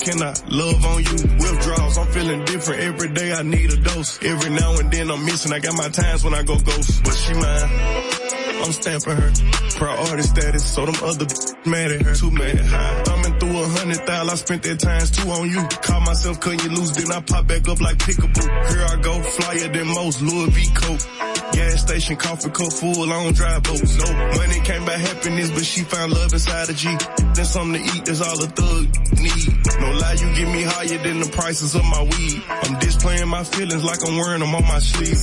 Can I love on you? Withdrawals, I'm feeling different every day. I need a dose. Every now and then I'm missing. I got my times when I go ghost, but she mine. I'm stamping her. Priority status, so them other mad at her. Too mad. Thumbing through a hundred thousand, I spent that times two on you. Caught myself cutting you loose, then I pop back up like pickaboo. Here I go, flyer than most, Louis V coat. Gas station, coffee cup full, don't drive boats. No money came by happiness, but she found love inside a G. Then something to eat, that's all a thug lie, you get me higher than the prices of my weed. I'm displaying my feelings like I'm wearing them on my sleeve.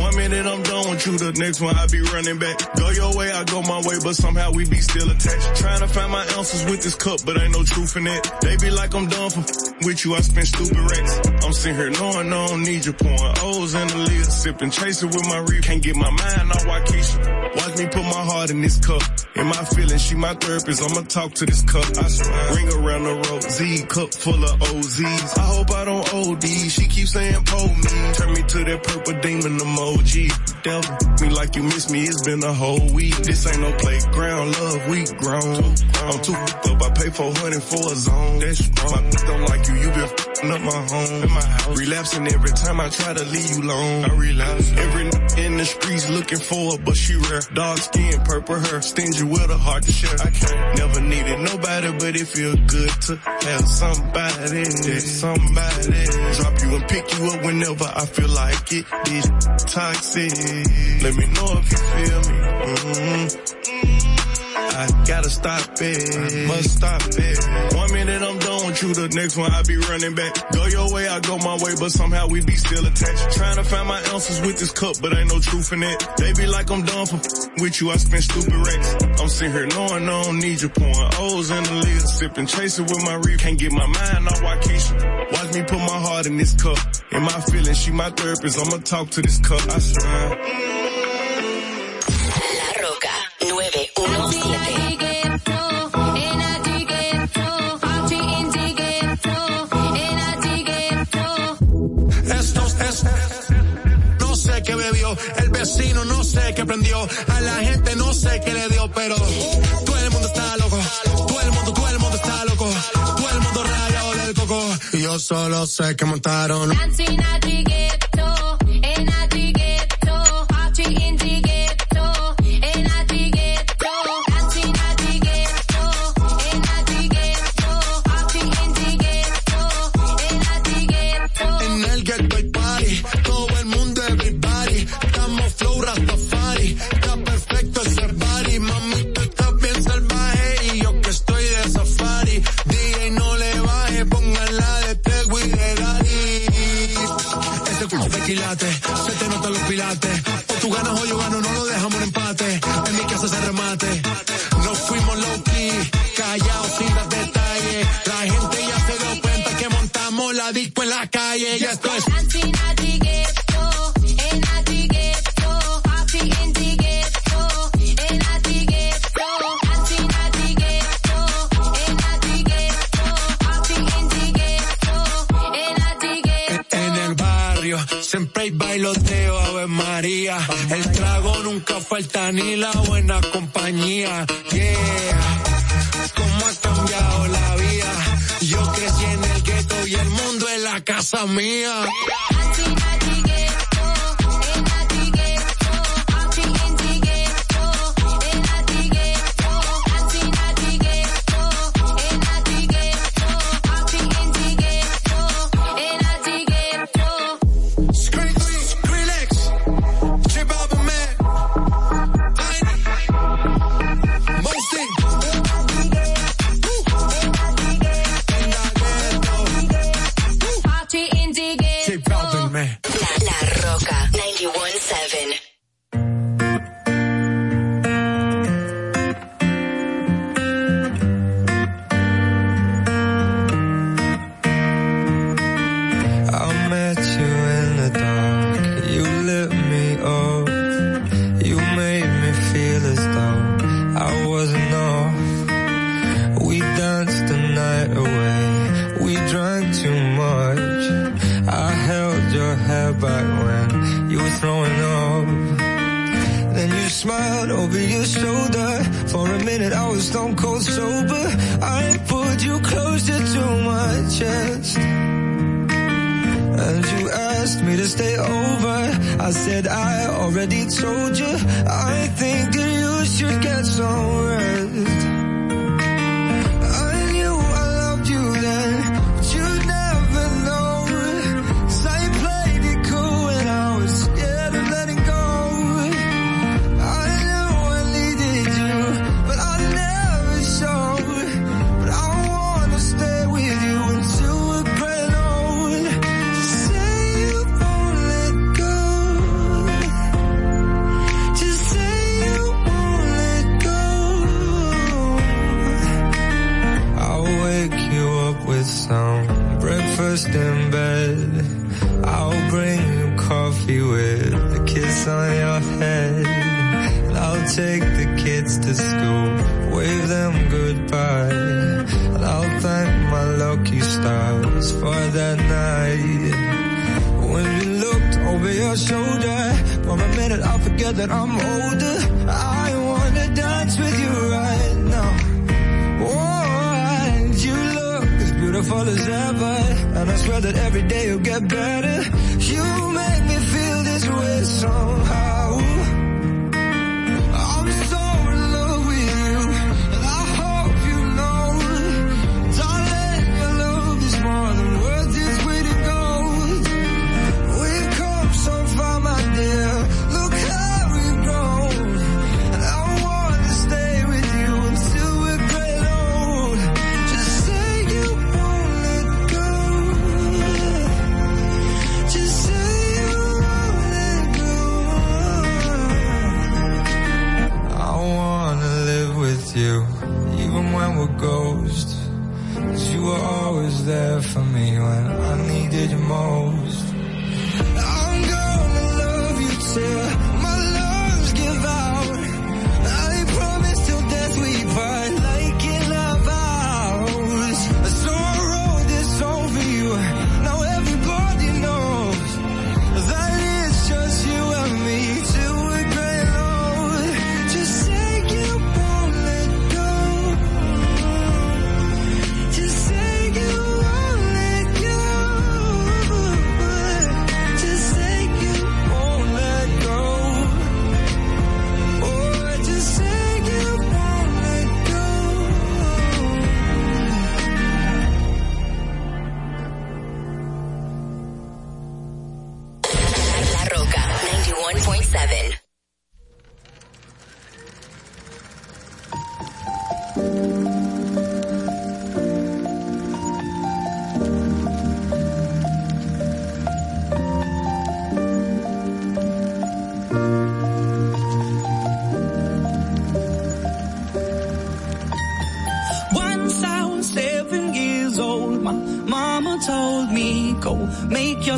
One minute I'm done with you, the next one I be running back. Go your way, I go my way, but somehow we be still attached. Trying to find my ounces with this cup, but ain't no truth in it. They be like I'm done for with you, I spend stupid racks. I'm sitting here knowing I don't need you, pouring O's in the lid, sipping, chasing with my reef. Can't get my mind off Waukesha. Watch me put my heart in this cup. In my feelings, she my therapist, I'ma talk to this cup. I swear. Ring around the road, Z cup full of OZs. I hope I don't OD. She keeps saying pull me. Turn me to that purple demon emoji. Devil, me like you miss me, it's been a whole week. This ain't no playground, love, we grown. I'm too up, I pay 400 for a zone. That's wrong. My don't like you, you been f***ing up my home. In my house. Relapsing every time I try to leave you alone. I relapse. Every in the streets looking for her, but she rare. Dark skin, purple hair, stingy with a heart to share. I can't never needed nobody, but it feel good to have somebody. Somebody drop you and pick you up whenever I feel like it. This toxic. Let me know if you feel me. Mm -hmm. I gotta stop it. I Must stop it. One minute I'm done you, the next one I be running back. Go your way, I go my way, but somehow we be still attached. Trying to find my answers with this cup, but ain't no truth in it. They be like I'm done for with you, I spend stupid racks. I'm sitting here knowing I don't need you, pouring O's in the lid, sipping, chasing with my reef. Can't get my mind off Waukesha. Watch me put my heart in this cup. In my feelings, she my therapist, I'ma talk to this cup. I swear. No sé qué prendió, a la gente no sé qué le dio, pero todo el mundo está loco, todo el mundo, todo el mundo está loco, todo el mundo rayado del coco, y yo solo sé que montaron.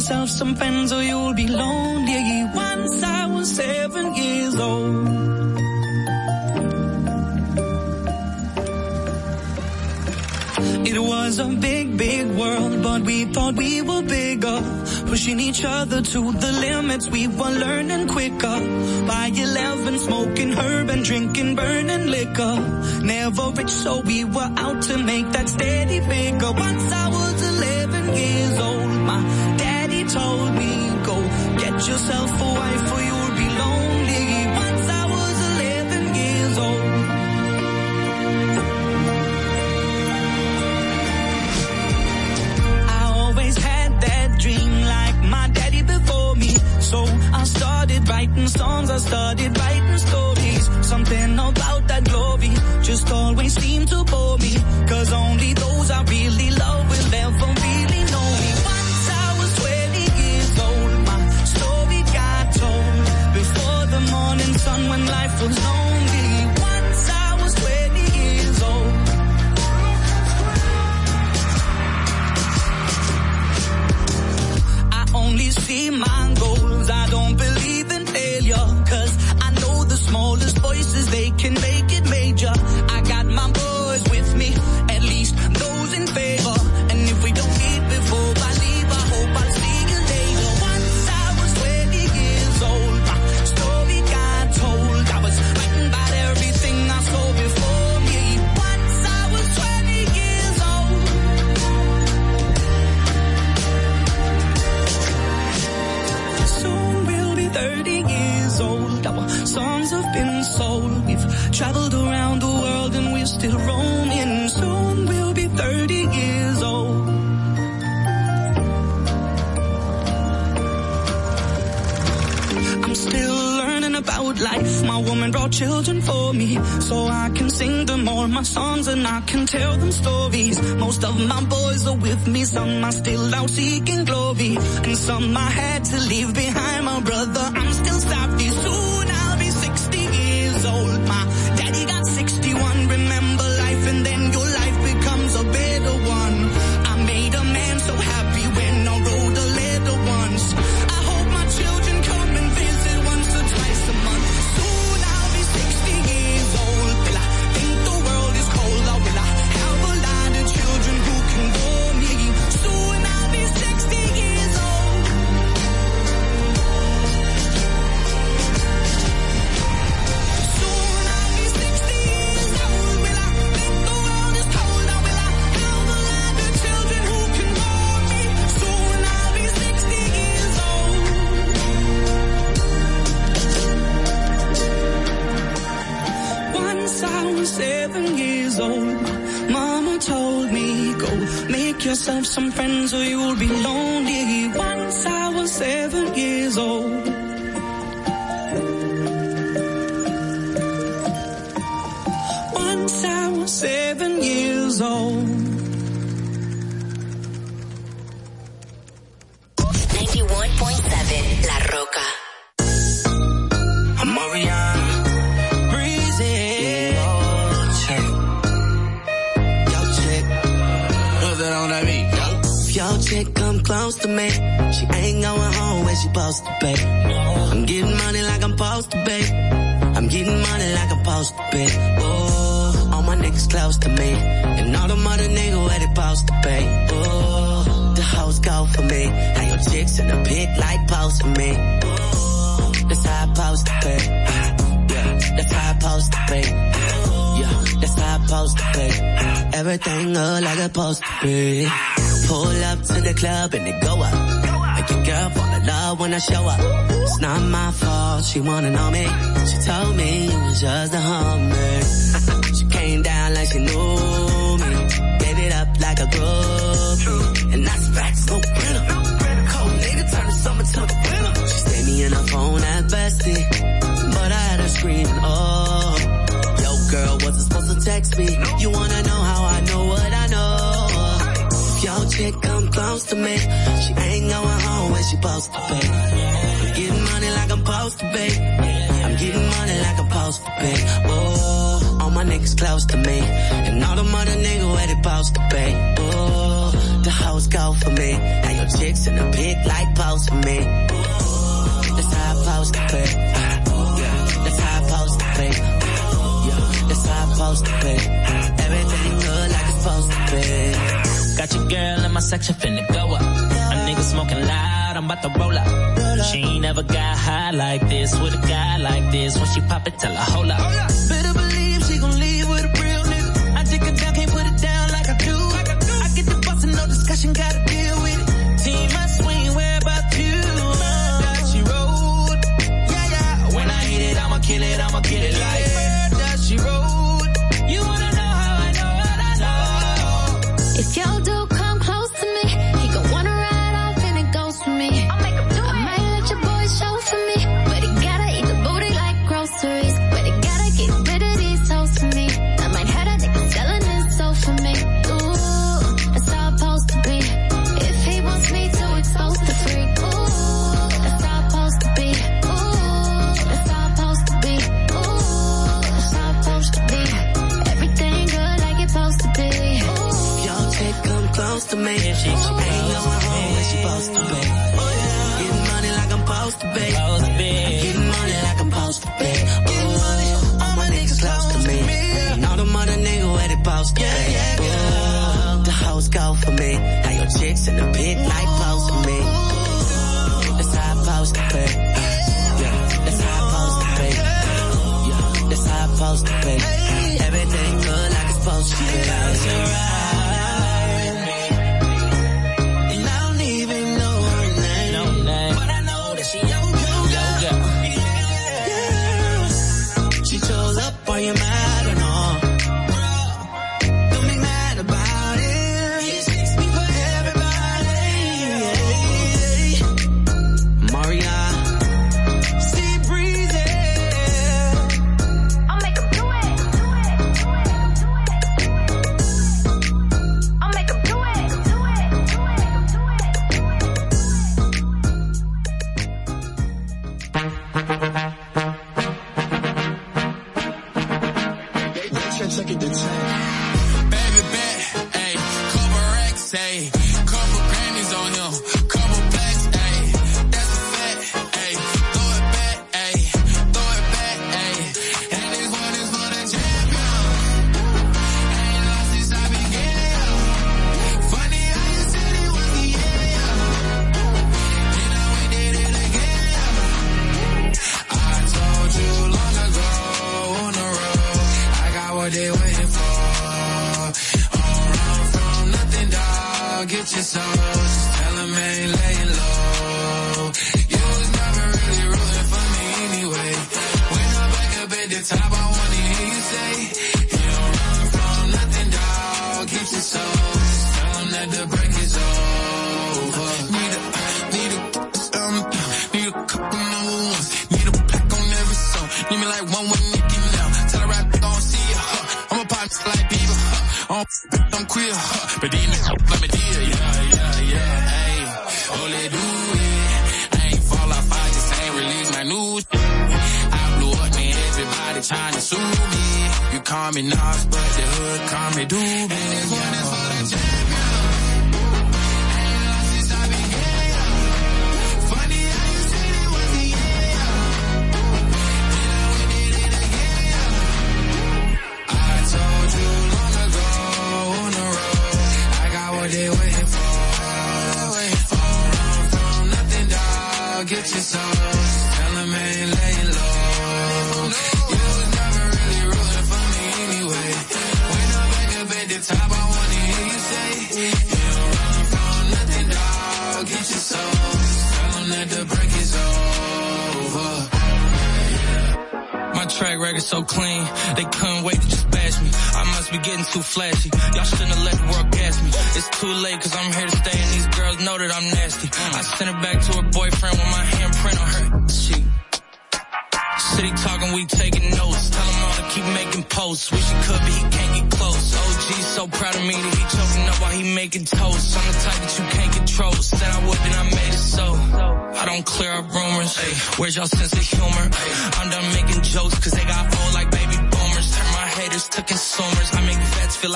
Yourself some friends or you'll be lonely. Once I was seven years old. It was a big, big world, but we thought we were bigger. Pushing each other to the limits, we were learning quicker. By 11, smoking herb and drinking burning liquor. Never rich, so we were out to make that steady figure. Once I was 11 years old, told me, go get yourself a wife or you'll be lonely. Once I was 11 years old. I always had that dream like my daddy before me. So I started writing songs, I started writing stories. Something about that glory just always seemed children for me, so I can sing them all my songs and I can tell them stories. Most of my boys are with me, some are still out seeking glory, and some I had to leave behind. My brother, I'm some friends or you'll be Eh, pull up to the club and they go up. Make your girl fall in love when I show up. It's not my fault, she wanna know me. She told me it was just a hummer. she came down like she knew me. Gave it up like a groupie. And that's facts, no printer. Cold nigga turn the summer to the winter. She stayed me in her phone at bestie. But I had her screaming, oh. Yo girl, wasn't supposed to text me. You wanna know can't come close to me. She ain't going home when she supposed to be. I'm getting money like I'm supposed to be. I'm getting money like I'm supposed to be. Oh, all my niggas close to me. And all the mother niggas where they supposed to be. Oh, the house go for me. Now your chicks in the pit like post for me. That's how I post to be. That's how I post to be. That's how I to be. Everything good like it's supposed to be. Got your girl in my section finna go up. A nigga smoking loud, I'm about to roll up. She ain't never got high like this with a guy like this. When she pop it, tell her hold up. Better believe she gon' leave with a real nigga. I take her down, can't put it down like I do. I get the boss and no discussion, gotta. flashy.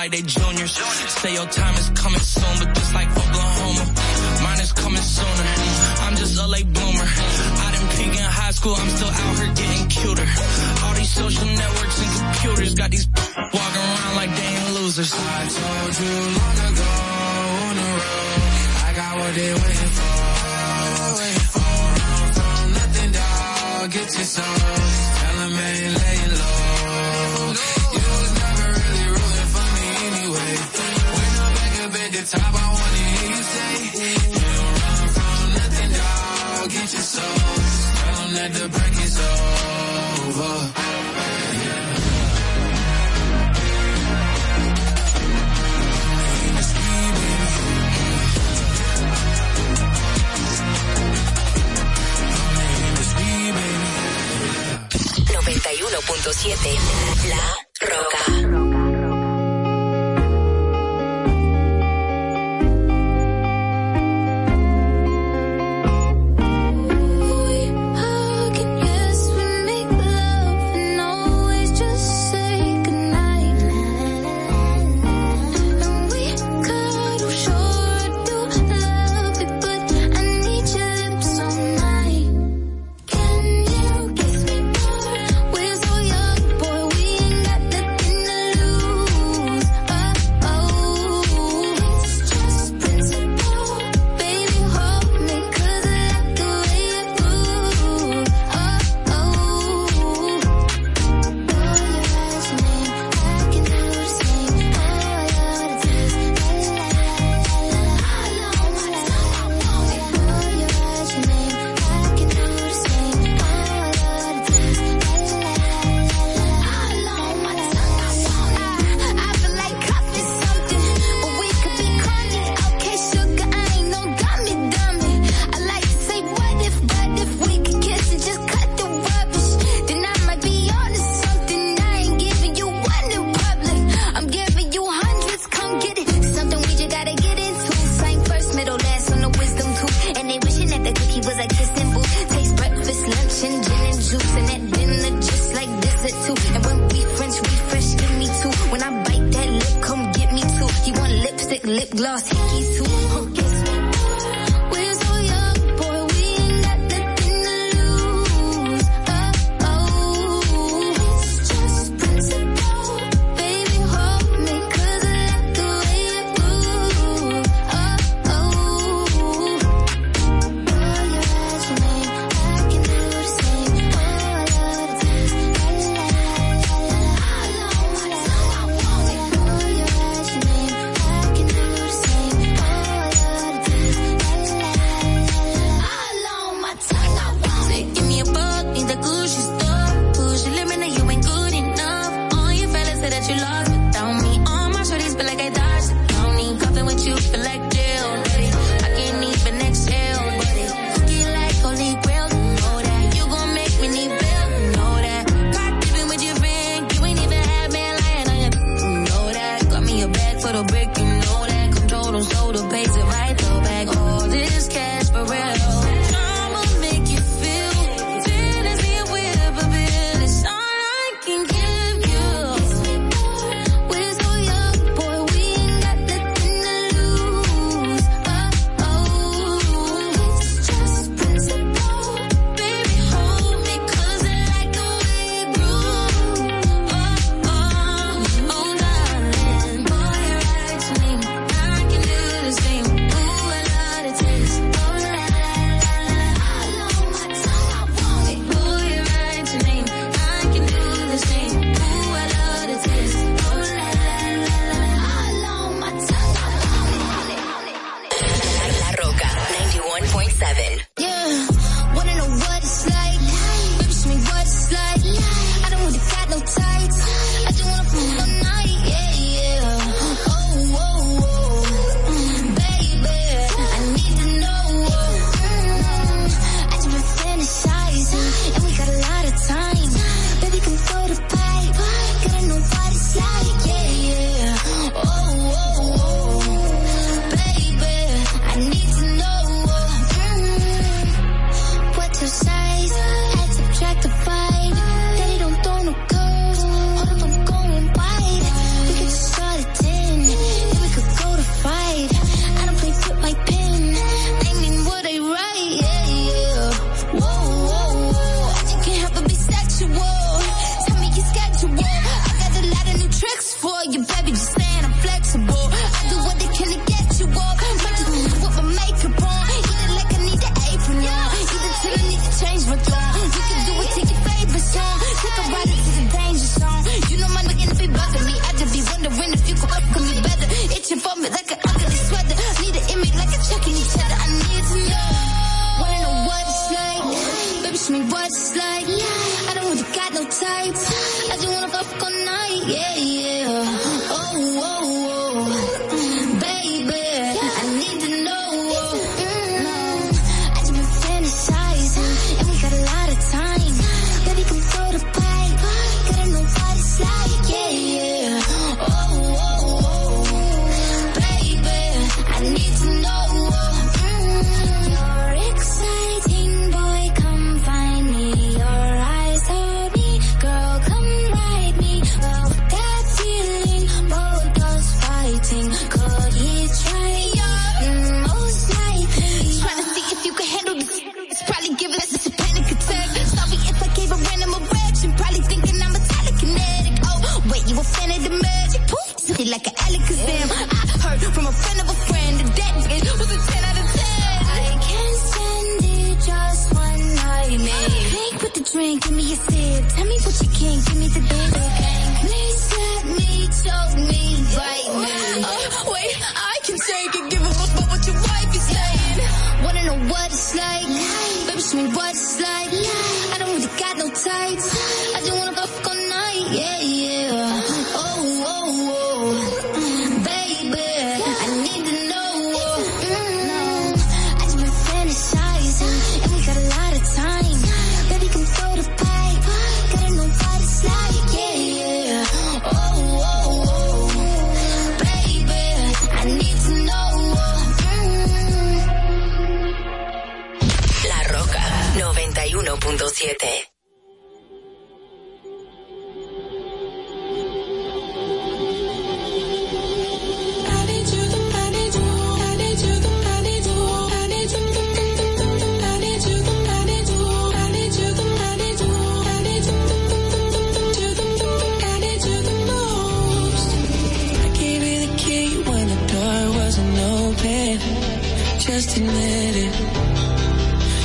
They juniors. Say your time is coming soon,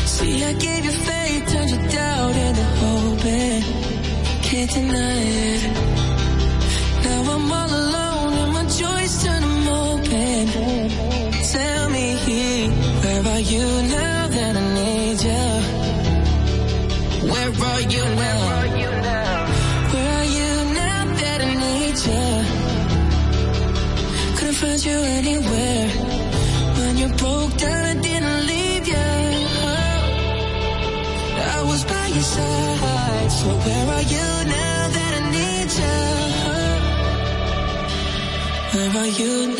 See, I gave you faith, turned you doubt into hope, can't deny it. Are you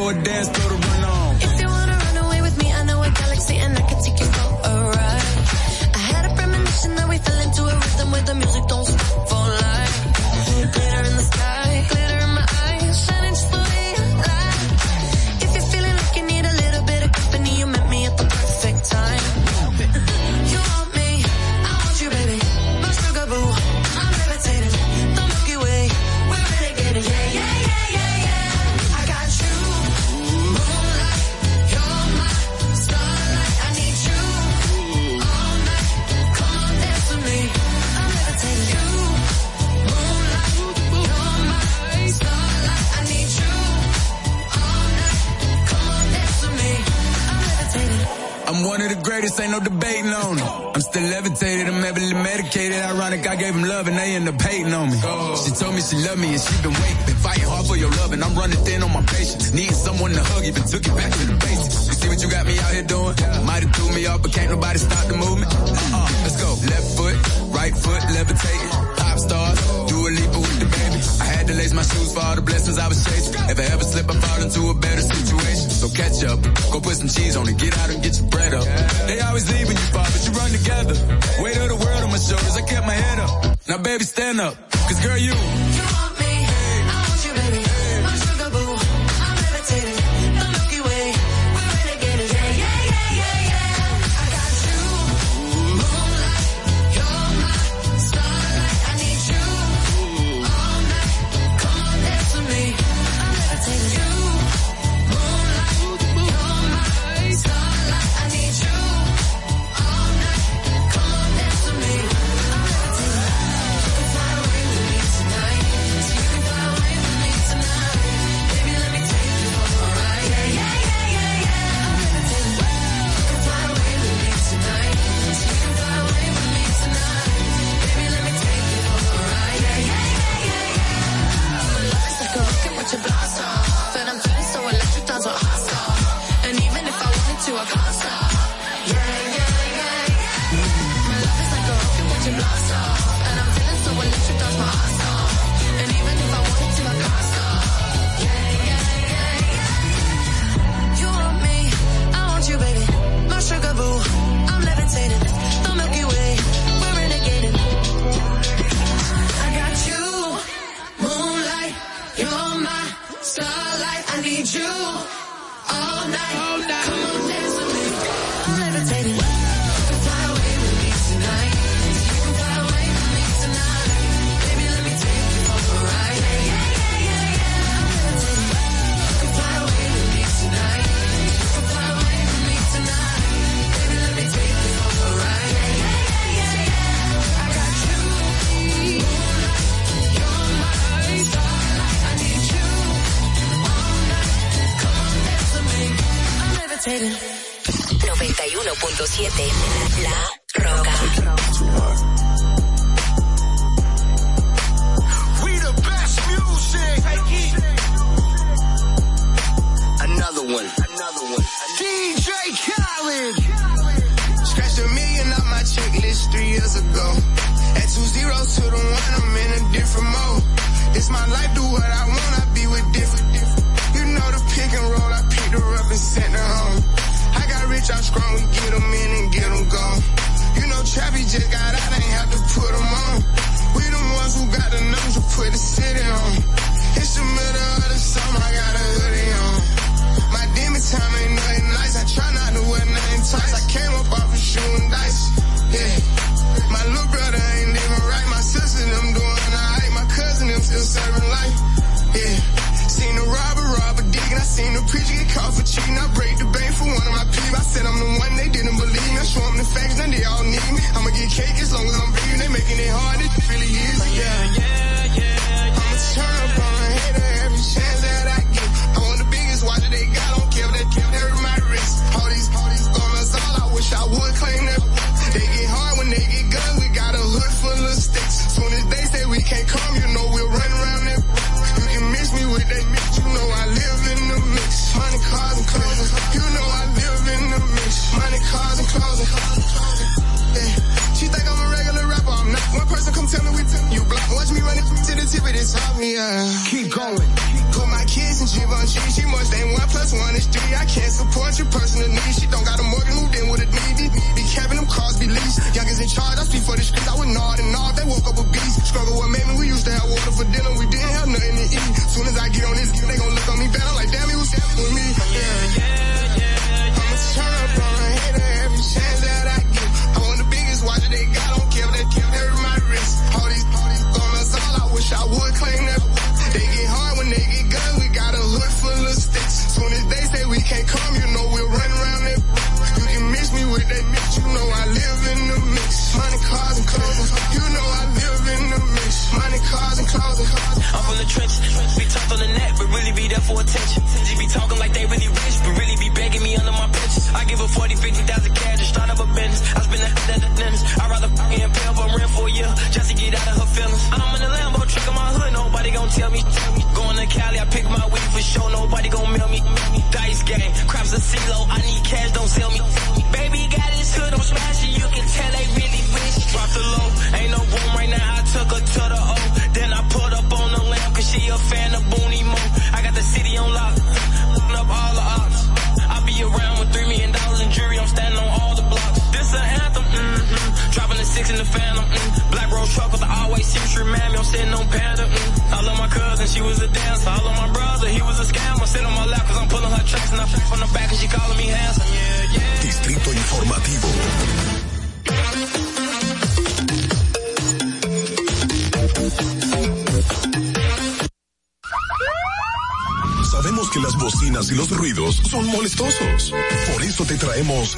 for a dance l'homme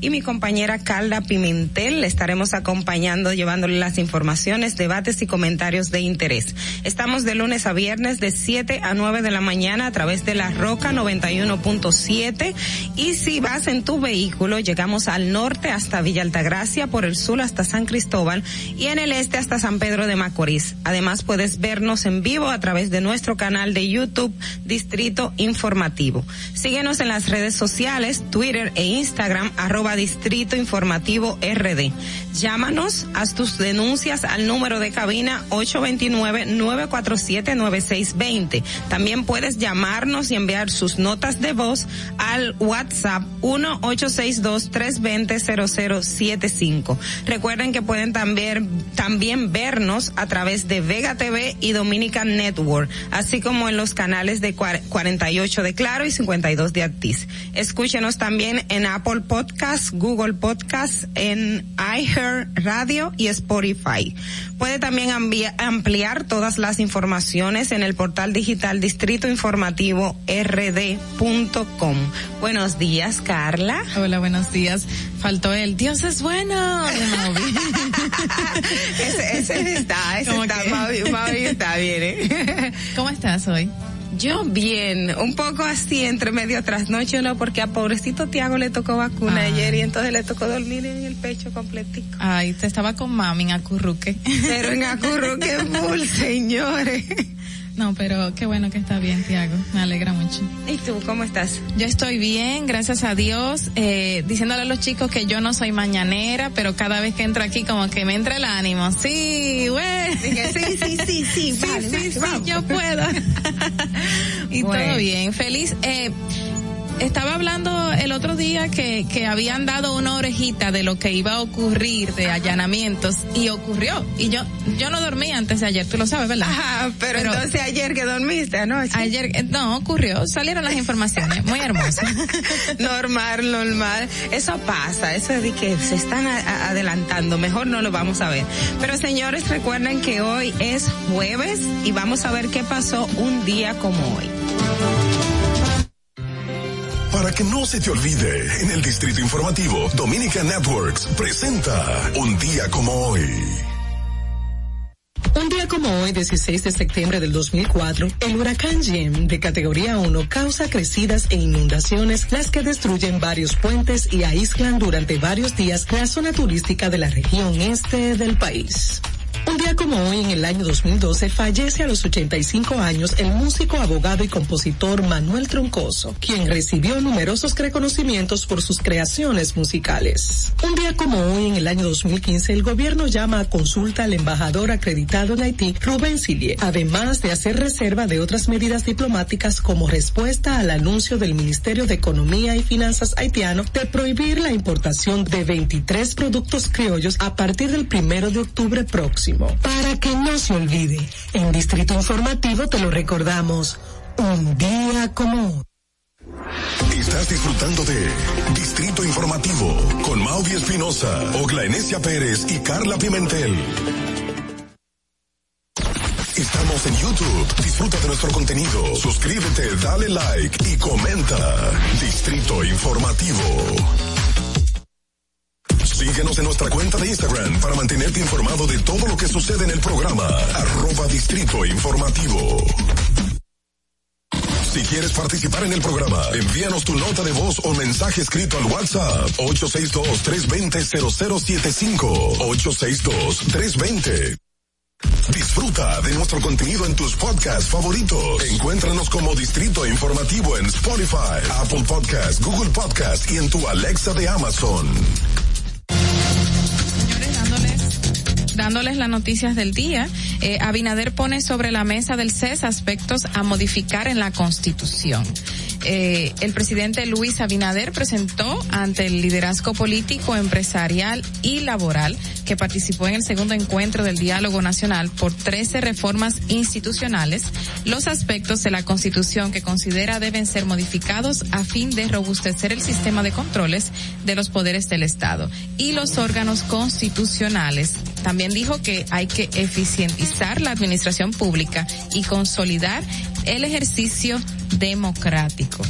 y mi compañera Carla Pimentel. Le estaremos acompañando, llevándole las informaciones, debates y comentarios de interés. Estamos de lunes a viernes de 7 a 9 de la mañana a través de la Roca 91.7 y si vas en tu vehículo, llegamos al norte hasta Villa Altagracia, por el sur hasta San Cristóbal y en el este hasta San Pedro de Macorís. Además, puedes vernos en vivo a través de nuestro canal de YouTube Distrito Informativo. Síguenos en las redes sociales, Twitter e Instagram, arroba Distrito Informativo RD. Llámanos, haz tus denuncias al número de cabina 829-947-9620. También puedes llamarnos y enviar sus notas de voz al WhatsApp 1862-320-0075. Recuerden que pueden también, también vernos a través de de Vega TV y Dominican Network, así como en los canales de 48 de Claro y 52 de Actis. Escúchenos también en Apple Podcasts, Google Podcasts, en iHeart Radio y Spotify. Puede también ampliar todas las informaciones en el portal digital Distrito Informativo rd.com. Buenos días, Carla. Hola, buenos días. Faltó el Dios es bueno. ese, ese está, ese Como está Mavi, está bien, ¿eh? ¿Cómo estás hoy? Yo bien, un poco así entre medio trasnoche, no, porque a pobrecito Tiago le tocó vacuna ayer y entonces le tocó dormir en el pecho completico. Ay, te estaba con mami en acurruque. Pero en acurruque full, señores. No, pero qué bueno que está bien, Tiago. Me alegra mucho. ¿Y tú cómo estás? Yo estoy bien, gracias a Dios. Eh, diciéndole a los chicos que yo no soy mañanera, pero cada vez que entro aquí como que me entra el ánimo. Sí, güey. Sí, sí, sí, sí, sí, vale, sí, sí, yo puedo. y todo bien. Feliz. Eh, estaba hablando el otro día que, que habían dado una orejita de lo que iba a ocurrir de allanamientos y ocurrió. Y yo, yo no dormí antes de ayer, tú lo sabes, ¿verdad? Ajá, pero, entonces ayer que dormiste anoche. Ayer, eh, no, ocurrió, salieron las informaciones, muy hermosas. normal, normal. Eso pasa, eso es de que se están adelantando, mejor no lo vamos a ver. Pero señores, recuerden que hoy es jueves y vamos a ver qué pasó un día como hoy. Para que no se te olvide, en el Distrito Informativo, Dominica Networks presenta Un día como hoy. Un día como hoy, 16 de septiembre del 2004, el huracán Jem de categoría 1 causa crecidas e inundaciones, las que destruyen varios puentes y aíslan durante varios días la zona turística de la región este del país. Como hoy, en el año 2012, fallece a los 85 años el músico, abogado y compositor Manuel Troncoso, quien recibió numerosos reconocimientos por sus creaciones musicales. Un día como hoy, en el año 2015, el gobierno llama a consulta al embajador acreditado en Haití, Rubén Sillier, además de hacer reserva de otras medidas diplomáticas como respuesta al anuncio del Ministerio de Economía y Finanzas haitiano de prohibir la importación de 23 productos criollos a partir del primero de octubre próximo. Para que no se olvide, en Distrito Informativo te lo recordamos, un día común. Estás disfrutando de Distrito Informativo con Maudie Espinosa, Ogla Enesia Pérez y Carla Pimentel. Estamos en YouTube. Disfruta de nuestro contenido. Suscríbete, dale like y comenta. Distrito Informativo. Síguenos en nuestra cuenta de Instagram para mantenerte informado de todo lo que sucede en el programa. Arroba Distrito Informativo. Si quieres participar en el programa, envíanos tu nota de voz o mensaje escrito al WhatsApp 862-320-0075. 862-320. Disfruta de nuestro contenido en tus podcasts favoritos. Encuéntranos como Distrito Informativo en Spotify, Apple Podcasts, Google Podcasts y en tu Alexa de Amazon. Dándoles las noticias del día, eh, Abinader pone sobre la mesa del CES aspectos a modificar en la Constitución. Eh, el presidente Luis Abinader presentó ante el liderazgo político, empresarial y laboral que participó en el segundo encuentro del diálogo nacional por 13 reformas institucionales los aspectos de la Constitución que considera deben ser modificados a fin de robustecer el sistema de controles de los poderes del Estado y los órganos constitucionales. También dijo que hay que eficientizar la administración pública y consolidar el ejercicio democrático.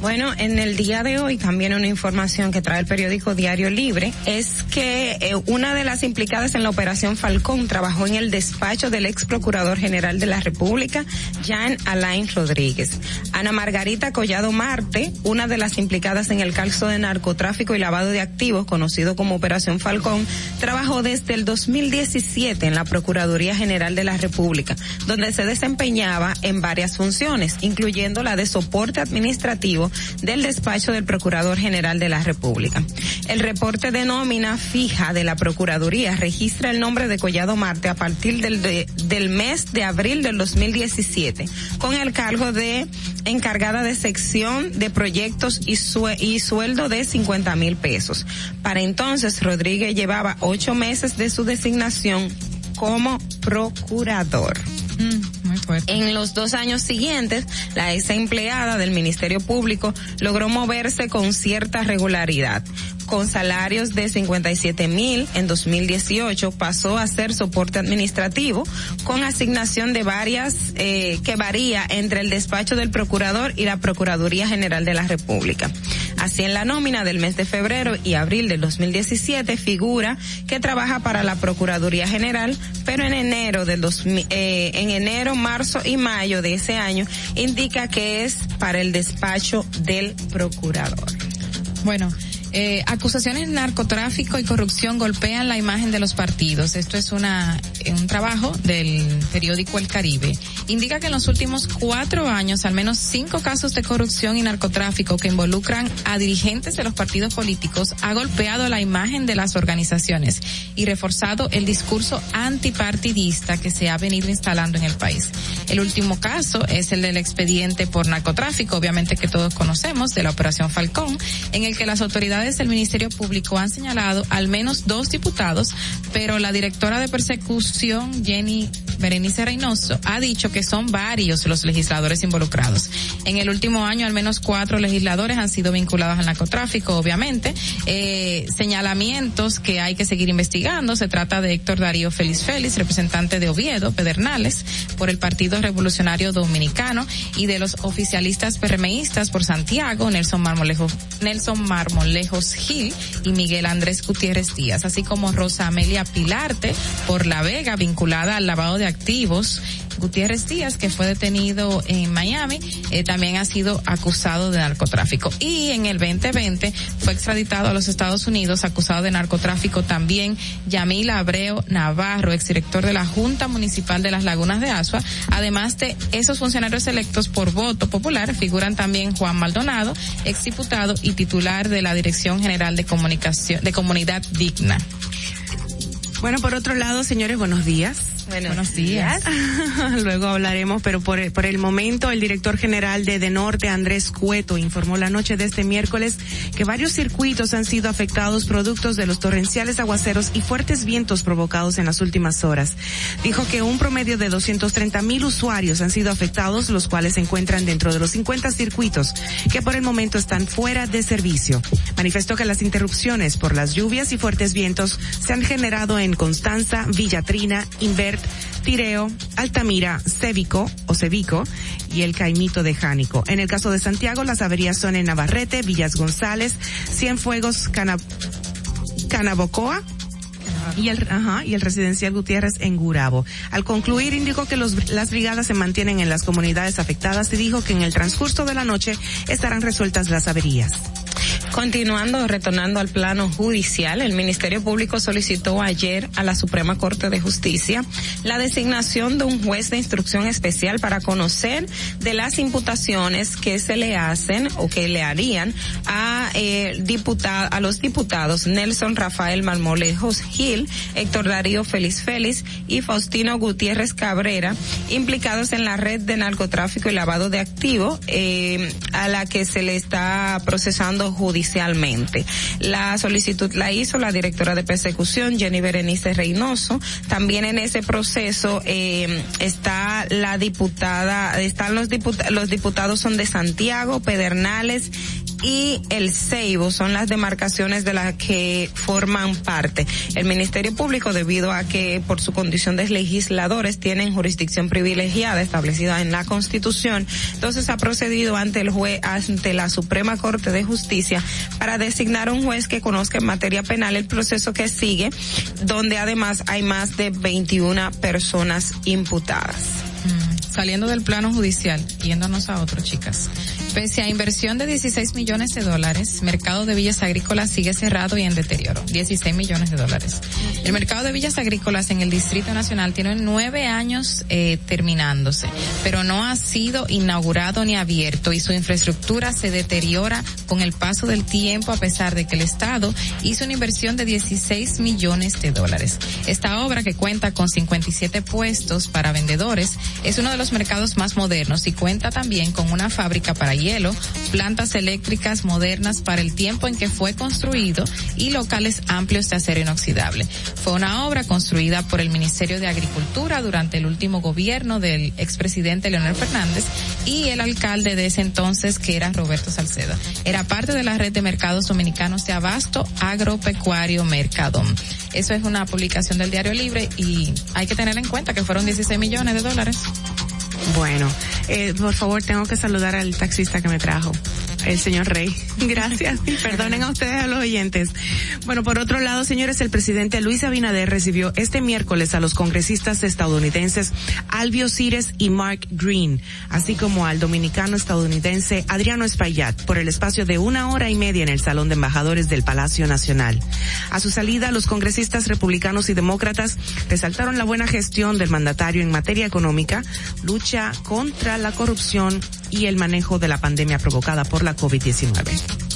Bueno, en el día de hoy también una información que trae el periódico Diario Libre es que eh, una de las implicadas en la operación Falcón trabajó en el despacho del ex procurador general de la República, Jean Alain Rodríguez. Ana Margarita Collado Marte, una de las implicadas en el caso de narcotráfico y lavado de activos, conocido como Operación Falcón, trabajó desde el 2017 en la Procuraduría General de la República, donde se desempeñaba en varias funciones, incluyendo la de soporte administrativo del despacho del Procurador General de la República. El reporte de nómina fija de la Procuraduría registra el nombre de Collado Marte a partir del, del mes de abril del 2017, con el cargo de encargada de sección de proyectos y, y sueldo de 50 mil pesos. Para entonces, Rodríguez llevaba ocho meses de su designación como procurador. Mm. En los dos años siguientes, la ex empleada del Ministerio Público logró moverse con cierta regularidad. Con salarios de 57 mil en 2018 pasó a ser soporte administrativo con asignación de varias eh, que varía entre el despacho del procurador y la Procuraduría General de la República. Así en la nómina del mes de febrero y abril del 2017 figura que trabaja para la Procuraduría General, pero en enero del 2000, eh, en enero, marzo y mayo de ese año indica que es para el despacho del procurador. Bueno, eh, acusaciones de narcotráfico y corrupción golpean la imagen de los partidos. Esto es una un trabajo del periódico El Caribe. Indica que en los últimos cuatro años al menos cinco casos de corrupción y narcotráfico que involucran a dirigentes de los partidos políticos ha golpeado la imagen de las organizaciones y reforzado el discurso antipartidista que se ha venido instalando en el país. El último caso es el del expediente por narcotráfico, obviamente que todos conocemos, de la Operación Falcón, en el que las autoridades del Ministerio Público han señalado al menos dos diputados, pero la directora de persecución, Jenny Berenice Reynoso, ha dicho que son varios los legisladores involucrados. En el último año, al menos cuatro legisladores han sido vinculados al narcotráfico, obviamente. Eh, señalamientos que hay que seguir investigando. Se trata de Héctor Darío Félix Félix, representante de Oviedo, Pedernales, por el Partido Revolucionario Dominicano, y de los oficialistas permeístas por Santiago, Nelson Marmolejo, Nelson Marmolejos Gil y Miguel Andrés Gutiérrez Díaz, así como Rosa Amelia Pilarte por La Vega, vinculada al lavado de activos Gutiérrez Díaz, que fue detenido en Miami, eh, también ha sido acusado de narcotráfico. Y en el 2020 fue extraditado a los Estados Unidos acusado de narcotráfico también Yamil Abreu Navarro, exdirector de la Junta Municipal de las Lagunas de Asua. Además de esos funcionarios electos por voto popular, figuran también Juan Maldonado, exdiputado y titular de la Dirección General de Comunicación, de Comunidad Digna. Bueno, por otro lado, señores, buenos días. Buenos días. Luego hablaremos, pero por, por el momento el director general de De Norte, Andrés Cueto, informó la noche de este miércoles que varios circuitos han sido afectados productos de los torrenciales aguaceros y fuertes vientos provocados en las últimas horas. Dijo que un promedio de 230 mil usuarios han sido afectados, los cuales se encuentran dentro de los 50 circuitos que por el momento están fuera de servicio. Manifestó que las interrupciones por las lluvias y fuertes vientos se han generado en Constanza, Villatrina, Inver Tireo, Altamira, Cévico o Cevico y el Caimito de Jánico. En el caso de Santiago, las averías son en Navarrete, Villas González, Cienfuegos, Cana, Canabocoa, y el, y el residencial Gutiérrez en Gurabo. Al concluir, indicó que las brigadas se mantienen en las comunidades afectadas y dijo que en el transcurso de la noche estarán resueltas las averías. Continuando, retornando al plano judicial, el Ministerio Público solicitó ayer a la Suprema Corte de Justicia la designación de un juez de instrucción especial para conocer de las imputaciones que se le hacen o que le harían a, eh, a los diputados Nelson Rafael Marmolejos Gil, Héctor Darío Félix Félix y Faustino Gutiérrez Cabrera, implicados en la red de narcotráfico y lavado de activos, eh, a la que se le está procesando judicialmente. La solicitud la hizo la directora de persecución, Jenny Berenice Reynoso. También en ese proceso eh, está la diputada, están los diputados, los diputados son de Santiago, Pedernales y el Ceibo son las demarcaciones de las que forman parte. El Ministerio Público, debido a que por su condición de legisladores tienen jurisdicción privilegiada establecida en la Constitución, entonces ha procedido ante el juez, ante la Suprema Corte de Justicia para designar un juez que conozca en materia penal el proceso que sigue, donde además hay más de 21 personas imputadas. Mm, saliendo del plano judicial, yéndonos a otro, chicas. Pese a inversión de 16 millones de dólares, mercado de villas agrícolas sigue cerrado y en deterioro. 16 millones de dólares. El mercado de villas agrícolas en el Distrito Nacional tiene nueve años eh, terminándose, pero no ha sido inaugurado ni abierto y su infraestructura se deteriora con el paso del tiempo a pesar de que el Estado hizo una inversión de 16 millones de dólares. Esta obra que cuenta con 57 puestos para vendedores es uno de los mercados más modernos y cuenta también con una fábrica para hierro hielo, plantas eléctricas modernas para el tiempo en que fue construido y locales amplios de acero inoxidable. Fue una obra construida por el Ministerio de Agricultura durante el último gobierno del expresidente Leonel Fernández y el alcalde de ese entonces que era Roberto Salceda. Era parte de la red de mercados dominicanos de abasto agropecuario Mercadón. Eso es una publicación del Diario Libre y hay que tener en cuenta que fueron 16 millones de dólares. Bueno, eh, por favor, tengo que saludar al taxista que me trajo el señor Rey. Gracias. Perdonen a ustedes, a los oyentes. Bueno, por otro lado, señores, el presidente Luis Abinader recibió este miércoles a los congresistas estadounidenses Albio Cires y Mark Green, así como al dominicano estadounidense Adriano Espaillat, por el espacio de una hora y media en el Salón de Embajadores del Palacio Nacional. A su salida, los congresistas republicanos y demócratas resaltaron la buena gestión del mandatario en materia económica, lucha contra la corrupción y el manejo de la pandemia provocada por la COVID-19.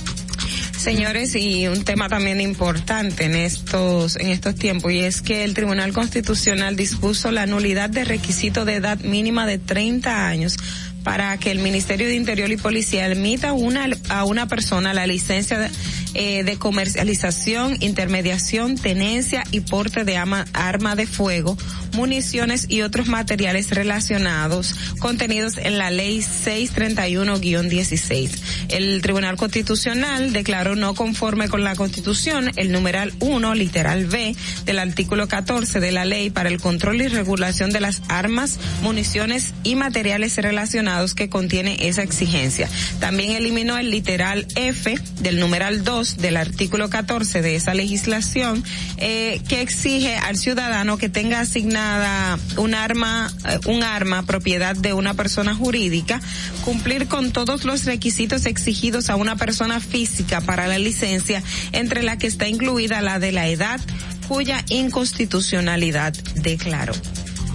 Señores, y un tema también importante en estos, en estos tiempos, y es que el Tribunal Constitucional dispuso la nulidad de requisito de edad mínima de 30 años para que el Ministerio de Interior y Policía emita una, a una persona la licencia de, eh, comercialización, intermediación, tenencia y porte de arma de fuego, municiones y otros materiales relacionados contenidos en la ley 631-16. El Tribunal Constitucional declaró no conforme con la Constitución el numeral 1, literal B, del artículo 14 de la ley para el control y regulación de las armas, municiones y materiales relacionados que contiene esa exigencia. También eliminó el literal F del numeral 2 del artículo 14 de esa legislación eh, que exige al ciudadano que tenga asignada un arma, eh, un arma propiedad de una persona jurídica, cumplir con todos los requisitos exigidos a una persona física para la licencia, entre la que está incluida la de la edad, cuya inconstitucionalidad declaró.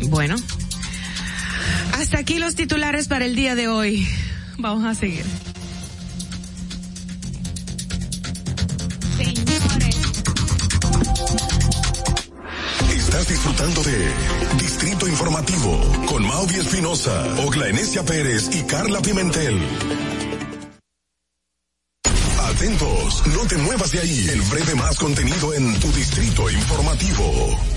Bueno, hasta aquí los titulares para el día de hoy. Vamos a seguir. Estás disfrutando de Distrito Informativo con Mauvi Espinosa, Ogla Enesia Pérez y Carla Pimentel. Atentos, no te muevas de ahí. El breve más contenido en tu Distrito Informativo.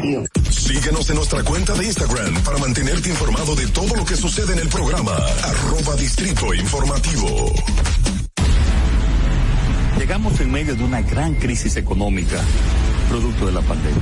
Síguenos en nuestra cuenta de Instagram para mantenerte informado de todo lo que sucede en el programa. Arroba Distrito Informativo. Llegamos en medio de una gran crisis económica, producto de la pandemia.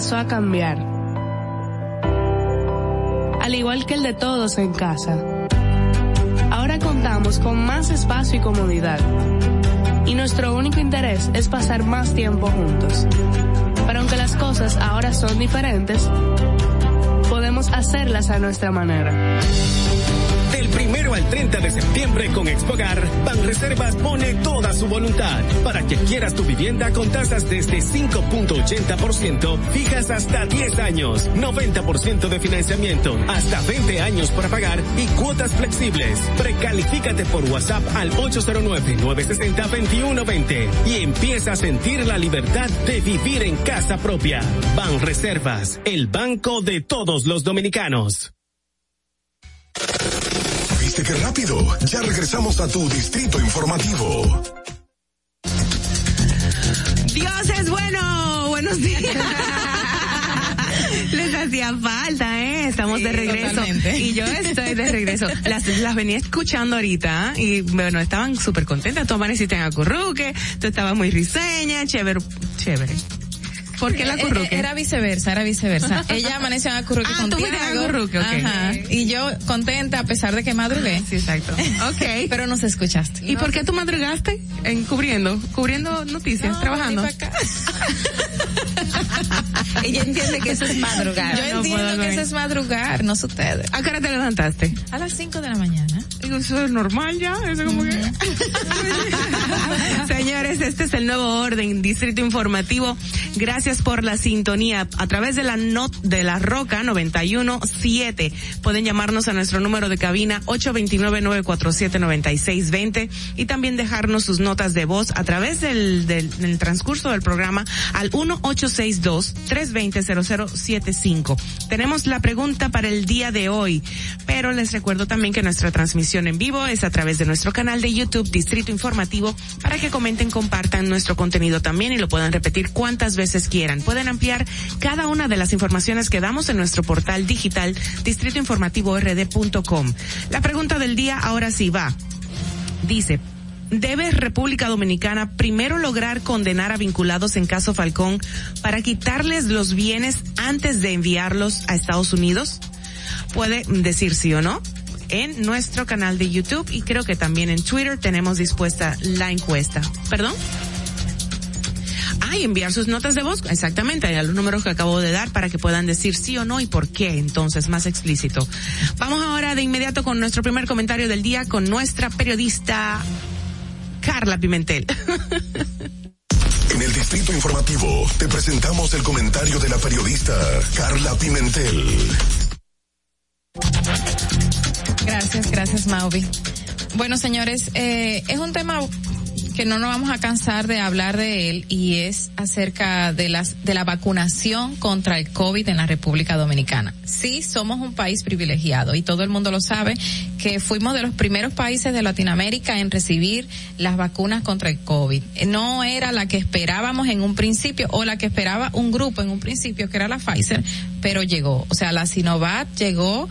A cambiar. Al igual que el de todos en casa. Ahora contamos con más espacio y comodidad. Y nuestro único interés es pasar más tiempo juntos. Pero aunque las cosas ahora son diferentes, podemos hacerlas a nuestra manera. Del primero al 30 de septiembre con Expogar, Banreservas pone toda su voluntad para que quieras tu vivienda con tasas desde 5.80%, fijas hasta 10 años, 90% de financiamiento, hasta 20 años para pagar y cuotas flexibles. Precalifícate por WhatsApp al 809-960-2120 y empieza a sentir la libertad de vivir en casa propia. Banreservas, el banco de todos los dominicanos. ¿Viste qué rápido? Ya regresamos a tu Distrito Informativo. Dios es bueno. Buenos días. Les hacía falta, ¿eh? Estamos de regreso. totalmente. Y yo estoy de regreso. Las, las venía escuchando ahorita y bueno, estaban súper contentas. Tú amaneciste en Acurruque, tú estabas muy risueña, chévere, chévere. ¿Por qué la Eh, eh, Era viceversa, era viceversa. Ella amaneció en Acurruque Ah, contigo. Ajá. Y yo contenta a pesar de que madrugué. Sí, exacto. Ok. Pero nos escuchaste. ¿Y por qué tú madrugaste en cubriendo, cubriendo noticias, trabajando? Ella entiende que eso es madrugar. Yo no entiendo que eso es madrugar, no ustedes. ¿A qué hora te levantaste? A las 5 de la mañana. Eso es normal ya, eso como que... Señores, este es el nuevo orden, Distrito Informativo. Gracias por la sintonía. A través de la not de la Roca 917 pueden llamarnos a nuestro número de cabina 829-947-9620 y también dejarnos sus notas de voz a través del, del, del transcurso del programa al 1862-320-0075. Tenemos la pregunta para el día de hoy, pero les recuerdo también que nuestra transmisión en vivo es a través de nuestro canal de YouTube Distrito Informativo para que comenten, compartan nuestro contenido también y lo puedan repetir cuantas veces quieran. Pueden ampliar cada una de las informaciones que damos en nuestro portal digital distritoinformativord.com. La pregunta del día ahora sí va. Dice, ¿Debe República Dominicana primero lograr condenar a vinculados en caso Falcón para quitarles los bienes antes de enviarlos a Estados Unidos? Puede decir sí o no en nuestro canal de YouTube y creo que también en Twitter tenemos dispuesta la encuesta. ¿Perdón? Ah, y enviar sus notas de voz, exactamente, a los números que acabo de dar para que puedan decir sí o no y por qué, entonces más explícito. Vamos ahora de inmediato con nuestro primer comentario del día con nuestra periodista Carla Pimentel. En el Distrito Informativo te presentamos el comentario de la periodista Carla Pimentel. Gracias, gracias Mauvi. Bueno, señores, eh, es un tema que no nos vamos a cansar de hablar de él y es acerca de las de la vacunación contra el COVID en la República Dominicana. Sí, somos un país privilegiado y todo el mundo lo sabe que fuimos de los primeros países de Latinoamérica en recibir las vacunas contra el COVID. No era la que esperábamos en un principio o la que esperaba un grupo en un principio que era la Pfizer, pero llegó, o sea, la Sinovac llegó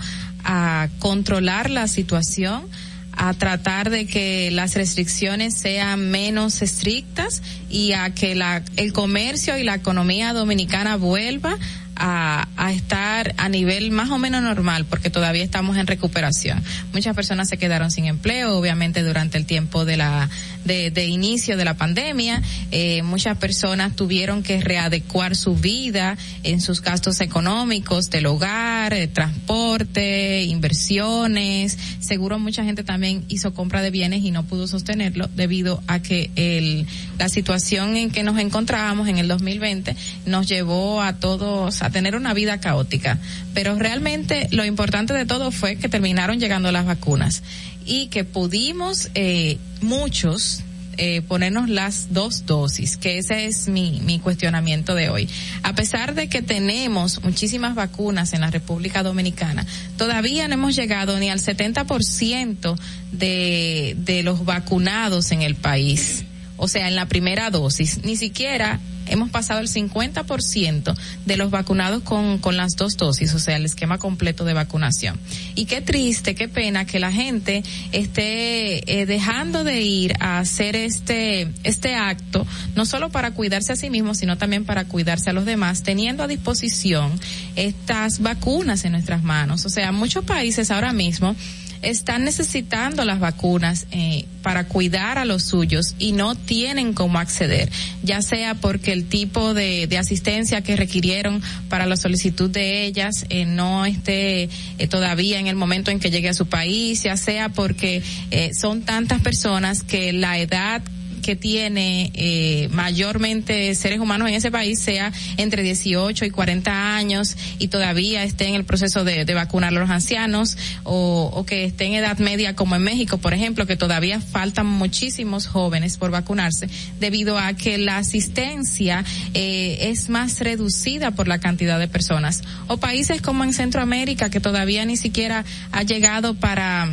a controlar la situación a tratar de que las restricciones sean menos estrictas y a que la, el comercio y la economía dominicana vuelva a, a estar a nivel más o menos normal porque todavía estamos en recuperación. Muchas personas se quedaron sin empleo, obviamente durante el tiempo de la de, de inicio de la pandemia, eh, muchas personas tuvieron que readecuar su vida en sus gastos económicos del hogar, eh, transporte, inversiones. Seguro mucha gente también hizo compra de bienes y no pudo sostenerlo debido a que el, la situación en que nos encontrábamos en el 2020 nos llevó a todos a tener una vida caótica. Pero realmente lo importante de todo fue que terminaron llegando las vacunas y que pudimos eh, muchos eh, ponernos las dos dosis, que ese es mi, mi cuestionamiento de hoy. A pesar de que tenemos muchísimas vacunas en la República Dominicana, todavía no hemos llegado ni al 70% de, de los vacunados en el país. O sea, en la primera dosis, ni siquiera hemos pasado el 50% de los vacunados con, con las dos dosis, o sea, el esquema completo de vacunación. Y qué triste, qué pena que la gente esté eh, dejando de ir a hacer este, este acto, no solo para cuidarse a sí mismo, sino también para cuidarse a los demás, teniendo a disposición estas vacunas en nuestras manos. O sea, muchos países ahora mismo están necesitando las vacunas eh, para cuidar a los suyos y no tienen cómo acceder, ya sea porque el tipo de, de asistencia que requirieron para la solicitud de ellas eh, no esté eh, todavía en el momento en que llegue a su país, ya sea porque eh, son tantas personas que la edad que tiene eh, mayormente seres humanos en ese país sea entre 18 y 40 años y todavía esté en el proceso de, vacunar a los ancianos o, o, que esté en edad media como en México, por ejemplo, que todavía faltan muchísimos jóvenes por vacunarse debido a que la asistencia eh, es más reducida por la cantidad de personas. O países como en Centroamérica que todavía ni siquiera ha llegado para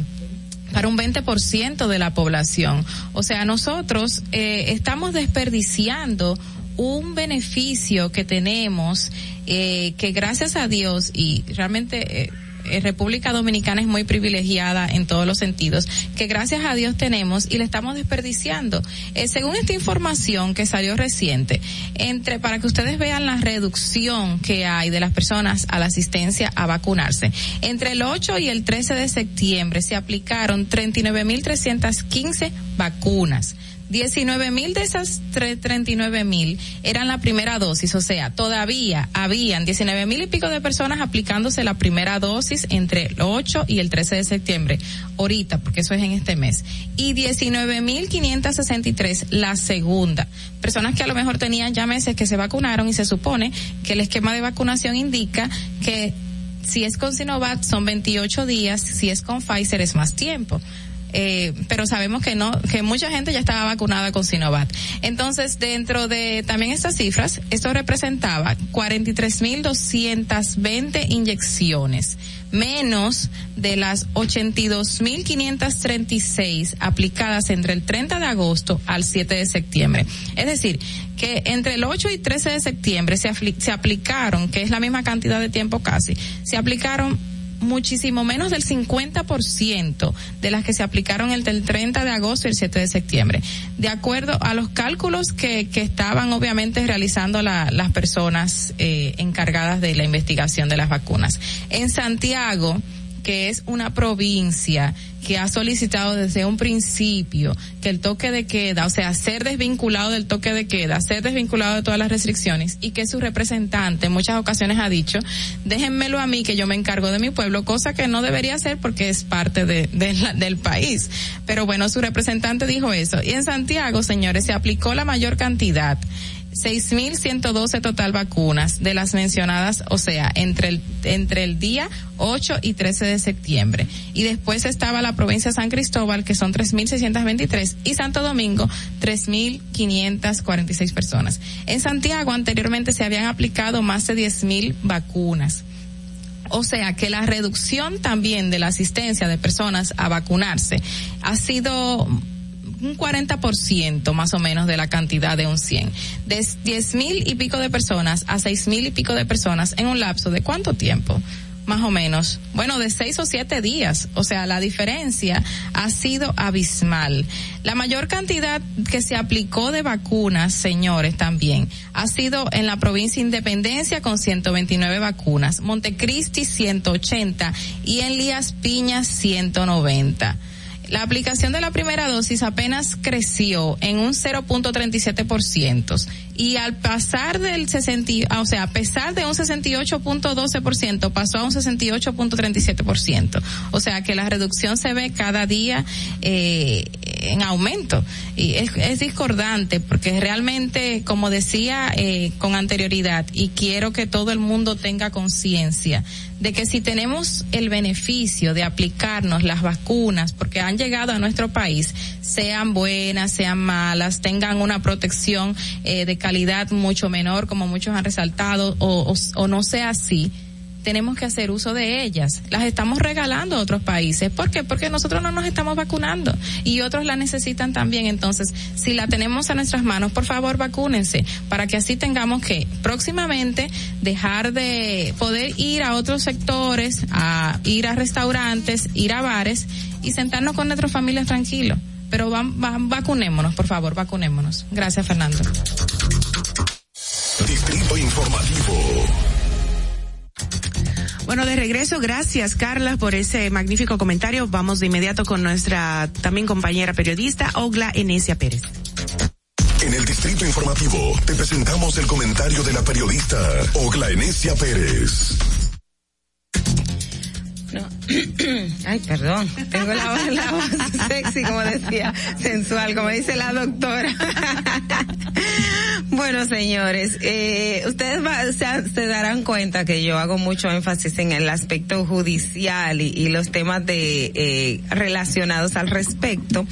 para un 20% de la población. O sea, nosotros eh, estamos desperdiciando un beneficio que tenemos eh, que gracias a Dios y realmente eh, República Dominicana es muy privilegiada en todos los sentidos, que gracias a Dios tenemos y le estamos desperdiciando. Eh, según esta información que salió reciente, entre para que ustedes vean la reducción que hay de las personas a la asistencia a vacunarse, entre el 8 y el 13 de septiembre se aplicaron 39.315 vacunas 19 mil de esas 39 mil eran la primera dosis, o sea, todavía habían 19 mil y pico de personas aplicándose la primera dosis entre el 8 y el 13 de septiembre, ahorita, porque eso es en este mes, y 19 mil 563 la segunda. Personas que a lo mejor tenían ya meses que se vacunaron y se supone que el esquema de vacunación indica que si es con Sinovac son 28 días, si es con Pfizer es más tiempo eh, pero sabemos que no, que mucha gente ya estaba vacunada con Sinovac. Entonces, dentro de también estas cifras, esto representaba 43.220 inyecciones, menos de las 82.536 aplicadas entre el 30 de agosto al 7 de septiembre. Es decir, que entre el 8 y 13 de septiembre se, se aplicaron, que es la misma cantidad de tiempo casi, se aplicaron muchísimo menos del 50% de las que se aplicaron el del 30 de agosto y el 7 de septiembre. De acuerdo a los cálculos que, que estaban obviamente realizando la, las personas eh, encargadas de la investigación de las vacunas. En Santiago, que es una provincia que ha solicitado desde un principio que el toque de queda, o sea, ser desvinculado del toque de queda, ser desvinculado de todas las restricciones y que su representante en muchas ocasiones ha dicho, déjenmelo a mí que yo me encargo de mi pueblo, cosa que no debería hacer porque es parte de, de la, del país. Pero bueno, su representante dijo eso. Y en Santiago, señores, se aplicó la mayor cantidad 6.112 total vacunas de las mencionadas, o sea, entre el, entre el día 8 y 13 de septiembre. Y después estaba la provincia de San Cristóbal, que son 3.623, y Santo Domingo, 3.546 personas. En Santiago anteriormente se habían aplicado más de 10.000 vacunas. O sea que la reducción también de la asistencia de personas a vacunarse ha sido un 40% más o menos de la cantidad de un 100. De 10 mil y pico de personas a 6 mil y pico de personas en un lapso de cuánto tiempo? más o menos. Bueno, de seis o siete días. O sea, la diferencia ha sido abismal. La mayor cantidad que se aplicó de vacunas, señores, también, ha sido en la provincia Independencia con 129 vacunas, Montecristi 180 y en Lías Piñas 190 la aplicación de la primera dosis apenas creció en un 0.37% y al pasar del 60, o sea, a pesar de un 68.12% pasó a un 68.37%. O sea que la reducción se ve cada día eh, en aumento. Y es, es, discordante porque realmente, como decía eh, con anterioridad, y quiero que todo el mundo tenga conciencia de que si tenemos el beneficio de aplicarnos las vacunas, porque han llegado a nuestro país, sean buenas, sean malas, tengan una protección eh, de calidad mucho menor, como muchos han resaltado, o, o, o no sea así, tenemos que hacer uso de ellas. Las estamos regalando a otros países. ¿Por qué? Porque nosotros no nos estamos vacunando y otros la necesitan también. Entonces, si la tenemos a nuestras manos, por favor, vacúnense para que así tengamos que próximamente dejar de poder ir a otros sectores, a ir a restaurantes, ir a bares y sentarnos con nuestras familias tranquilos. Pero va, va, vacunémonos, por favor, vacunémonos. Gracias, Fernando. Distrito Informativo. Bueno, de regreso, gracias Carla por ese magnífico comentario. Vamos de inmediato con nuestra también compañera periodista, Ogla Enesia Pérez. En el Distrito Informativo te presentamos el comentario de la periodista Ogla Enesia Pérez. No. Ay, perdón. Tengo la voz, la voz sexy, como decía, sensual, como dice la doctora. Bueno, señores, eh, ustedes va, se, se, darán cuenta que yo hago mucho énfasis en el aspecto judicial y, y los temas de eh, relacionados al respecto.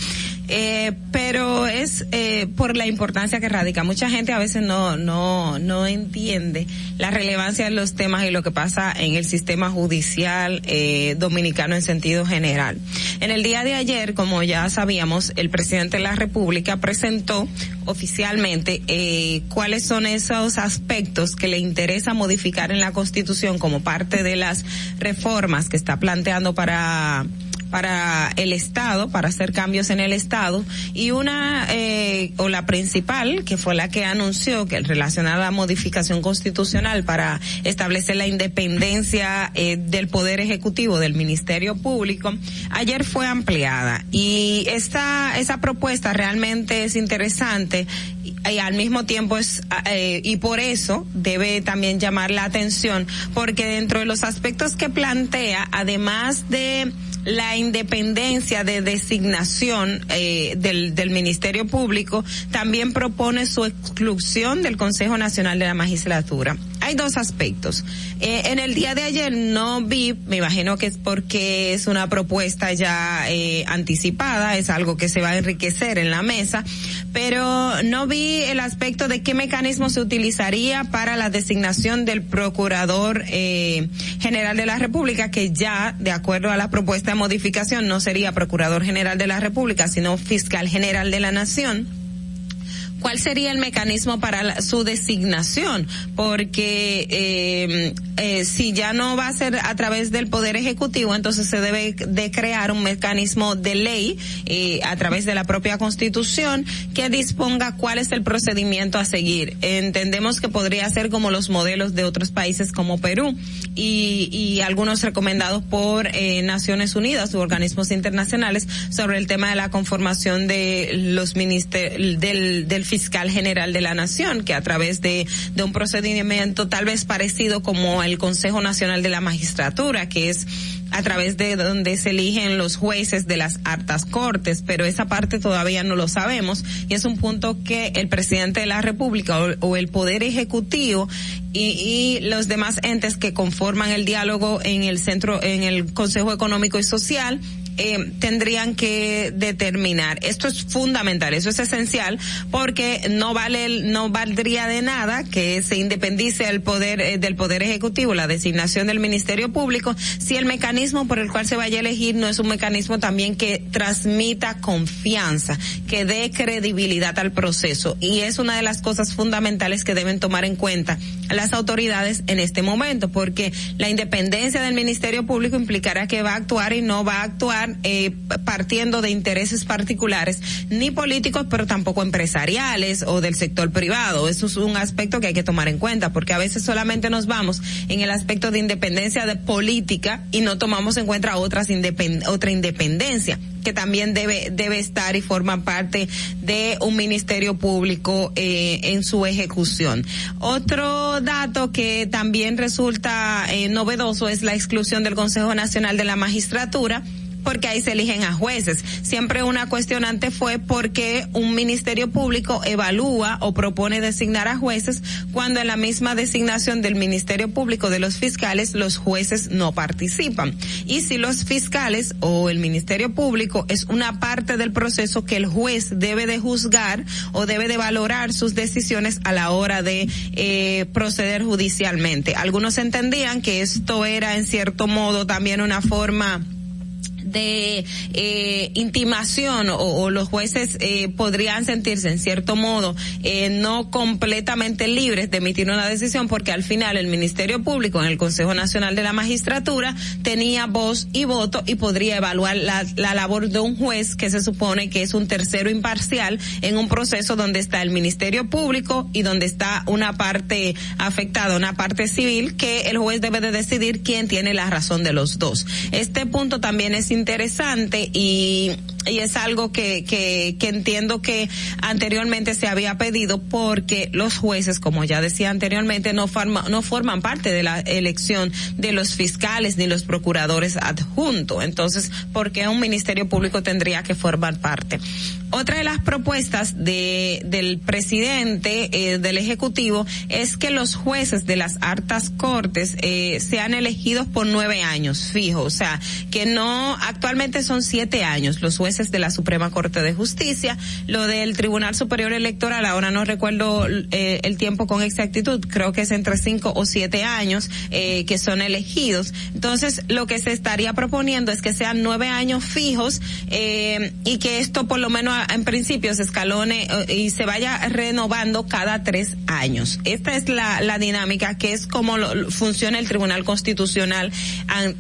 Eh, pero es eh, por la importancia que radica. Mucha gente a veces no no no entiende la relevancia de los temas y lo que pasa en el sistema judicial eh, dominicano en sentido general. En el día de ayer, como ya sabíamos, el presidente de la República presentó oficialmente eh, cuáles son esos aspectos que le interesa modificar en la Constitución como parte de las reformas que está planteando para para el Estado, para hacer cambios en el Estado, y una, eh, o la principal, que fue la que anunció que relacionada a la modificación constitucional para establecer la independencia eh, del Poder Ejecutivo del Ministerio Público, ayer fue ampliada. Y esta, esa propuesta realmente es interesante y, al mismo tiempo es, eh, y por eso debe también llamar la atención, porque dentro de los aspectos que plantea, además de la independencia de designación eh, del, del Ministerio Público, también propone su exclusión del Consejo Nacional de la Magistratura. Hay dos aspectos. Eh, en el día de ayer no vi, me imagino que es porque es una propuesta ya eh, anticipada, es algo que se va a enriquecer en la mesa, pero no vi el aspecto de qué mecanismo se utilizaría para la designación del Procurador eh, General de la República, que ya, de acuerdo a la propuesta de modificación, no sería Procurador General de la República, sino Fiscal General de la Nación cuál sería el mecanismo para la, su designación, porque eh, eh, si ya no va a ser a través del Poder Ejecutivo, entonces se debe de crear un mecanismo de ley eh, a través de la propia Constitución que disponga cuál es el procedimiento a seguir. Entendemos que podría ser como los modelos de otros países como Perú y, y algunos recomendados por eh, Naciones Unidas u organismos internacionales sobre el tema de la conformación de los ministerios del, del fiscal general de la nación, que a través de, de un procedimiento tal vez parecido como el Consejo Nacional de la Magistratura, que es a través de donde se eligen los jueces de las altas cortes, pero esa parte todavía no lo sabemos y es un punto que el presidente de la República o, o el Poder Ejecutivo y, y, los demás entes que conforman el diálogo en el centro, en el Consejo Económico y Social eh, tendrían que determinar. Esto es fundamental, eso es esencial, porque no vale, no valdría de nada que se independice el poder eh, del poder ejecutivo, la designación del Ministerio Público, si el mecanismo por el cual se vaya a elegir no es un mecanismo también que transmita confianza, que dé credibilidad al proceso. Y es una de las cosas fundamentales que deben tomar en cuenta las autoridades en este momento, porque la independencia del Ministerio Público implicará que va a actuar y no va a actuar eh, partiendo de intereses particulares, ni políticos, pero tampoco empresariales o del sector privado. Eso es un aspecto que hay que tomar en cuenta, porque a veces solamente nos vamos en el aspecto de independencia de política y no tomamos en cuenta otras independ- otra independencia que también debe debe estar y forma parte de un ministerio público eh, en su ejecución. Otro dato que también resulta eh, novedoso es la exclusión del Consejo Nacional de la Magistratura porque ahí se eligen a jueces. Siempre una cuestionante fue por qué un ministerio público evalúa o propone designar a jueces cuando en la misma designación del ministerio público de los fiscales los jueces no participan. Y si los fiscales o el ministerio público es una parte del proceso que el juez debe de juzgar o debe de valorar sus decisiones a la hora de eh, proceder judicialmente. Algunos entendían que esto era en cierto modo también una forma de eh, intimación o, o los jueces eh, podrían sentirse en cierto modo eh, no completamente libres de emitir una decisión porque al final el Ministerio Público en el Consejo Nacional de la Magistratura tenía voz y voto y podría evaluar la, la labor de un juez que se supone que es un tercero imparcial en un proceso donde está el Ministerio Público y donde está una parte afectada, una parte civil que el juez debe de decidir quién tiene la razón de los dos. Este punto también es interesante y, y es algo que, que, que entiendo que anteriormente se había pedido porque los jueces, como ya decía anteriormente, no, forma, no forman parte de la elección de los fiscales ni los procuradores adjuntos. Entonces, ¿por qué un ministerio público tendría que formar parte? Otra de las propuestas de, del presidente eh, del Ejecutivo es que los jueces de las altas cortes eh, sean elegidos por nueve años fijo, o sea, que no actualmente son siete años los jueces de la Suprema Corte de Justicia, lo del Tribunal Superior Electoral, ahora no recuerdo eh, el tiempo con exactitud, creo que es entre cinco o siete años eh, que son elegidos. Entonces, lo que se estaría proponiendo es que sean nueve años fijos eh, y que esto por lo menos en principio se escalone eh, y se vaya renovando cada tres años. Esta es la, la dinámica que es como lo- funciona el Tribunal Constitucional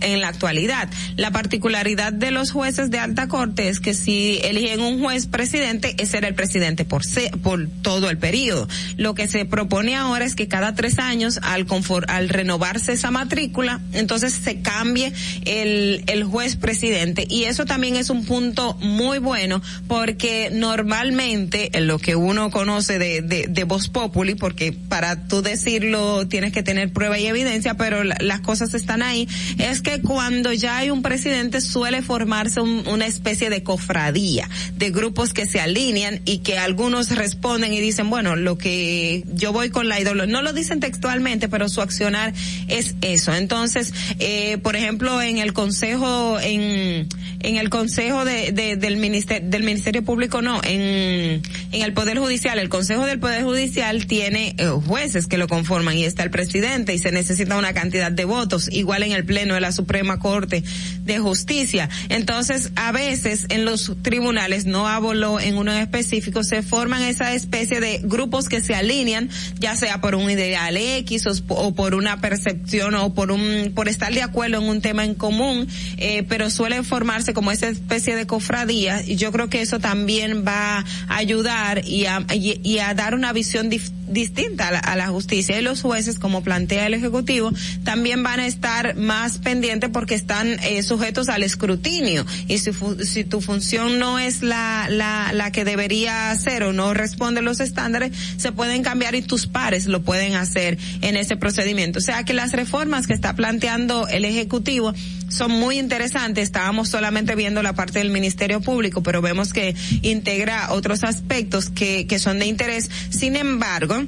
en la actualidad. La particularidad de los jueces de alta corte es que si eligen un juez presidente, ese era el presidente por, se- por todo el periodo. Lo que se propone ahora es que cada tres años, al, confor- al renovarse esa matrícula, entonces se cambie el, el juez presidente. Y eso también es un punto muy bueno porque normalmente en lo que uno conoce de, de, de Voz Populi, porque para tú decirlo tienes que tener prueba y evidencia, pero la- las cosas están ahí, es que cuando ya hay un presidente suele formarse un- una especie de cofradía, de grupos que se alinean y que algunos responden y dicen, bueno, lo que yo voy con la ideología, no lo dicen textualmente, pero su accionar es eso. Entonces, eh, por ejemplo, en el consejo, en, en el consejo de, de- del ministerio, del ministerio público no, en, en el poder judicial, el consejo del poder judicial tiene eh, jueces que lo conforman y está el presidente y se necesita una cantidad de votos, igual en el pleno de la Suprema Corte de Justicia. Entonces, a veces en los tribunales, no hablo en uno en específico, se forman esa especie de grupos que se alinean, ya sea por un ideal X o, o por una percepción o por un, por estar de acuerdo en un tema en común, eh, pero suele formarse como esa especie de cofradía y yo creo que eso también va a ayudar y a, y, a dar una visión dif- distinta a la, a la justicia y los jueces, como plantea el Ejecutivo, también van a estar más pendientes porque están eh, sujetos al escrutinio y si, si tu función no es la, la, la que debería ser o no responde los estándares, se pueden cambiar y tus pares lo pueden hacer en ese procedimiento. O sea que las reformas que está planteando el Ejecutivo son muy interesantes. Estábamos solamente viendo la parte del Ministerio Público, pero vemos que integra otros aspectos que, que son de interés. Sin embargo,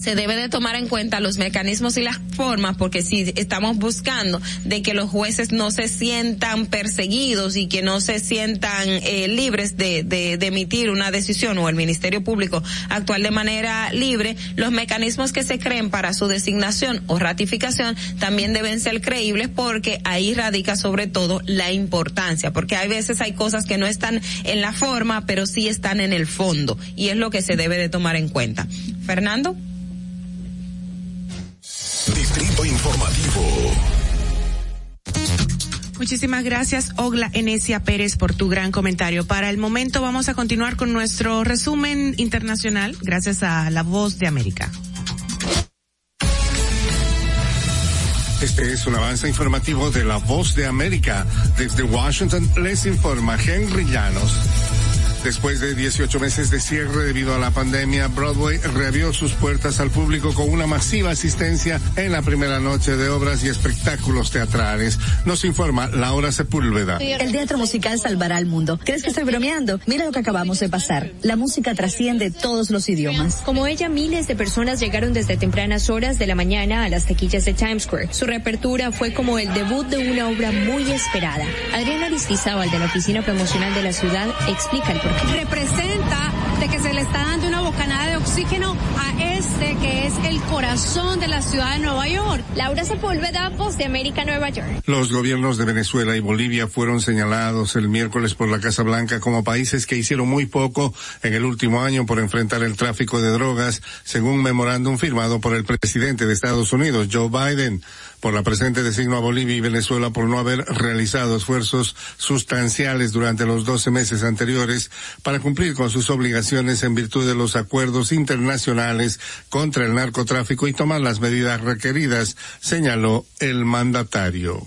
se debe de tomar en cuenta los mecanismos y las formas, porque si estamos buscando de que los jueces no se sientan perseguidos y que no se sientan eh, libres de, de, de emitir una decisión o el Ministerio Público actual de manera libre, los mecanismos que se creen para su designación o ratificación también deben ser creíbles porque ahí radica sobre todo la importancia, porque hay veces hay cosas que no están en la forma, pero sí están en el fondo y es lo que se debe de tomar en cuenta. Fernando. Distrito Informativo. Muchísimas gracias, Ogla Enesia Pérez, por tu gran comentario. Para el momento vamos a continuar con nuestro resumen internacional, gracias a La Voz de América. Este es un avance informativo de La Voz de América. Desde Washington les informa Henry Llanos. Después de 18 meses de cierre debido a la pandemia, Broadway reabrió sus puertas al público con una masiva asistencia en la primera noche de obras y espectáculos teatrales. Nos informa Laura Sepúlveda. El teatro musical salvará al mundo. ¿Crees que estoy bromeando? Mira lo que acabamos de pasar. La música trasciende todos los idiomas. Como ella, miles de personas llegaron desde tempranas horas de la mañana a las taquillas de Times Square. Su reapertura fue como el debut de una obra muy esperada. Adriana Aristizábal de la Oficina Promocional de la Ciudad explica el. Representa de que se le está dando una bocanada de oxígeno a este que es el corazón de la ciudad de Nueva York. Laura Sepúlveda, Voz de América, Nueva York. Los gobiernos de Venezuela y Bolivia fueron señalados el miércoles por la Casa Blanca como países que hicieron muy poco en el último año por enfrentar el tráfico de drogas, según un memorándum firmado por el presidente de Estados Unidos, Joe Biden por la presente designo a Bolivia y Venezuela por no haber realizado esfuerzos sustanciales durante los 12 meses anteriores para cumplir con sus obligaciones en virtud de los acuerdos internacionales contra el narcotráfico y tomar las medidas requeridas, señaló el mandatario.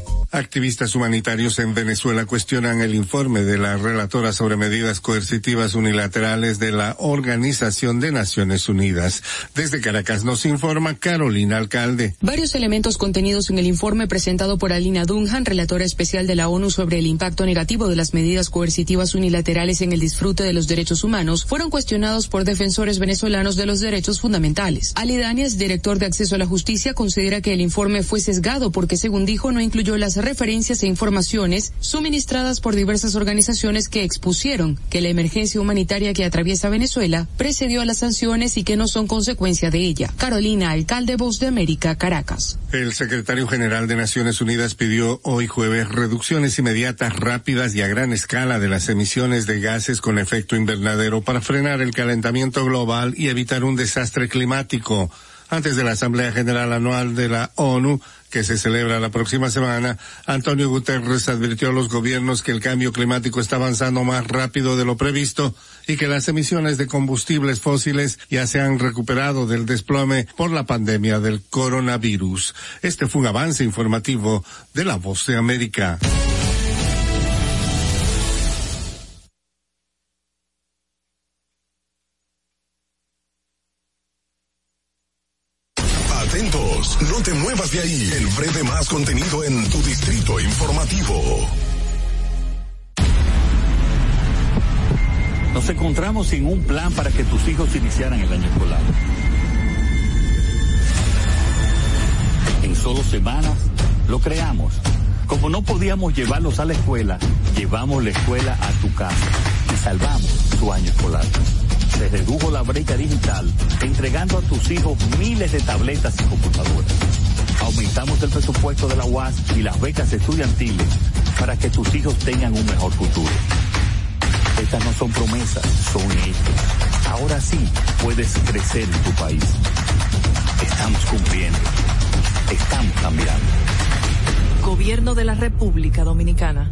Activistas humanitarios en Venezuela cuestionan el informe de la relatora sobre medidas coercitivas unilaterales de la Organización de Naciones Unidas. Desde Caracas nos informa Carolina Alcalde. Varios elementos contenidos en el informe presentado por Alina Dunham, relatora especial de la ONU sobre el impacto negativo de las medidas coercitivas unilaterales en el disfrute de los derechos humanos, fueron cuestionados por defensores venezolanos de los derechos fundamentales. Ali Daniels, director de Acceso a la Justicia, considera que el informe fue sesgado porque, según dijo, no incluyó las referencias e informaciones suministradas por diversas organizaciones que expusieron que la emergencia humanitaria que atraviesa Venezuela precedió a las sanciones y que no son consecuencia de ella. Carolina, alcalde Voz de América, Caracas. El secretario general de Naciones Unidas pidió hoy jueves reducciones inmediatas, rápidas y a gran escala de las emisiones de gases con efecto invernadero para frenar el calentamiento global y evitar un desastre climático. Antes de la Asamblea General Anual de la ONU, que se celebra la próxima semana, Antonio Guterres advirtió a los gobiernos que el cambio climático está avanzando más rápido de lo previsto y que las emisiones de combustibles fósiles ya se han recuperado del desplome por la pandemia del coronavirus. Este fue un avance informativo de la Voz de América. De ahí. El breve más contenido en tu distrito informativo. Nos encontramos sin un plan para que tus hijos iniciaran el año escolar. En solo semanas lo creamos. Como no podíamos llevarlos a la escuela, llevamos la escuela a tu casa y salvamos su año escolar. Se redujo la brecha digital entregando a tus hijos miles de tabletas y computadoras. Aumentamos el presupuesto de la UAS y las becas estudiantiles para que tus hijos tengan un mejor futuro. Estas no son promesas, son hechos. Ahora sí puedes crecer en tu país. Estamos cumpliendo. Estamos cambiando. Gobierno de la República Dominicana.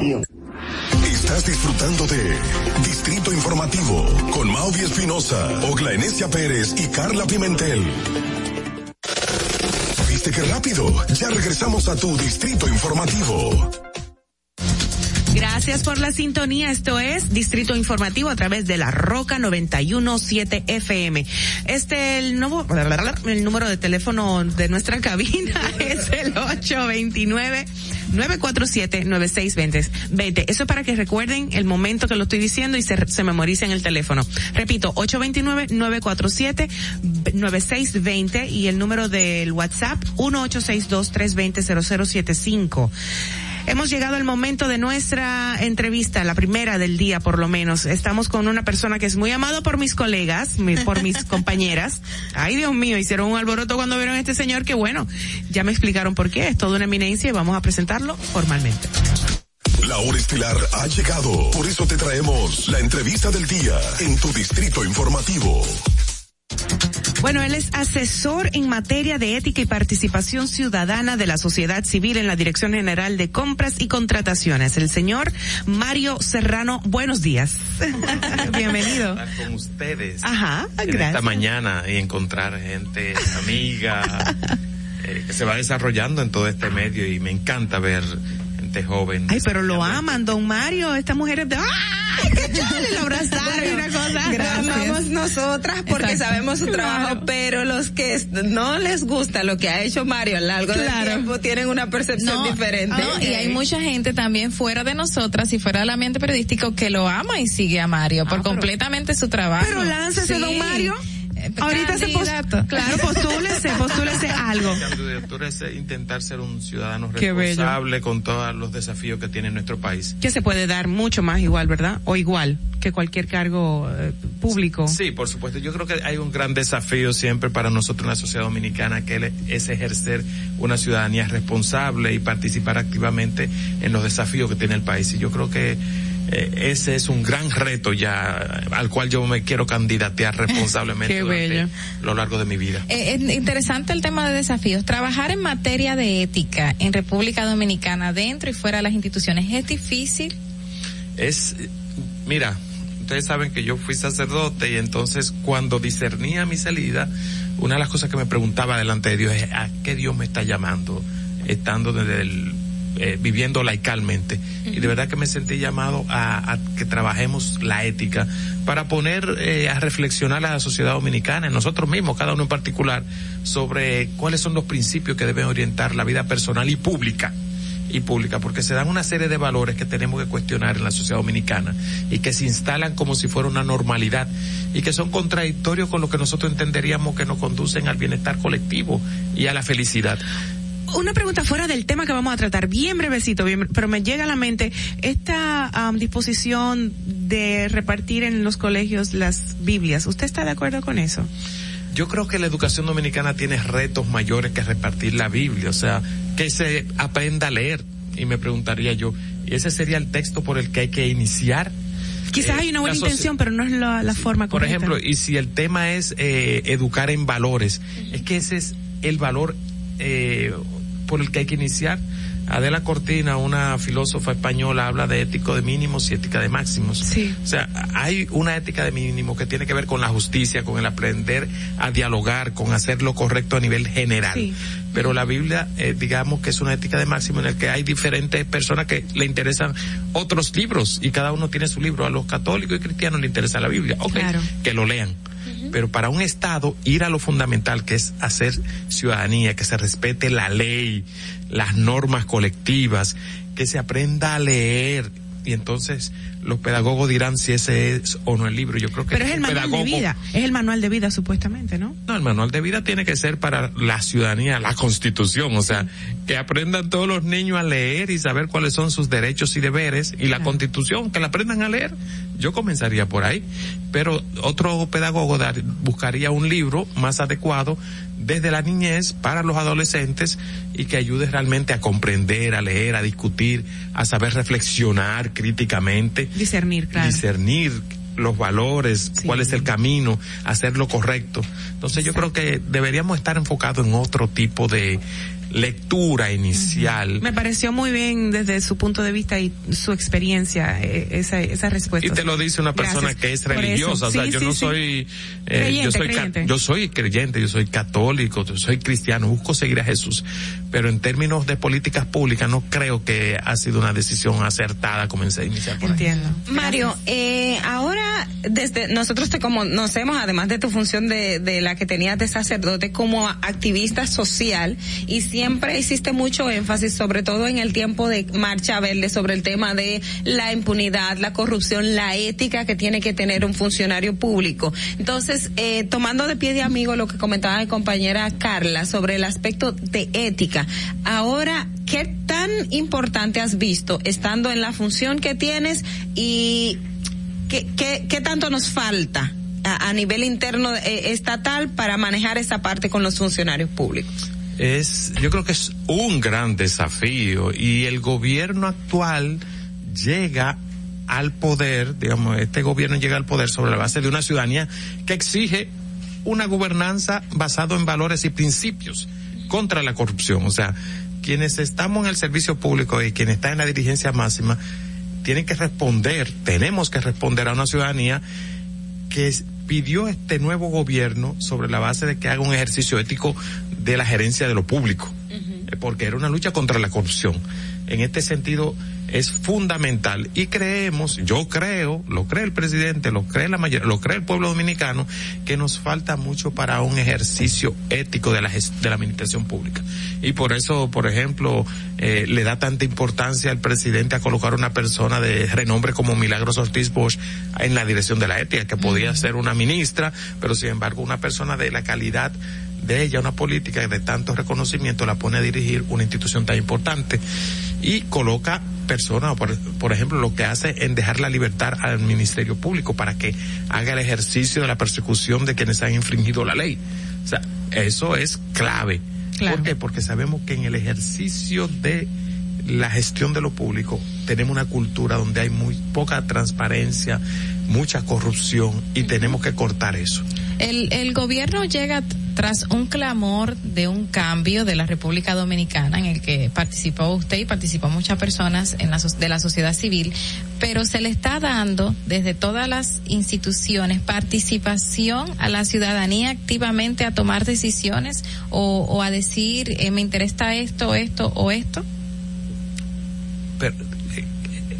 Estás disfrutando de Distrito Informativo con Mauvi Espinosa, Ogla Enesia Pérez y Carla Pimentel. ¿Viste qué rápido? Ya regresamos a tu Distrito Informativo. Gracias por la sintonía. Esto es Distrito Informativo a través de la Roca 917 FM. Este el nuevo el número de teléfono de nuestra cabina es el 829 947-9620. Eso es para que recuerden el momento que lo estoy diciendo y se, se memoricen el teléfono. Repito, 829-947-9620 y el número del WhatsApp 1862-320-0075. Hemos llegado al momento de nuestra entrevista, la primera del día por lo menos. Estamos con una persona que es muy amado por mis colegas, por mis compañeras. Ay, Dios mío, hicieron un alboroto cuando vieron a este señor que bueno, ya me explicaron por qué. Es toda una eminencia y vamos a presentarlo formalmente. La hora estelar ha llegado, por eso te traemos la entrevista del día en tu distrito informativo. Bueno, él es asesor en materia de ética y participación ciudadana de la sociedad civil en la Dirección General de Compras y Contrataciones. El señor Mario Serrano, buenos días. Bienvenido. Estar con ustedes. Ajá, en gracias. Esta mañana y encontrar gente amiga eh, que se va desarrollando en todo este medio y me encanta ver gente joven. Ay, pero lo aman, don Mario. Esta mujer es de... ¡Ay, qué chévere! Lo abrazaron una cosa. Amamos nosotras porque Exacto. sabemos su trabajo, Claro. pero los que no les gusta lo que ha hecho Mario a lo largo del Claro. tiempo tienen una percepción No, diferente. no, y hay mucha gente también fuera de nosotras y fuera del ambiente periodístico que lo ama y sigue a Mario por completamente su trabajo. Pero láncese, Sí. don Mario. Ahorita se candidato. Claro, postúlese, postúlese algo. Candidatura es eh, intentar ser un ciudadano responsable con todos los desafíos que tiene nuestro país. Que se puede dar mucho más igual, ¿verdad? O igual que cualquier cargo eh, público. Sí, por supuesto. Yo creo que hay un gran desafío siempre para nosotros en la sociedad dominicana que es ejercer una ciudadanía responsable y participar activamente en los desafíos que tiene el país. Y yo creo que eh, ese es un gran reto ya al cual yo me quiero candidatear responsablemente durante bello. lo largo de mi vida. Eh, es interesante el tema de desafíos. Trabajar en materia de ética en República Dominicana, dentro y fuera de las instituciones, es difícil. Es, mira, ustedes saben que yo fui sacerdote y entonces cuando discernía mi salida, una de las cosas que me preguntaba delante de Dios es a qué Dios me está llamando, estando desde el, eh, viviendo laicalmente. Y de verdad que me sentí llamado a, a que trabajemos la ética para poner eh, a reflexionar a la sociedad dominicana, en nosotros mismos, cada uno en particular, sobre cuáles son los principios que deben orientar la vida personal y pública y pública, porque se dan una serie de valores que tenemos que cuestionar en la sociedad dominicana y que se instalan como si fuera una normalidad y que son contradictorios con lo que nosotros entenderíamos que nos conducen al bienestar colectivo y a la felicidad. Una pregunta fuera del tema que vamos a tratar, bien brevecito, bien, pero me llega a la mente esta um, disposición de repartir en los colegios las Biblias. ¿Usted está de acuerdo con eso? Yo creo que la educación dominicana tiene retos mayores que repartir la Biblia, o sea, que se aprenda a leer. Y me preguntaría yo, ¿y ese sería el texto por el que hay que iniciar? Quizás Eh, hay una buena la soci- intención, pero no es la, la forma Por correcta. ejemplo, y si el tema es eh, educar en valores, es que ese es el valor eh, por el que hay que iniciar. Adela Cortina, una filósofa española, habla de ético de mínimos y ética de máximos. Sí. O sea, hay una ética de mínimo que tiene que ver con la justicia, con el aprender a dialogar, con hacer lo correcto a nivel general. Sí. Pero la Biblia, eh, digamos que es una ética de máximo en el que hay diferentes personas que le interesan otros libros y cada uno tiene su libro. A los católicos y cristianos le interesa la Biblia. Ok, Claro. que lo lean. Pero para un Estado, ir a lo fundamental, que es hacer ciudadanía, que se respete la ley, las normas colectivas, que se aprenda a leer. Y entonces los pedagogos dirán si ese es o no el libro. Yo creo que Pero es el manual de vida, es el manual de vida supuestamente, ¿no? no, el manual de vida tiene que ser para la ciudadanía, la constitución, o sea, que aprendan todos los niños a leer y saber cuáles son sus derechos y deberes y la constitución, que la aprendan a leer. Yo comenzaría por ahí, pero otro pedagogo dar- buscaría un libro más adecuado desde la niñez para los adolescentes y que ayude realmente a comprender, a leer, a discutir, a saber reflexionar críticamente Discernir, claro. discernir los valores, cuál es el camino, hacer lo correcto. Entonces yo creo que deberíamos estar enfocados en otro tipo de lectura inicial. Me pareció muy bien desde su punto de vista y su experiencia eh, esa, esa respuesta. Y te lo dice una persona Gracias que es religiosa, o sea, Sí, yo sí, no sí. soy, eh, Creyente, yo soy, creyente. yo soy creyente, yo soy católico, yo soy cristiano, busco seguir a Jesús, pero en términos de políticas públicas no creo que ha sido una decisión acertada comenzar a iniciar por ahí. Entiendo. Mario, eh, ahora desde nosotros te conocemos, además de tu función de, de la que tenías de sacerdote, como activista social y siempre hiciste mucho énfasis, sobre todo en el tiempo de Marcha Verde, sobre el tema de la impunidad, la corrupción, la ética que tiene que tener un funcionario público. Entonces, eh, tomando de pie de amigo lo que comentaba mi compañera Carla sobre el aspecto de ética, ahora, ¿qué tan importante has visto estando en la función que tienes y qué, qué, tanto nos falta a, a nivel interno eh, estatal para manejar esa parte con los funcionarios públicos? Es, yo creo que es un gran desafío y el gobierno actual llega al poder, digamos, este gobierno llega al poder sobre la base de una ciudadanía que exige una gobernanza basada en valores y principios contra la corrupción. O sea, quienes estamos en el servicio público y quienes están en la dirigencia máxima tienen que responder, tenemos que responder a una ciudadanía que pidió este nuevo gobierno sobre la base de que haga un ejercicio ético de la gerencia de lo público, eh, porque era una lucha contra la corrupción. En este sentido es fundamental y creemos, yo creo, lo cree el presidente, lo cree la mayoría, lo cree el pueblo dominicano, que nos falta mucho para un ejercicio ético de la, de la administración pública. Y por eso, por ejemplo, eh, le da tanta importancia al presidente a colocar una persona de renombre como Milagros Ortiz Bosch en la dirección de la ética, que podía ser una ministra, pero sin embargo una persona de la calidad de ella, una política de tanto reconocimiento, la pone a dirigir una institución tan importante y coloca personas, por, por ejemplo, lo que hace en dejar la libertad al Ministerio Público para que haga el ejercicio de la persecución de quienes han infringido la ley. O sea, eso es clave. ¿Por qué? Porque sabemos que en el ejercicio de la gestión de lo público tenemos una cultura donde hay muy poca transparencia, mucha corrupción y tenemos que cortar eso. El, el gobierno llega tras un clamor de un cambio de la República Dominicana en el que participó usted y participó muchas personas en la, de la sociedad civil, pero se le está dando desde todas las instituciones participación a la ciudadanía activamente a tomar decisiones o, o a decir eh, me interesa esto, esto o esto.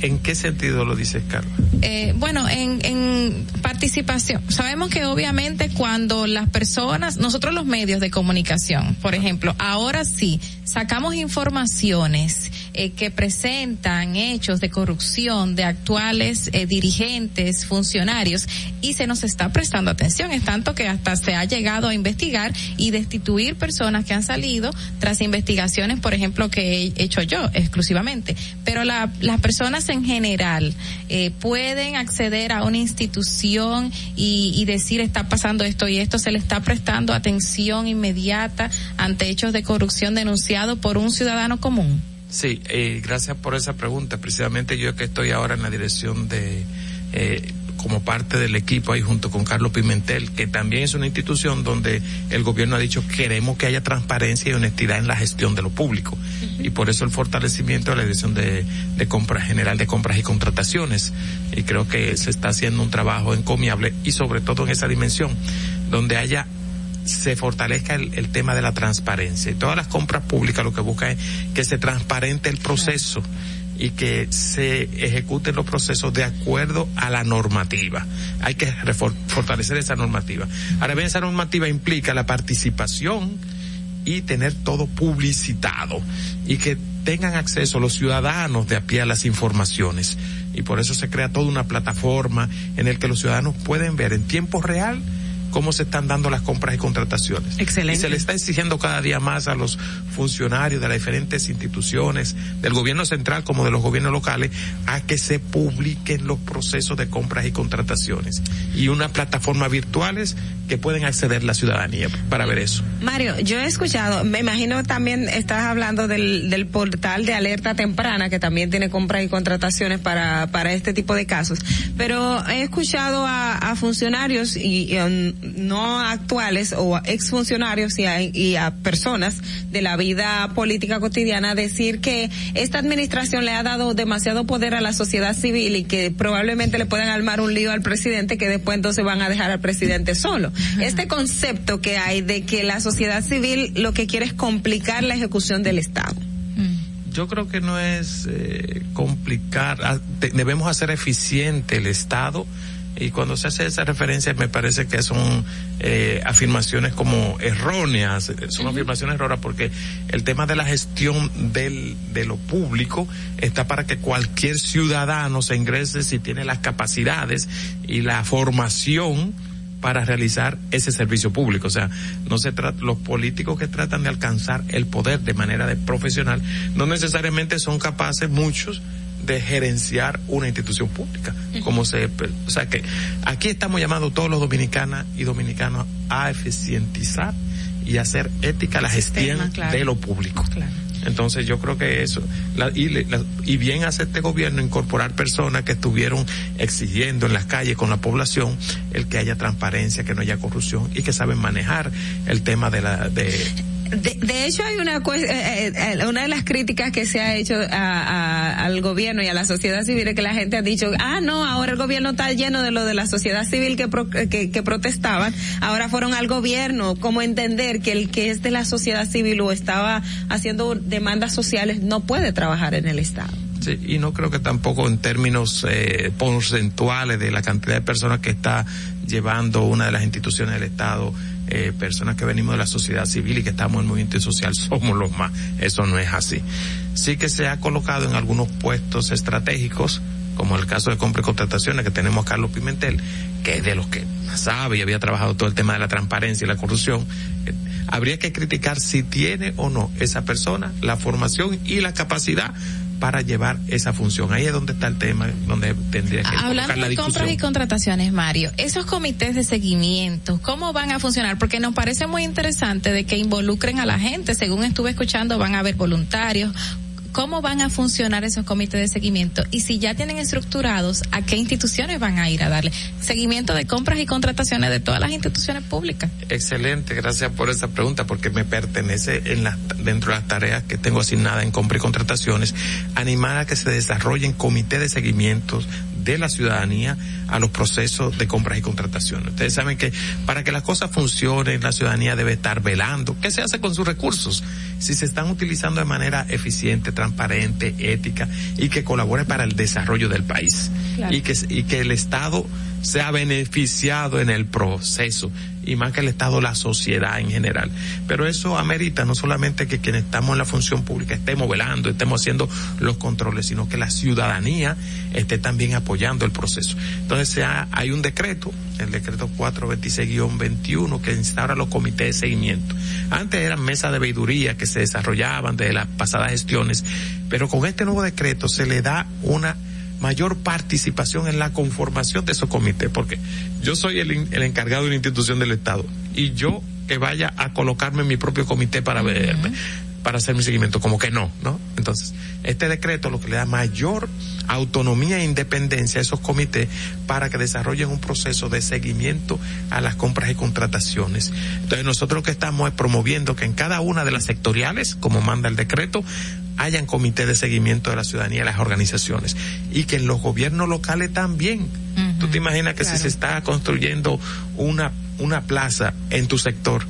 ¿En qué sentido lo dices, Carlos? Eh, bueno, en, en participación. Sabemos que obviamente cuando las personas, nosotros los medios de comunicación, por ejemplo, ahora sí, sacamos informaciones eh, que presentan hechos de corrupción de actuales eh, dirigentes, funcionarios, y se nos está prestando atención. Es tanto que hasta se ha llegado a investigar y destituir personas que han salido tras investigaciones, por ejemplo, que he hecho yo exclusivamente. Pero la, las personas en general eh, pueden acceder a una institución y, y decir está pasando esto y esto, se le está prestando atención inmediata ante hechos de corrupción denunciados por un ciudadano común. Sí, eh, gracias por esa pregunta. Precisamente yo que estoy ahora en la dirección de, eh, como parte del equipo ahí junto con Carlos Pimentel, que también es una institución donde el gobierno ha dicho queremos que haya transparencia y honestidad en la gestión de lo público. Y por eso el fortalecimiento de la dirección de, de compras general de compras y contrataciones. Y creo que se está haciendo un trabajo encomiable y sobre todo en esa dimensión, donde haya se fortalezca el, el, tema de la transparencia. Y todas las compras públicas lo que buscan es que se transparente el proceso y que se ejecuten los procesos de acuerdo a la normativa. Hay que fortalecer esa normativa. Ahora bien, esa normativa implica la participación y tener todo publicitado y que tengan acceso los ciudadanos de a pie a las informaciones. Y por eso se crea toda una plataforma en el que los ciudadanos pueden ver en tiempo real cómo se están dando las compras y contrataciones. Excelente. Y se le está exigiendo cada día más a los funcionarios de las diferentes instituciones, del gobierno central como de los gobiernos locales, a que se publiquen los procesos de compras y contrataciones. Y unas plataformas virtuales que pueden acceder la ciudadanía para ver eso. Mario, yo he escuchado, me imagino también estás hablando del, del portal de alerta temprana que también tiene compras y contrataciones para, para este tipo de casos, pero he escuchado a, a funcionarios y, no actuales o exfuncionarios y a, y a personas de la vida política cotidiana decir que esta administración le ha dado demasiado poder a la sociedad civil y que probablemente le puedan armar un lío al presidente que después entonces van a dejar al presidente solo. Este concepto que hay de que la sociedad civil lo que quiere es complicar la ejecución del Estado. Yo creo que no es eh, complicar, debemos hacer eficiente el Estado y cuando se hace esa referencia me parece que son eh, afirmaciones como erróneas, son uh -huh. afirmaciones erróneas porque el tema de la gestión del, de lo público está para que cualquier ciudadano se ingrese si tiene las capacidades y la formación para realizar ese servicio público. O sea, no se trata, los políticos que tratan de alcanzar el poder de manera de profesional no necesariamente son capaces muchos de gerenciar una institución pública. Como se, o sea que aquí estamos llamando todos los dominicanas y dominicanos a eficientizar y hacer ética la gestión claro. de lo público. Claro. Entonces yo creo que eso, la, y, la, y, bien hace este gobierno incorporar personas que estuvieron exigiendo en las calles con la población el que haya transparencia, que no haya corrupción y que saben manejar el tema de la, de, de, de, hecho, hay una, eh, eh, una de las críticas que se ha hecho a, al gobierno y a la sociedad civil es que la gente ha dicho, ah, no, ahora el gobierno está lleno de lo de la sociedad civil que, pro, que, protestaban, ahora fueron al gobierno. ¿Cómo entender que el que es de la sociedad civil o estaba haciendo demandas sociales no puede trabajar en el Estado? Sí, y no creo que tampoco en términos eh, porcentuales de la cantidad de personas que está llevando una de las instituciones del Estado eh, personas que venimos de la sociedad civil y que estamos en el movimiento social somos los más. Eso no es así. Sí que se ha colocado en algunos puestos estratégicos, como el caso de compra y contrataciones que tenemos a Carlos Pimentel, que es de los que sabe y había trabajado todo el tema de la transparencia y la corrupción. Eh, habría que criticar si tiene o no esa persona la formación y la capacidad para llevar esa función. Ahí es donde está el tema, donde tendría que Hablando la de compras y contrataciones, Mario, esos comités de seguimiento, ¿cómo van a funcionar? Porque nos parece muy interesante de que involucren a la gente. Según estuve escuchando, van a haber voluntarios. ¿Cómo van a funcionar esos comités de seguimiento? Y si ya tienen estructurados, ¿a qué instituciones van a ir a darle seguimiento de compras y contrataciones de todas las instituciones públicas? Excelente, gracias por esa pregunta, porque me pertenece en la, dentro de las tareas que tengo asignadas en compra y contrataciones, animar a que se desarrollen comités de seguimiento de la ciudadanía a los procesos de compras y contrataciones. Ustedes saben que para que las cosas funcionen, la ciudadanía debe estar velando. ¿Qué se hace con sus recursos? Si se están utilizando de manera eficiente, transparente, ética y que colabore para el desarrollo del país. Claro. Y, que, y que el Estado sea beneficiado en el proceso y más que el Estado, la sociedad en general. Pero eso amerita no solamente que quienes estamos en la función pública estemos velando, estemos haciendo los controles, sino que la ciudadanía esté también apoyando el proceso. Entonces hay un decreto, el decreto 426-21, que instaura los comités de seguimiento. Antes eran mesas de veiduría que se desarrollaban de las pasadas gestiones, pero con este nuevo decreto se le da una mayor participación en la conformación de esos comités, porque yo soy el, el encargado de una institución del Estado y yo que vaya a colocarme en mi propio comité para verme, para hacer mi seguimiento, como que no, ¿no? Entonces, este decreto lo que le da mayor autonomía e independencia a esos comités para que desarrollen un proceso de seguimiento a las compras y contrataciones. Entonces, nosotros lo que estamos es promoviendo que en cada una de las sectoriales, como manda el decreto, hayan comités de seguimiento de la ciudadanía y las organizaciones y que en los gobiernos locales también. Tú te imaginas que si se está construyendo una, una plaza en tu sector,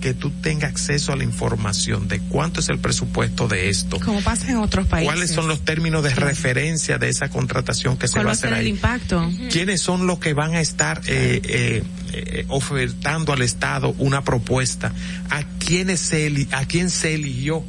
que tú tengas acceso a la información de cuánto es el presupuesto de esto. Como pasa en otros países. ¿Cuáles son los términos de referencia de esa contratación que se va a hacer ¿Cuál va a ser el ahí? impacto? ¿Quiénes son los que van a estar eh, eh, eh, ofertando al Estado una propuesta? ¿A quiénes se eli- a quién se eligió?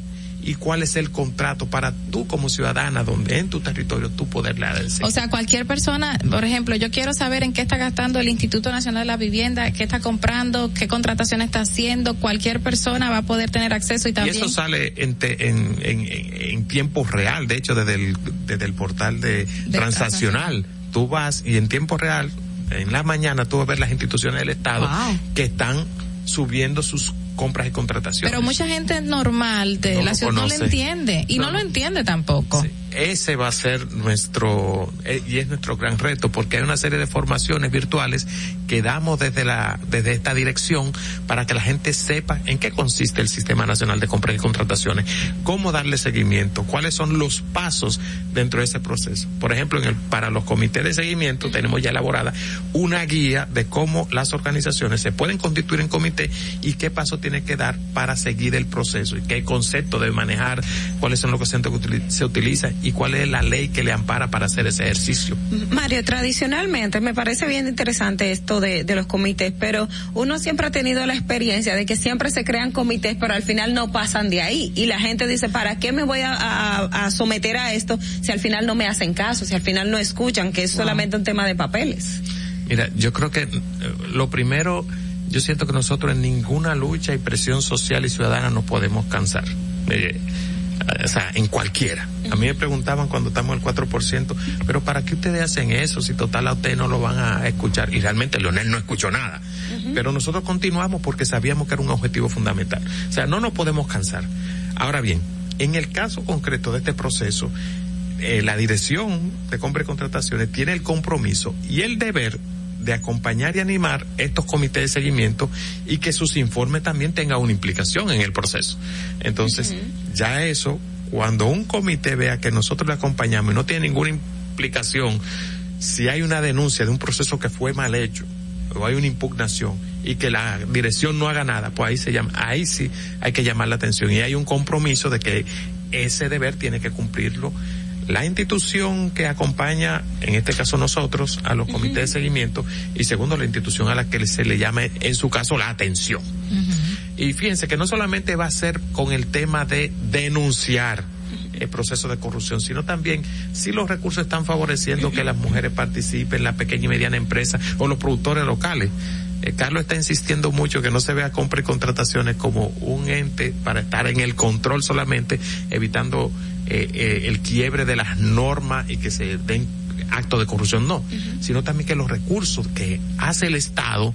¿Y cuál es el contrato para tú como ciudadana, donde en tu territorio tú poderle el O sea, cualquier persona, por ejemplo, yo quiero saber en qué está gastando el Instituto Nacional de la Vivienda, qué está comprando, qué contratación está haciendo, cualquier persona va a poder tener acceso y Y también... eso sale en, te- en, en, en- tiempo real, de hecho, desde el, desde el portal de, transaccional. Tú vas y en tiempo real, en la mañana, tú vas a ver las instituciones del Estado Wow. que están subiendo sus compras y contrataciones. Pero mucha gente normal de No la ciudad no lo entiende y no, No, lo entiende tampoco. Ese va a ser nuestro eh, y es nuestro gran reto porque hay una serie de formaciones virtuales que damos desde la desde esta dirección para que la gente sepa en qué consiste el Sistema Nacional de Compras y Contrataciones, cómo darle seguimiento, cuáles son los pasos dentro de ese proceso. Por ejemplo, en el para los comités de seguimiento tenemos ya elaborada una guía de cómo las organizaciones se pueden constituir en comité y qué paso tiene que dar para seguir el proceso y qué concepto debe manejar, cuáles son los conceptos que se utilizan y cuál es la ley que le ampara para hacer ese ejercicio. Mario, tradicionalmente me parece bien interesante esto de, de los comités, pero uno siempre ha tenido la experiencia de que siempre se crean comités, pero al final no pasan de ahí. Y la gente dice, ¿para qué me voy a, a- a someter a esto si al final no me hacen caso, si al final no escuchan, que es solamente un tema de papeles? Mira, yo creo que eh, lo primero, yo siento que nosotros en ninguna lucha y presión social y ciudadana nos podemos cansar. Eh, o sea, en cualquiera. A mí me preguntaban cuando estamos al 4%, pero ¿para qué ustedes hacen eso si total a ustedes no lo van a escuchar? Y realmente Leonel no escuchó nada. Pero nosotros continuamos porque sabíamos que era un objetivo fundamental. O sea, no nos podemos cansar. Ahora bien, en el caso concreto de este proceso, eh, la dirección de compra y contrataciones tiene el compromiso y el deber de acompañar y animar estos comités de seguimiento y que sus informes también tengan una implicación en el proceso. Entonces, ya eso, cuando un comité vea que nosotros le acompañamos y no tiene ninguna implicación, si hay una denuncia de un proceso que fue mal hecho o hay una impugnación y que la dirección no haga nada, pues ahí se llama, ahí sí hay que llamar la atención y hay un compromiso de que ese deber tiene que cumplirlo la institución que acompaña, en este caso nosotros, a los comités de seguimiento y segundo la institución a la que se le llame, en su caso, la atención. Y fíjense que no solamente va a ser con el tema de denunciar el proceso de corrupción, sino también si los recursos están favoreciendo que las mujeres participen, la pequeña y mediana empresa o los productores locales. Eh, Carlos está insistiendo mucho que no se vea compra y contrataciones como un ente para estar en el control solamente, evitando eh, eh, el quiebre de las normas y que se den actos de corrupción, no, sino también que los recursos que hace el Estado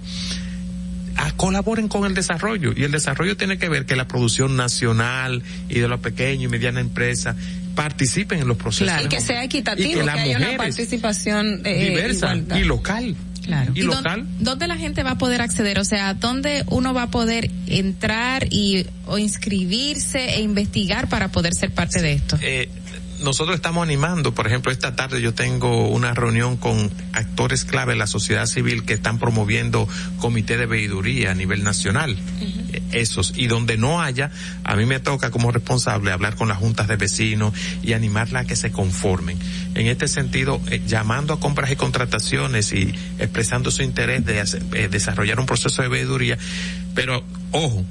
a- colaboren con el desarrollo. Y el desarrollo tiene que ver que la producción nacional y de la pequeña y mediana empresa participen en los procesos Y que sea equitativo, Y que, haya una participación eh, diversa igualdad. y local Claro. y local ¿Dónde la gente va a poder acceder? O sea, ¿dónde uno va a poder entrar y o inscribirse e investigar para poder ser parte de esto? Eh, nosotros estamos animando, por ejemplo, esta tarde yo tengo una reunión con actores clave de la sociedad civil que están promoviendo comité de veeduría a nivel nacional. Esos. Y donde no haya, a mí me toca como responsable hablar con las juntas de vecinos y animarla a que se conformen. En este sentido, eh, llamando a compras y contrataciones y expresando su interés de hacer- eh, desarrollar un proceso de veeduría. Pero, ojo,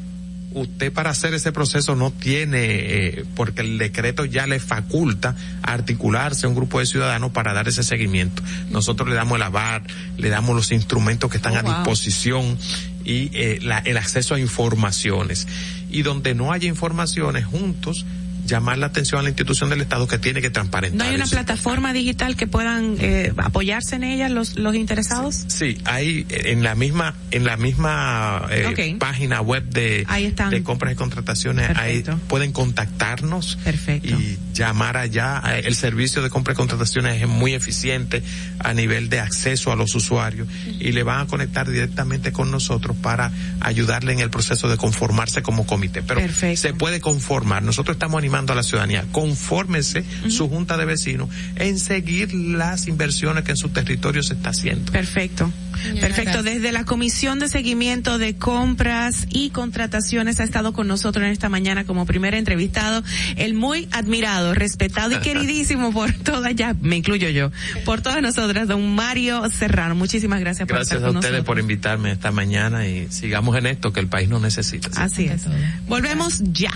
usted para hacer ese proceso no tiene, eh, porque el decreto ya le faculta articularse a un grupo de ciudadanos para dar ese seguimiento. Nosotros le damos el aval, le damos los instrumentos que están Oh, a wow. disposición y eh, la- el acceso a informaciones. Y donde no haya informaciones, juntos llamar la atención a la institución del Estado que tiene que transparentar. ¿No hay una plataforma digital que puedan eh, apoyarse en ella los, los interesados? Sí, hay eh, en la misma en la misma eh, página web de, de compras y contrataciones ahí pueden contactarnos y llamar allá. El servicio de compras y contrataciones es muy eficiente a nivel de acceso a los usuarios y le van a conectar directamente con nosotros para ayudarle en el proceso de conformarse como comité. Pero se puede conformar. Nosotros estamos animando a la ciudadanía, confórmese su junta de vecinos en seguir las inversiones que en su territorio se está haciendo. Perfecto. Perfecto. Desde la Comisión de Seguimiento de Compras y Contrataciones ha estado con nosotros en esta mañana como primer entrevistado el muy admirado, respetado y queridísimo por todas, ya me incluyo yo, por todas nosotras, don Mario Serrano. Muchísimas gracias por Gracias estar a con ustedes nosotros. por invitarme esta mañana y sigamos en esto que el país nos necesita. Así es. Volvemos ya.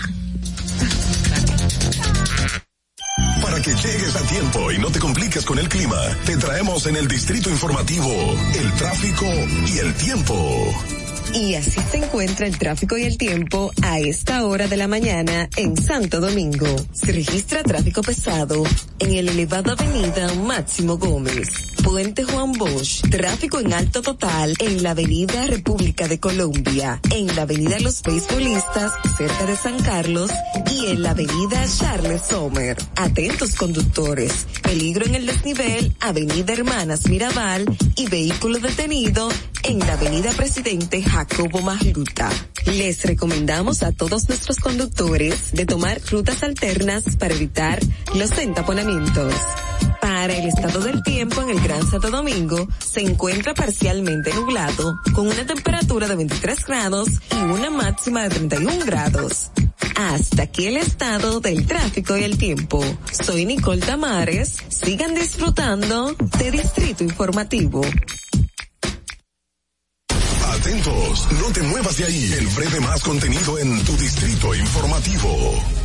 Que llegues a tiempo y no te compliques con el clima, te traemos en el distrito informativo el tráfico y el tiempo. Y así se encuentra el tráfico y el tiempo a esta hora de la mañana en Santo Domingo. Se registra tráfico pesado en el elevado avenida Máximo Gómez, Puente Juan Bosch, tráfico en alto total en la avenida República de Colombia, en la avenida Los Beisbolistas cerca de San Carlos y en la avenida Charles Sommer. Atentos conductores, peligro en el desnivel, avenida Hermanas Mirabal y vehículo detenido en la avenida Presidente Jacobo Magluta. Les recomendamos a todos nuestros conductores de tomar rutas alternas para evitar los entaponamientos. El estado del tiempo en el Gran Santo Domingo se encuentra parcialmente nublado con una temperatura de 23 grados y una máxima de 31 grados. Hasta aquí el estado del tráfico y el tiempo. Soy Nicole Tamares. Sigan disfrutando de Distrito Informativo. Atentos, no te muevas de ahí. El breve más contenido en tu distrito informativo.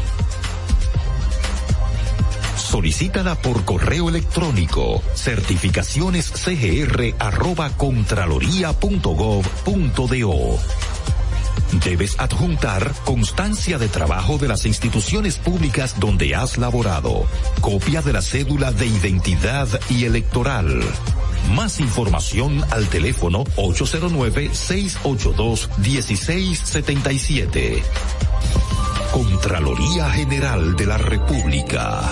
Solicítala por correo electrónico arroba contraloría.gov.do. Debes adjuntar constancia de trabajo de las instituciones públicas donde has laborado, copia de la cédula de identidad y electoral. Más información al teléfono 809-682-1677. Contraloría General de la República.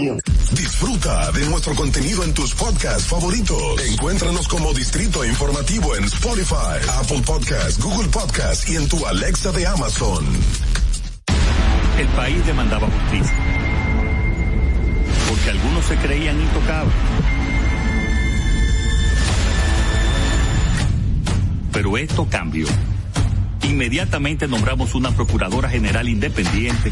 Disfruta de nuestro contenido en tus podcasts favoritos. Encuéntranos como Distrito Informativo en Spotify, Apple Podcasts, Google Podcasts y en tu Alexa de Amazon. El país demandaba justicia. Porque algunos se creían intocables. Pero esto cambió. Inmediatamente nombramos una Procuradora General independiente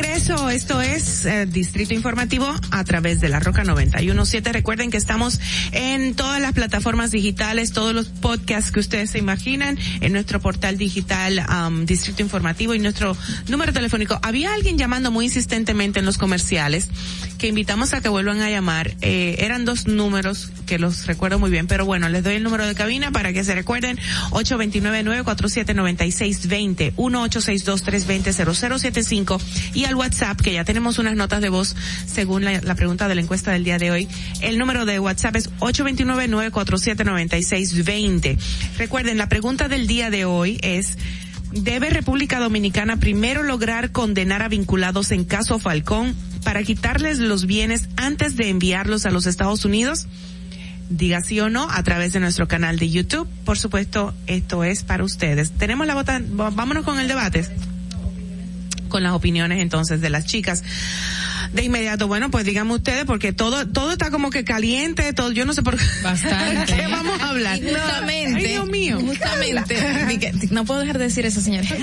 Regreso, esto es eh, Distrito Informativo a través de la Roca 917. Recuerden que estamos en todas las plataformas digitales, todos los podcasts que ustedes se imaginan, en nuestro portal digital um, Distrito Informativo y nuestro número telefónico. Había alguien llamando muy insistentemente en los comerciales que invitamos a que vuelvan a llamar. Eh, eran dos números que los recuerdo muy bien, pero bueno, les doy el número de cabina para que se recuerden. 829-947-9620, 1-862-320-0075 y al WhatsApp, que ya tenemos unas notas de voz según la, pregunta de la encuesta del día de hoy. El número de WhatsApp es 829-947-9620. Recuerden, la pregunta del día de hoy es, ¿debe República Dominicana primero lograr condenar a vinculados en caso Falcón para quitarles los bienes antes de enviarlos a los Estados Unidos? diga sí o no a través de nuestro canal de YouTube. Por supuesto, esto es para ustedes. Tenemos la vota, vámonos con el debate con las opiniones entonces de las chicas. De inmediato, bueno, pues díganme ustedes, porque todo, todo está como que caliente, todo, yo no sé por qué. Bastante. ¿Qué vamos a hablar? Y justamente. Ay, Dios mío. Justamente. no puedo dejar de decir eso, señores.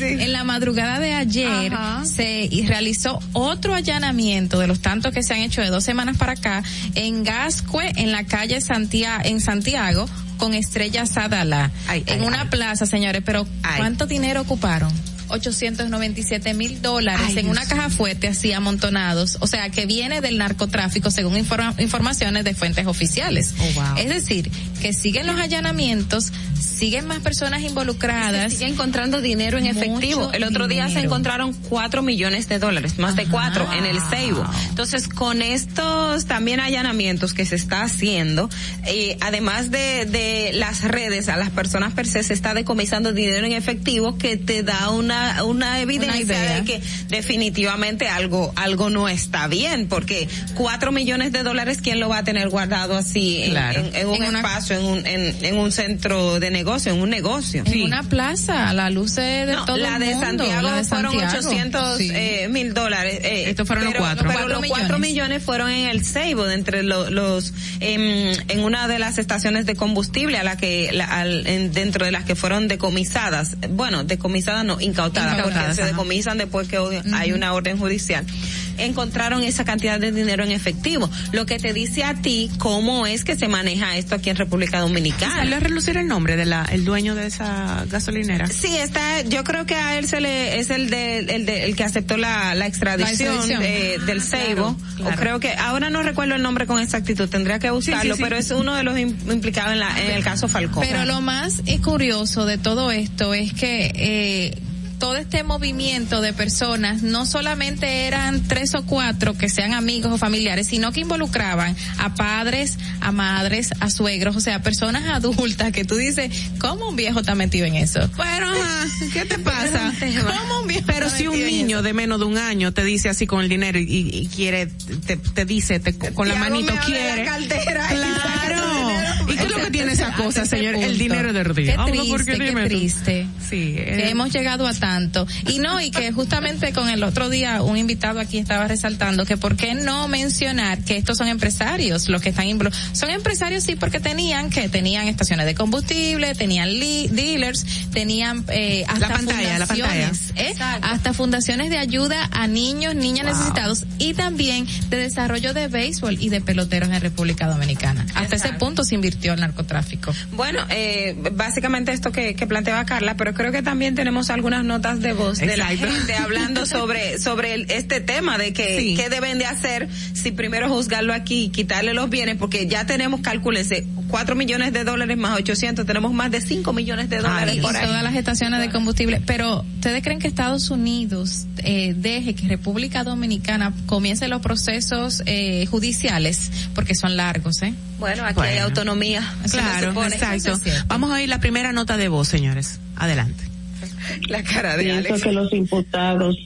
En la madrugada de ayer se realizó otro allanamiento de los tantos que se han hecho de dos semanas para acá en Gascue, en la calle Santiago, en Santiago, con Estrella Sadala. en una plaza, señores, pero ¿cuánto dinero ocuparon? 897 mil dólares Ay, en Dios una caja fuerte así amontonados, o sea que viene del narcotráfico según informa- informaciones de fuentes oficiales. Es decir, que siguen los allanamientos, siguen más personas involucradas. Se sigue encontrando dinero en efectivo. Mucho El otro día se encontraron cuatro millones de dólares, más de cuatro en el Ceibo. Entonces, con estos también allanamientos que se está haciendo, eh, además de, de las redes, a las personas per se se está decomisando dinero en efectivo que te da una, una evidencia de que definitivamente algo, algo no está bien, porque cuatro millones de dólares, ¿quién lo va a tener guardado así en, Claro. en- en un En una- espacio, en un, en, en un centro de negocio, en un negocio? En una plaza, a la luz de, de No, todo la el de mundo, Santiago la de fueron Santiago. 800 Sí. eh, mil dólares. eh, Estos fueron los pero- cuatro. Pero Cuatro los cuatro millones. millones fueron en el Seibo, entre lo- los, en una de las estaciones de combustible a la que, la- al- en- dentro de las que fueron decomisadas. Bueno, decomisadas no, incautadas, Incautadas, porque se decomisan después que hay una orden judicial. Encontraron esa cantidad de dinero en efectivo. Lo que te dice a ti cómo es que se maneja esto aquí en República Dominicana. ¿Salió a relucir el nombre de la, el dueño de esa gasolinera? Sí, está, yo creo que a él se le, es el de, el de, el que aceptó la, la extradición, La extradición. de- del Seibo. claro. O creo que, ahora no recuerdo el nombre con exactitud, tendría que buscarlo, sí. pero es uno de los im- implicados en la, en el caso Falcón. Pero lo más eh, curioso de todo esto es que eh, todo este movimiento de personas no solamente eran tres o cuatro que sean amigos o familiares, sino que involucraban a padres, a madres, a suegros, o sea, personas adultas que tú dices, ¿cómo un viejo está metido en eso? Pero, ajá, ¿qué te pasa? ¿Cómo un viejo Pero está si un niño de menos de un año te dice así con el dinero y, y quiere, te, te dice, te- con la manito de la quiere. cartera Claro. Es lo que tiene esa cosa, ese señor? El dinero del río. Qué triste, qué triste. Sí. que eh, hemos llegado a tanto. Y no, y que justamente con el otro día un invitado aquí estaba resaltando que por qué no mencionar que estos son empresarios los que están involucrados. Son empresarios sí porque tenían que tenían estaciones de combustible, tenían dealers, tenían eh, hasta La pantalla, la fundaciones, ¿eh? hasta fundaciones de ayuda a niños, niñas necesitados y también de desarrollo de béisbol y de peloteros en República Dominicana. Hasta ese punto se invirtió el narcotráfico. Bueno, eh, básicamente esto que, que planteaba Carla, pero creo que también tenemos algunas notas de voz de la gente hablando sobre sobre el- este tema de que qué deben de hacer si primero juzgarlo aquí y quitarle los bienes, porque ya tenemos, cálculese, 4 millones de dólares más 800, tenemos más de 5 millones de dólares y por ahí. todas las estaciones de combustible. Pero, ¿ustedes creen que Estados Unidos eh, deje que República Dominicana comience los procesos eh, judiciales? Porque son largos, ¿eh? Bueno, aquí hay autonomía. Claro, supone. exacto. Vamos a oír la primera nota de voz, señores. Adelante. La cara de Pienso Alex. que los imputados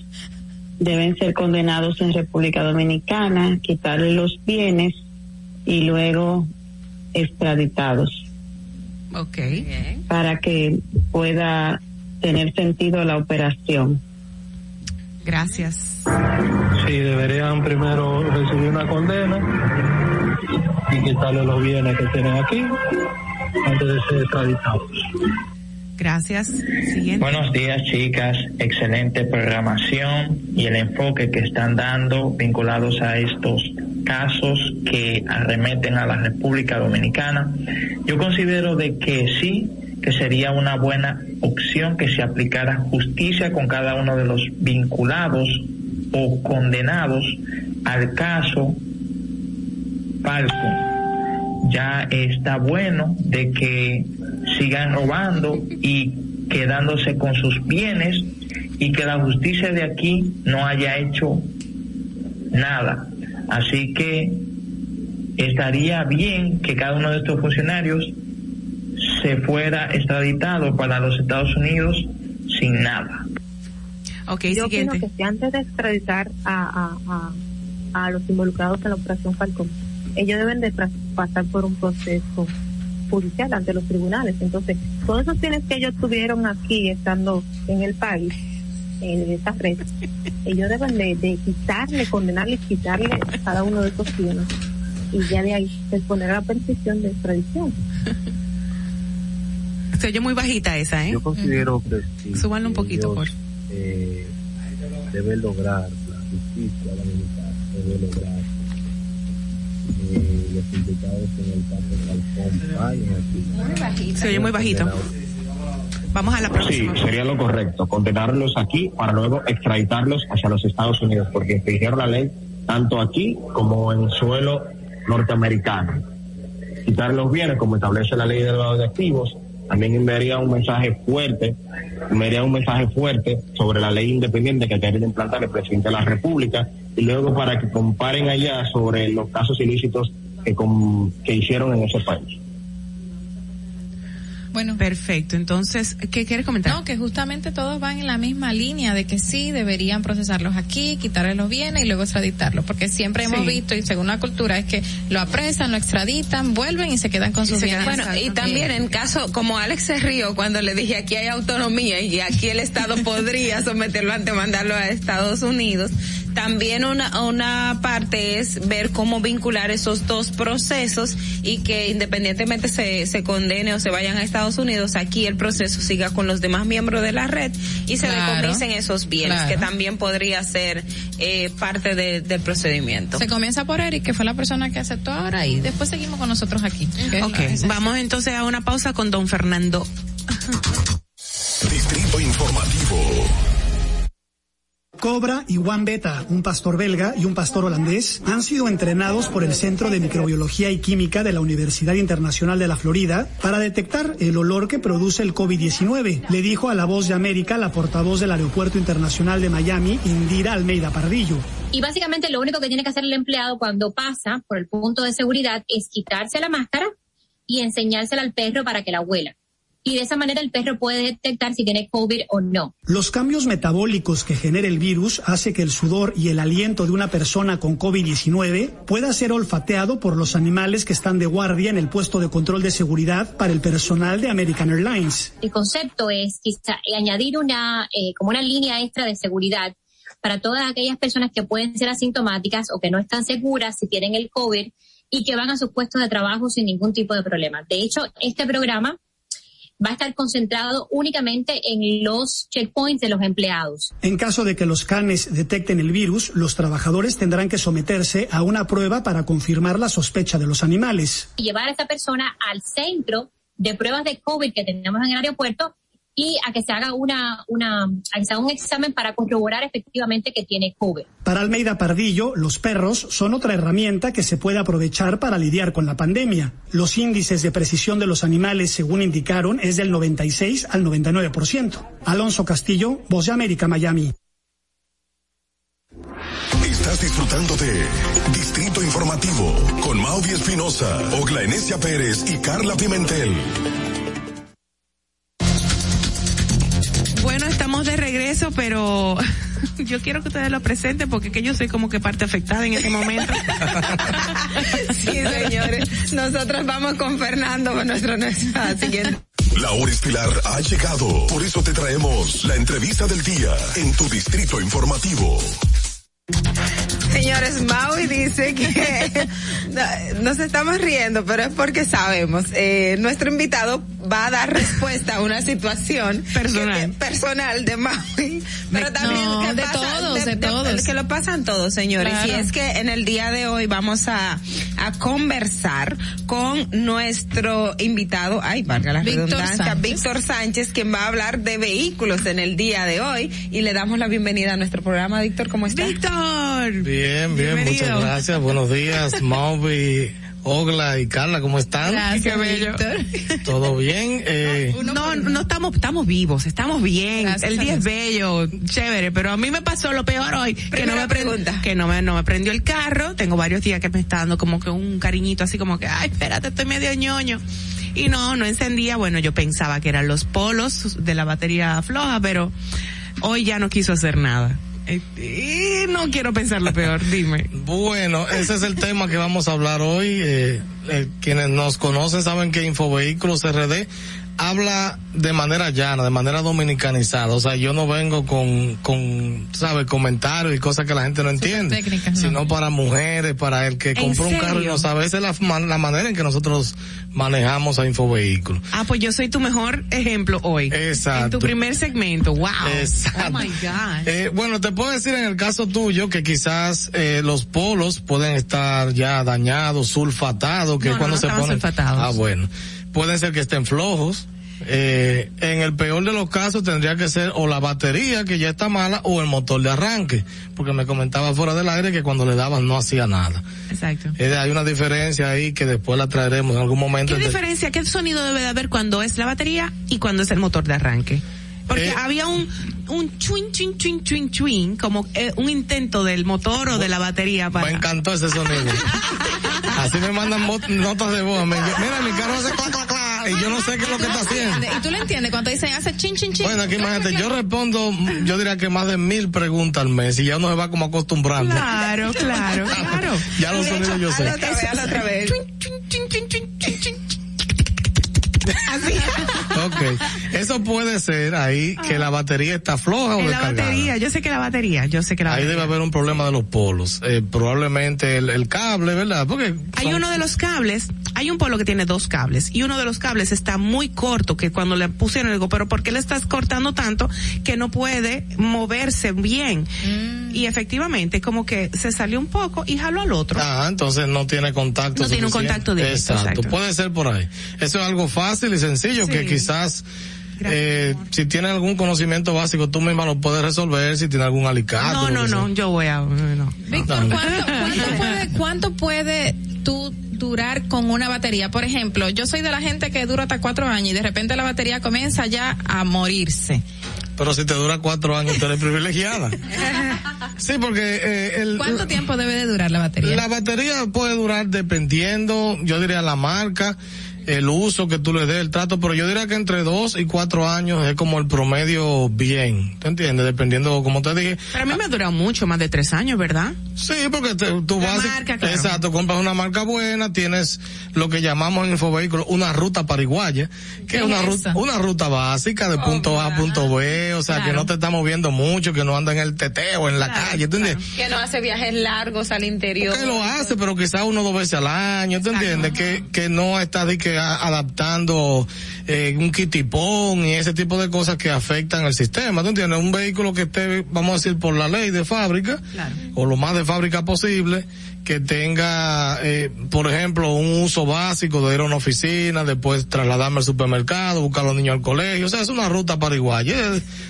deben ser condenados en República Dominicana, quitarle los bienes y luego extraditados Ok. para que pueda tener sentido la operación. Gracias. Sí, deberían primero recibir una condena y quitarle los bienes que tienen aquí antes de ser extraditados. Gracias. Buenos días, chicas. Excelente programación y el enfoque que están dando vinculados a estos casos que arremeten a la República Dominicana. Yo considero de que sí, que sería una buena opción que se aplicara justicia con cada uno de los vinculados o condenados al caso Falcon. Ya está bueno de que sigan robando y quedándose con sus bienes y que la justicia de aquí no haya hecho nada. Así que estaría bien que cada uno de estos funcionarios se fuera extraditado para los Estados Unidos sin nada. Ok, Yo siguiente. opino que si antes de extraditar a, a, a, a los involucrados en la operación Falcón, ellos deben de pasar por un proceso judicial ante los tribunales. Entonces, todos esos bienes que ellos tuvieron aquí estando en el país, en esa red, ellos deben de, de quitarle, condenarle y quitarle cada uno de esos bienes. Y ya de ahí responder a la petición de extradición. Se oye muy bajita esa, ¿eh? Yo considero que sí, Súbanlo un poquito, ellos, por eh, debe lograr la justicia debe lograr eh, muy. Vamos a la Sí, próxima. sería lo correcto, condenarlos aquí para luego extraditarlos hacia los Estados Unidos, porque infringieron la ley tanto aquí como en suelo norteamericano. Quitar los bienes, como establece la ley de lavado de activos, también enviaría un mensaje fuerte, enviaría un mensaje fuerte sobre la ley independiente que quiere implantar el presidente de la República, y luego para que comparen allá sobre los casos ilícitos que, com- que hicieron en ese país. Bueno. Perfecto. Entonces, ¿qué quieres comentar? No, que justamente todos van en la misma línea de que sí deberían procesarlos aquí, quitarles los bienes y luego extraditarlos, porque siempre hemos Sí. visto y según la cultura es que lo apresan, lo extraditan, vuelven y se quedan con sus bienes. Bueno, y también en caso, como Alex se rió cuando le dije aquí hay autonomía y aquí el Estado podría someterlo ante mandarlo a Estados Unidos, también una, una parte es ver cómo vincular esos dos procesos y que independientemente se, se condene o se vayan a Estados Unidos, aquí el proceso siga con los demás miembros de la red y se Claro. decomisen esos bienes, Claro. que también podría ser eh, parte de- del procedimiento. Se comienza por Eric, que fue la persona que aceptó ahora, y después seguimos con nosotros aquí. que es Ok, la- esa- vamos entonces a una pausa con don Fernando. Distrito Informativo. Cobra y Juan Beta, un pastor belga y un pastor holandés, han sido entrenados por el Centro de Microbiología y Química de la Universidad Internacional de la Florida para detectar el olor que produce el COVID-19, le dijo a La Voz de América la portavoz del Aeropuerto Internacional de Miami, Indira Almeida Pardillo. Y básicamente lo único que tiene que hacer el empleado cuando pasa por el punto de seguridad es quitarse la máscara y enseñársela al perro para que la huela. Y de esa manera el perro puede detectar si tiene COVID o no. Los cambios metabólicos que genera el virus hace que el sudor y el aliento de una persona con COVID-19 pueda ser olfateado por los animales que están de guardia en el puesto de control de seguridad para el personal de American Airlines. El concepto es quizá añadir una, eh, como una línea extra de seguridad para todas aquellas personas que pueden ser asintomáticas o que no están seguras si tienen el COVID y que van a sus puestos de trabajo sin ningún tipo de problema. De hecho, este programa va a estar concentrado únicamente en los checkpoints de los empleados. En caso de que los canes detecten el virus, los trabajadores tendrán que someterse a una prueba para confirmar la sospecha de los animales. Y llevar a esta persona al centro de pruebas de COVID que tenemos en el aeropuerto y a que se haga una, una, a que se haga un examen para corroborar efectivamente que tiene COVID. Para Almeida Pardillo, los perros son otra herramienta que se puede aprovechar para lidiar con la pandemia. Los índices de precisión de los animales, según indicaron, es del 96 al 99%. Alonso Castillo, Voz de América, Miami. Estás disfrutando de Distrito Informativo con Maudie Espinosa, Ogla Enesia Pérez y Carla Pimentel. Regreso, pero yo quiero que ustedes lo presenten porque que yo soy como que parte afectada en este momento. sí, señores. Nosotros vamos con Fernando con nuestro siguiente. La hora estilar ha llegado. Por eso te traemos la entrevista del día en tu Distrito Informativo. Señores, Maui dice que nos estamos riendo, pero es porque sabemos, eh, nuestro invitado va a dar respuesta a una situación personal, que, personal de Maui, pero también no, que de pasa, todos, de, de, de, todos, que lo pasan todos, señores. Claro. Y es que en el día de hoy vamos a, a conversar con nuestro invitado, ay, valga la Víctor redundancia, Sánchez. Víctor Sánchez, quien va a hablar de vehículos en el día de hoy y le damos la bienvenida a nuestro programa. Víctor, ¿cómo está? Víctor. Bien, bien, Bienvenido. muchas gracias. Buenos días, Mauvi, Ogla y Carla, ¿cómo están? Gracias, Qué bello. Víctor. ¿Todo bien? Eh, No, no estamos, estamos vivos, estamos bien. Gracias el día es bello, chévere, pero a mí me pasó lo peor hoy, que no Primera me pregunta. que no me, no me prendió el carro. Tengo varios días que me está dando como que un cariñito así como que, ay, espérate, estoy medio ñoño. Y no, no encendía. Bueno, yo pensaba que eran los polos de la batería floja, pero hoy ya no quiso hacer nada. Eh, Y no quiero pensar lo peor, dime. bueno, ese es el tema que vamos a hablar hoy. Eh, eh, quienes nos conocen saben que Infovehículos RD habla de manera llana, de manera dominicanizada. O sea, yo no vengo con, con, ¿sabes? Comentarios y cosas que la gente no entiende. técnicas, no. Sino para mujeres, para el que ¿En compró un carro y no sabe. Esa es la, la manera en que nosotros manejamos a Infovehículos. Ah, pues yo soy tu mejor ejemplo hoy. Exacto. En tu primer segmento, wow. Exacto. Oh my God. Eh, bueno, te puedo decir en el caso tuyo que quizás eh, los polos pueden estar ya dañados, sulfatados, que No, cuando no se ponen. sulfatados. Ah, bueno. Pueden ser que estén flojos. Eh, en el peor de los casos tendría que ser o la batería que ya está mala o el motor de arranque, porque me comentaba fuera del aire que cuando le daban no hacía nada. Exacto. Eh, hay una diferencia ahí que después la traeremos en algún momento. ¿Qué diferencia, qué sonido debe de haber cuando es la batería y cuando es el motor de arranque? Porque Eh, había un, un chuin, chuin, chuin, chuin, chuin, como eh, un intento del motor o de la batería para... Me encantó ese sonido. Así me mandan notas de voz. Me- mira, mi carro hace clac, clac, clac, y yo no sé qué es lo que está haciendo. Y tú lo entiendes cuando dicen hace chin, chin, chin. Bueno, aquí imagínate, yo respondo, yo diría que más de mil preguntas al mes y ya uno se va como acostumbrando. Claro, claro, claro. Ya los sonidos yo sé. Hazlo otra vez, hazlo otra vez. Ok. Eso puede ser ahí que la batería está floja o En la descargada. batería, yo sé que la batería, yo sé que la Ahí batería. debe haber un problema de los polos. Eh, probablemente el, el cable, ¿verdad? Porque Hay uno de los cables, hay un polo que tiene dos cables y uno de los cables está muy corto que cuando le pusieron digo, pero ¿por qué le estás cortando tanto que no puede moverse bien? Y efectivamente como que se salió un poco y jaló al otro. Ah, entonces no tiene contacto. No tiene un suficiente. contacto directo, Exacto. exacto. Puede ser por ahí. Eso es algo fácil y sencillo que Eh, si tienes algún conocimiento básico tú misma lo puedes resolver si tienes algún alicate. no, no, no, sea. yo voy a no. Víctor, ¿cuánto, cuánto puede, ¿cuánto puede tú durar con una batería? Por ejemplo, yo soy de la gente que dura hasta cuatro años y de repente la batería comienza ya a morirse. Pero si te dura cuatro años tú eres privilegiada. sí, porque eh, el, ¿Cuánto tiempo debe de durar la batería? La batería puede durar dependiendo, yo diría la marca, el uso que tú le des, el trato, pero yo diría que entre dos y cuatro años es como el promedio bien, ¿te entiendes? Dependiendo, como te dije. Pero a mí me ha durado mucho, más de tres años, ¿verdad? Sí, porque te- tú La vas, marca, claro. exacto, compras una marca buena, tienes lo que llamamos en Infovehículos una ruta pariguaya, que ¿Qué es una es ruta, una ruta básica de punto A a punto B, o sea, que no te está moviendo mucho, que no anda en el teteo, en la calle, ¿tú entiendes? Que no hace viajes largos al interior. que lo hace, pero quizás uno o dos veces al año, ¿te entiendes? Que, que no está de que que adaptando eh, un kitipón y ese tipo de cosas que afectan el sistema. ¿Tú entiendes? Un vehículo que esté, vamos a decir, por la ley de fábrica, o lo más de fábrica posible, que tenga, eh, por ejemplo, un uso básico de ir a una oficina, después trasladarme al supermercado, buscar a los niños al colegio. O sea, es una ruta para igual.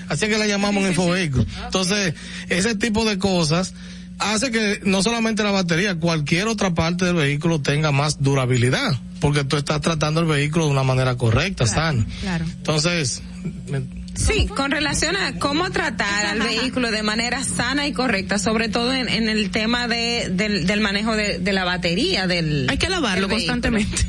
Así que la llamamos infovehículo. Entonces, ese tipo de cosas hace que no solamente la batería, cualquier otra parte del vehículo tenga más durabilidad, porque tú estás tratando el vehículo de una manera correcta, sana. Claro. Entonces, Sí, con relación a cómo tratar al vehículo de manera sana y correcta, sobre todo en, el tema de, del, manejo de, la batería del. Hay que lavarlo constantemente.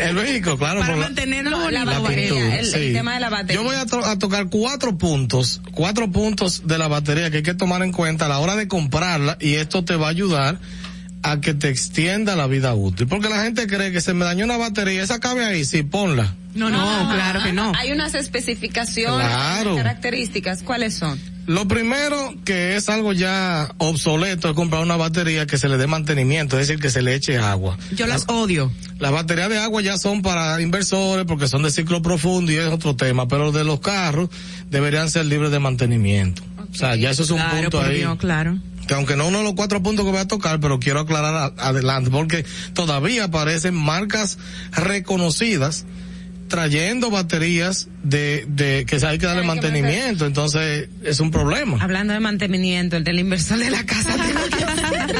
el vehículo, claro. Para mantenerlo la, batería, el, tema de la batería. Yo voy a, tocar cuatro puntos, cuatro puntos de la batería que hay que tomar en cuenta a la hora de comprarla y esto te va a ayudar a que te extienda la vida útil. Porque la gente cree que se me dañó una batería, esa cabe ahí, sí, ponla. No, no, claro que no. Hay unas especificaciones, características, ¿cuáles son? Lo primero que es algo ya obsoleto es comprar una batería que se le dé mantenimiento, es decir, que se le eche agua. Yo las odio. Las baterías de agua ya son para inversores porque son de ciclo profundo y es otro tema, pero de los carros deberían ser libres de mantenimiento. O sea, ya eso es un punto ahí. claro que aunque no uno de los cuatro puntos que voy a tocar, pero quiero aclarar adelante, porque todavía aparecen marcas reconocidas trayendo baterías de, de que hay que darle mantenimiento, entonces es un problema. Hablando de mantenimiento, el del inversor de la casa.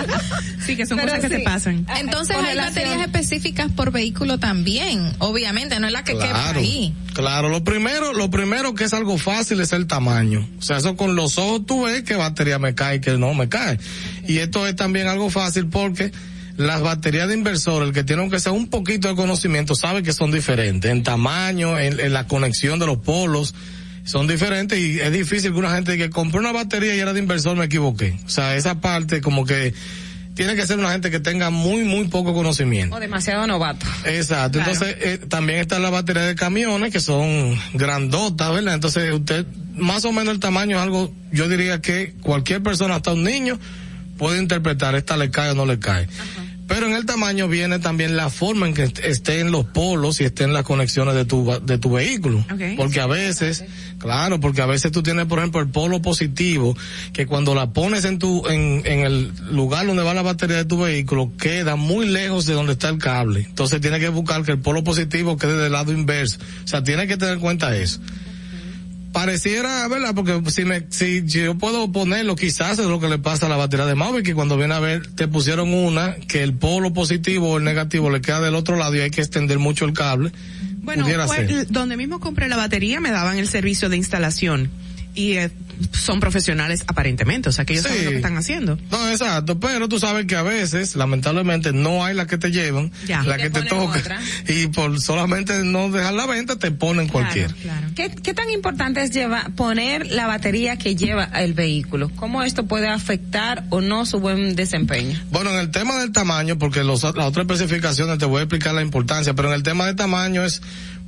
sí, que son cosas que se pasan. Entonces hay baterías específicas por vehículo también, obviamente, no es la que claro, ahí. Claro, lo primero, lo primero que es algo fácil es el tamaño. O sea, eso con los ojos tú ves que batería me cae y que no me cae. Y esto es también algo fácil porque las baterías de inversor, el que tiene aunque sea un poquito de conocimiento, sabe que son diferentes en tamaño, en, la conexión de los polos, son diferentes y es difícil que una gente que compró una batería y era de inversor me equivoqué. O sea, esa parte como que tiene que ser una gente que tenga muy, muy poco conocimiento. O demasiado novato. Exacto. Entonces, eh, también está la batería de camiones que son grandotas, ¿verdad? Entonces, usted, más o menos el tamaño es algo, yo diría que cualquier persona, hasta un niño, puede interpretar, esta le cae o no le cae. Pero en el tamaño viene también la forma en que estén los polos y estén las conexiones de tu, de tu vehículo. Porque a veces, claro, porque a veces tú tienes, por ejemplo, el polo positivo, que cuando la pones en tu, en, en el lugar donde va la batería de tu vehículo, queda muy lejos de donde está el cable. Entonces tienes que buscar que el polo positivo quede del lado inverso. O sea, tienes que tener en cuenta eso pareciera, ¿verdad? Porque si me, si yo puedo ponerlo, quizás es lo que le pasa a la batería de móvil, que cuando viene a ver, te pusieron una, que el polo positivo o el negativo le queda del otro lado y hay que extender mucho el cable. Bueno, pues, donde mismo compré la batería me daban el servicio de instalación y eh, son profesionales aparentemente, o sea que ellos saben lo que están haciendo. No, exacto, pero tú sabes que a veces, lamentablemente, no hay la que te llevan, la que te toca, y por solamente no dejar la venta te ponen cualquier. ¿Qué, ¿Qué, tan importante es llevar, poner la batería que lleva el vehículo? ¿Cómo esto puede afectar o no su buen desempeño? Bueno, en el tema del tamaño, porque los, las otras especificaciones te voy a explicar la importancia, pero en el tema del tamaño es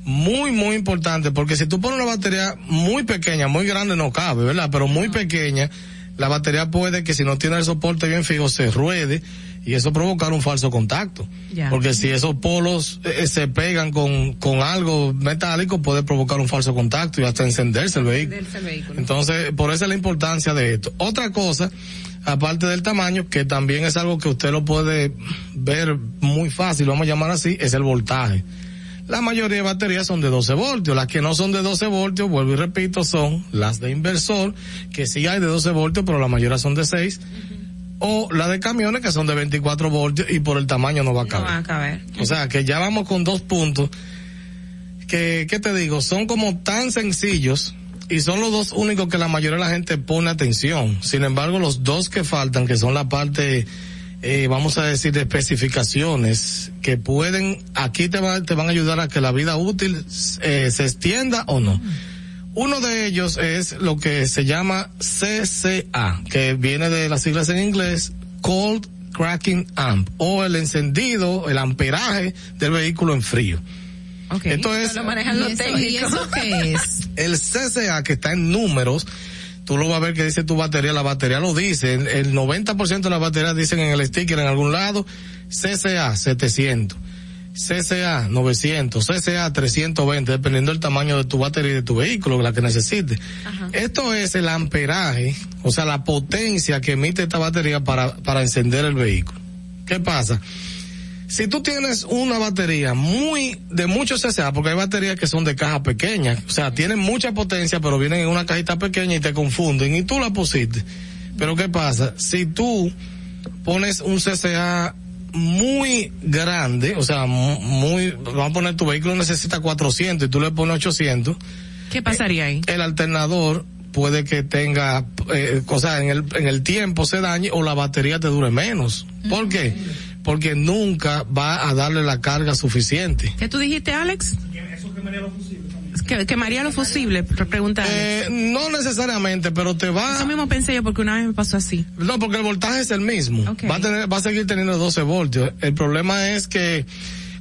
muy, muy importante, porque si tú pones una batería muy pequeña, muy grande no cabe, ¿verdad? Pero muy pequeña, la batería puede que si no tiene el soporte bien fijo se ruede y eso provocar un falso contacto. Porque si esos polos eh, eh, se pegan con, con algo metálico puede provocar un falso contacto y hasta encenderse el vehículo. Entonces, por eso es la importancia de esto. Otra cosa, aparte del tamaño, que también es algo que usted lo puede ver muy fácil, vamos a llamar así, es el voltaje. La mayoría de baterías son de 12 voltios. Las que no son de 12 voltios, vuelvo y repito, son las de inversor, que sí hay de 12 voltios, pero la mayoría son de 6. O la de camiones que son de 24 voltios y por el tamaño no va a caber. No va a caber. O sea que ya vamos con dos puntos que, ¿qué te digo? Son como tan sencillos y son los dos únicos que la mayoría de la gente pone atención. Sin embargo, los dos que faltan, que son la parte eh, vamos a decir, de especificaciones que pueden, aquí te, te van a ayudar a que la vida útil eh, se extienda o no. Uno de ellos es lo que se llama CCA, que viene de las siglas en inglés, Cold Cracking Amp, o el encendido, el amperaje del vehículo en frío. Okay. Esto es. Lo manejan los técnicos. qué es? El CCA, que está en números, tú lo vas a ver que dice tu batería, la batería lo dice, el, 90% de las baterías dicen en el sticker en algún lado, CCA 700. CCA 900, CCA 320, dependiendo del tamaño de tu batería y de tu vehículo, la que necesites. Esto es el amperaje, o sea, la potencia que emite esta batería para, para encender el vehículo. ¿Qué pasa? Si tú tienes una batería muy, de mucho CCA, porque hay baterías que son de caja pequeña, o sea, tienen mucha potencia, pero vienen en una cajita pequeña y te confunden, y tú la pusiste. Pero ¿qué pasa? Si tú pones un CCA muy grande, o sea, mu- muy, vamos a poner tu vehículo necesita 400 y tú le pones 800. ¿Qué pasaría ahí? El alternador puede que tenga, eh, o sea, en el, en el tiempo se dañe o la batería te dure menos. ¿Por qué? Porque nunca va a darle la carga suficiente. ¿Qué tú dijiste, Alex? Que, quemaría los fusibles, pre- pregunta. Eh, no necesariamente, pero te va... Eso mismo pensé yo porque una vez me pasó así. No, porque el voltaje es el mismo. Va a tener, va a seguir teniendo 12 voltios. El problema es que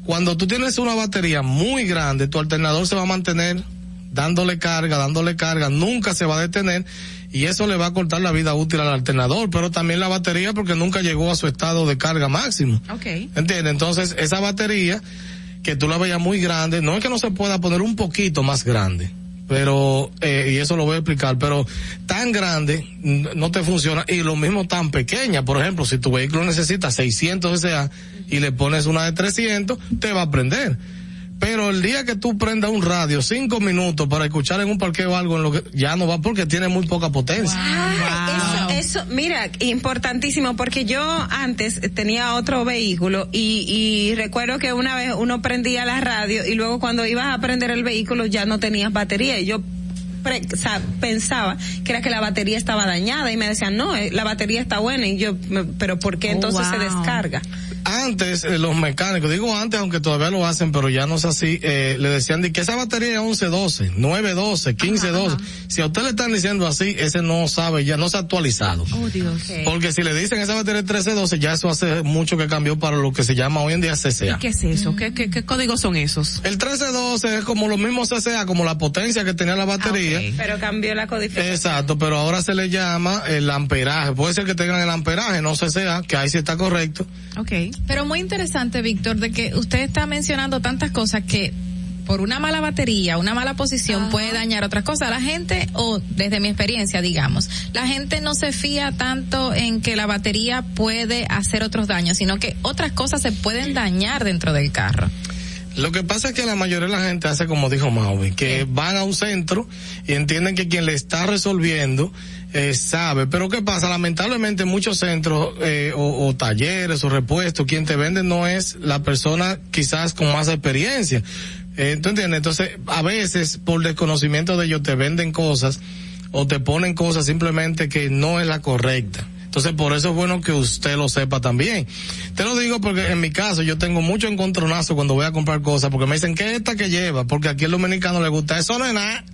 cuando tú tienes una batería muy grande, tu alternador se va a mantener dándole carga, dándole carga, nunca se va a detener y eso le va a cortar la vida útil al alternador, pero también la batería porque nunca llegó a su estado de carga máximo. Ok. ¿Entiendes? Entonces, esa batería que tú la veías muy grande, no es que no se pueda poner un poquito más grande, pero, eh, y eso lo voy a explicar, pero tan grande n- no te funciona y lo mismo tan pequeña. Por ejemplo, si tu vehículo necesita 600 SA y le pones una de 300, te va a prender. Pero el día que tú prendas un radio cinco minutos para escuchar en un parqueo algo en lo que ya no va porque tiene muy poca potencia. Ah, Eso, eso, mira, importantísimo, porque yo antes tenía otro vehículo y, y recuerdo que una vez uno prendía la radio y luego cuando ibas a prender el vehículo ya no tenías batería y yo pre- o sea, pensaba que era que la batería estaba dañada y me decían, no, eh, la batería está buena y yo, pero ¿por qué Oh, entonces se wow. descarga? Antes, eh, los mecánicos, digo antes, aunque todavía lo hacen, pero ya no es así, eh, le decían de que esa batería es 11-12, 9-12, 15-12. Si a usted le están diciendo así, ese no sabe, ya no se ha actualizado. Oh, Dios. Porque si le dicen esa batería es 13-12, ya eso hace mucho que cambió para lo que se llama hoy en día ¿Y CCA. qué es eso? ¿Qué, qué, qué códigos son esos? El 13-12 es como los mismos CCA, como la potencia que tenía la batería. Pero cambió la codificación. Exacto, pero ahora se le llama el amperaje. Puede ser que tengan el amperaje, no CCA, que ahí sí está correcto. Ok. Pero muy interesante, Víctor, de que usted está mencionando tantas cosas que por una mala batería, una mala posición puede dañar otras cosas. La gente, o desde mi experiencia, digamos, la gente no se fía tanto en que la batería puede hacer otros daños, sino que otras cosas se pueden dañar dentro del carro. Lo que pasa es que la mayoría de la gente hace como dijo Maui, que van a un centro y entienden que quien le está resolviendo eh, sabe. Pero ¿qué pasa? Lamentablemente muchos centros eh, o, o talleres o repuestos, quien te vende no es la persona quizás con más experiencia. Eh, ¿Tú entiendes? Entonces, a veces por desconocimiento de ellos te venden cosas o te ponen cosas simplemente que no es la correcta. Entonces, por eso es bueno que usted lo sepa también. Te lo digo porque en mi caso yo tengo mucho encontronazo cuando voy a comprar cosas porque me dicen, ¿qué es esta que lleva? Porque aquí al dominicano le gusta, eso no es nada.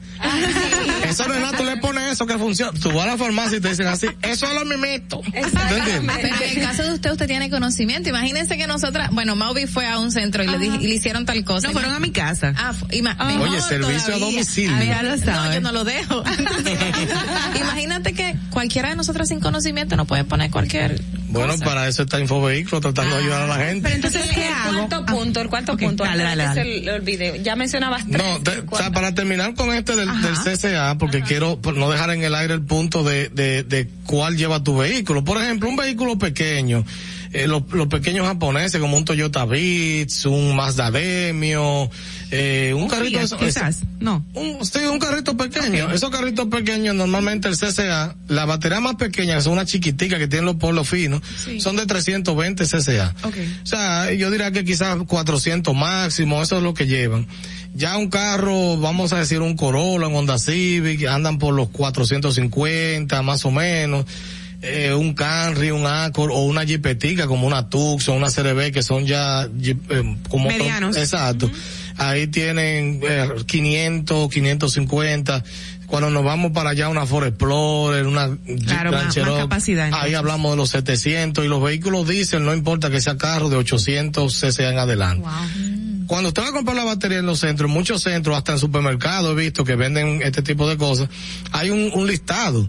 Eso no es nada, tú le pones eso que funciona. Tú vas a la farmacia y te dicen así, eso es lo mimito. ¿Tú entiendes? Pero en el caso de usted, usted tiene conocimiento. Imagínense que nosotras, bueno, Mauvi fue a un centro y le, dije- y le hicieron tal cosa. No, fueron a mi casa. Ah, Ah. Oye, servicio a domicilio. Ah, Ya lo No, yo no lo dejo. Imagínate que cualquiera de nosotras sin conocimiento no puede poner cualquier Bueno, cosa. para eso está Infovehículo tratando de ayudar a la gente. Pero entonces, ¿qué el hago? cuarto punto, el cuarto punto. dale. Ya mencionabas tres. No, te- o sea, para terminar con este del, del CCA, porque quiero no dejar en el aire el punto de, de, de cuál lleva tu vehículo. Por ejemplo, un vehículo pequeño, eh, los, los pequeños japoneses como un Toyota Vitz, un Mazda Demio, eh, un carrito Fiat, quizás. No. un, sí, un carrito pequeño. Esos carritos pequeños, normalmente el CCA, la batería más pequeña, que son una chiquitica que tienen los polos finos, son de 320 CCA. O sea, yo diría que quizás 400 máximo, eso es lo que llevan. Ya un carro, vamos a decir un Corolla, un Honda Civic, andan por los 450 más o menos. Eh, un Camry, un Accord o una Jeepetica como una Tucson, una CRB que son ya eh, como otro- Medianos. exacto. Ahí tienen eh, 500, 550. Cuando nos vamos para allá, una Ford Explorer, una Claro, más capacidad, Ahí hablamos de los 700 y los vehículos dicen, no importa que sea carro de 800 cc en adelante. Cuando usted va a comprar la batería en los centros, en muchos centros, hasta en supermercados he visto que venden este tipo de cosas, hay un, un listado.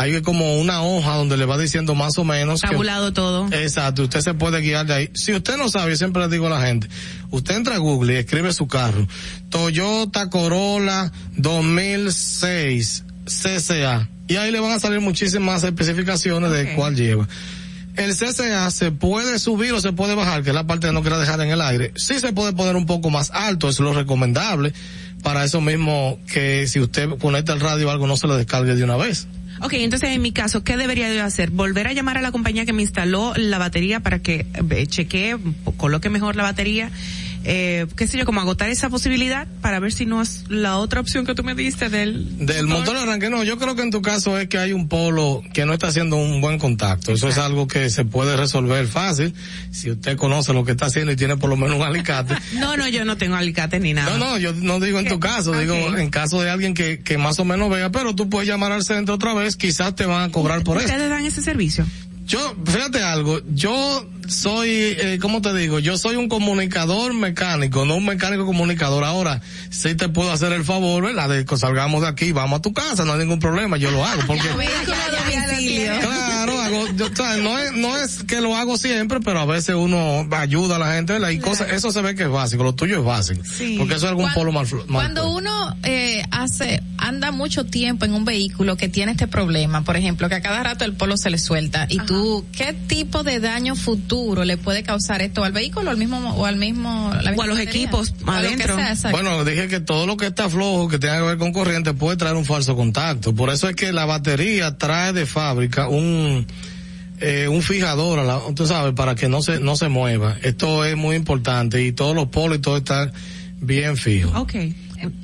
Hay como una hoja donde le va diciendo más o menos. Tabulado todo. Exacto, usted se puede guiar de ahí. Si usted no sabe, yo siempre le digo a la gente, usted entra a Google y escribe su carro. Toyota Corolla 2006 CCA. Y ahí le van a salir muchísimas especificaciones de cuál lleva. El CCA se puede subir o se puede bajar, que es la parte que no quiero dejar en el aire. Sí se puede poner un poco más alto, es lo recomendable. Para eso mismo que si usted conecta el radio o algo no se lo descargue de una vez. Ok, entonces en mi caso, ¿qué debería yo hacer? ¿Volver a llamar a la compañía que me instaló la batería para que eh, chequee, coloque mejor la batería? Eh, qué sé yo, como agotar esa posibilidad para ver si no es la otra opción que tú me diste del... Del motor de arranque, no, yo creo que en tu caso es que hay un polo que no está haciendo un buen contacto. Eso es algo que se puede resolver fácil si usted conoce lo que está haciendo y tiene por lo menos un alicate. no, no, yo no tengo alicate ni nada. No, no, yo no digo en tu caso, digo en caso de alguien que, que más o menos vea, pero tú puedes llamar al centro otra vez, quizás te van a cobrar por eso. ¿Ustedes dan ese servicio? Yo, fíjate algo, yo soy, eh, ¿cómo te digo? Yo soy un comunicador mecánico, no un mecánico comunicador. Ahora, si te puedo hacer el favor, ¿verdad? De que salgamos de aquí, vamos a tu casa, no hay ningún problema, yo lo hago. Porque, claro, hago, yo, no, es, no es que lo hago siempre, pero a veces uno ayuda a la gente, ¿verdad? Y cosas, eso se ve que es básico, lo tuyo es básico. Porque eso es algún polo mal, Cuando uno eh, hace, anda mucho tiempo en un vehículo que tiene este problema, por ejemplo, que a cada rato el polo se le suelta, y tú, ¿qué tipo de daño futuro le puede causar esto al vehículo al mismo, o al mismo, o a los equipos adentro? bueno, dije que todo lo que está flojo, que tenga que ver con corriente, puede traer un falso contacto. Por eso es que la batería trae de fábrica un, eh, un fijador, la, tú sabes, para que no se, no se mueva. Esto es muy importante y todos los polos y todo está bien fijo. Okay.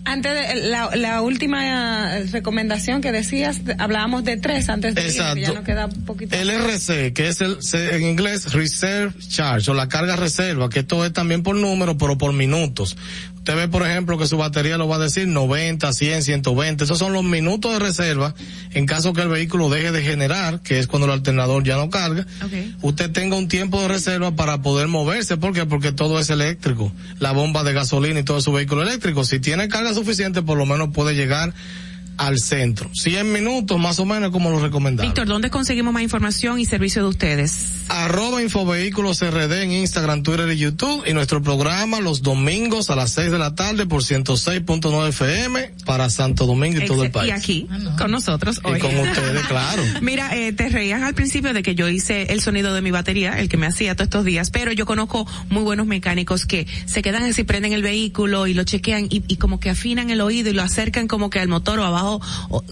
Antes de la, la última eh, recomendación que decías, hablábamos de tres antes de Exacto. ya nos queda un poquito. El RC, que es el, en inglés Reserve Charge, o la carga reserva, que esto es también por número, pero por minutos. Usted ve, por ejemplo, que su batería lo va a decir 90, 100, 120. Esos son los minutos de reserva en caso que el vehículo deje de generar, que es cuando el alternador ya no carga. Usted tenga un tiempo de reserva para poder moverse. ¿Por qué? Porque todo es eléctrico. La bomba de gasolina y todo su vehículo eléctrico. Si tiene carga suficiente, por lo menos puede llegar al centro. 100 minutos más o menos como lo recomendamos. Víctor, ¿dónde conseguimos más información y servicio de ustedes? Arroba Infovehículos RD en Instagram, Twitter y YouTube y nuestro programa los domingos a las 6 de la tarde por 106.9 FM para Santo Domingo y todo el país. Y aquí, con nosotros hoy. Y con ustedes, claro. Mira, eh, te reías al principio de que yo hice el sonido de mi batería, el que me hacía todos estos días, pero yo conozco muy buenos mecánicos que se quedan así, prenden el vehículo y lo chequean y, y como que afinan el oído y lo acercan como que al motor o abajo o,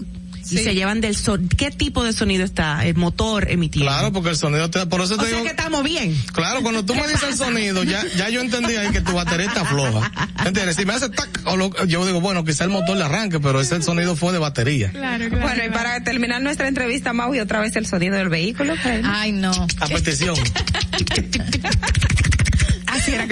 y se llevan del son qué tipo de sonido está el motor emitiendo claro porque el sonido te por eso te o digo sea que estamos bien. Claro cuando tú me dices el sonido ya ya yo entendí ahí que tu batería está floja. ¿entiendes? si me hace tac o lo, yo digo bueno quizá el motor le arranque pero ese sonido fue de batería. Claro, claro bueno y para terminar nuestra entrevista Mau y otra vez el sonido del vehículo ay no. A petición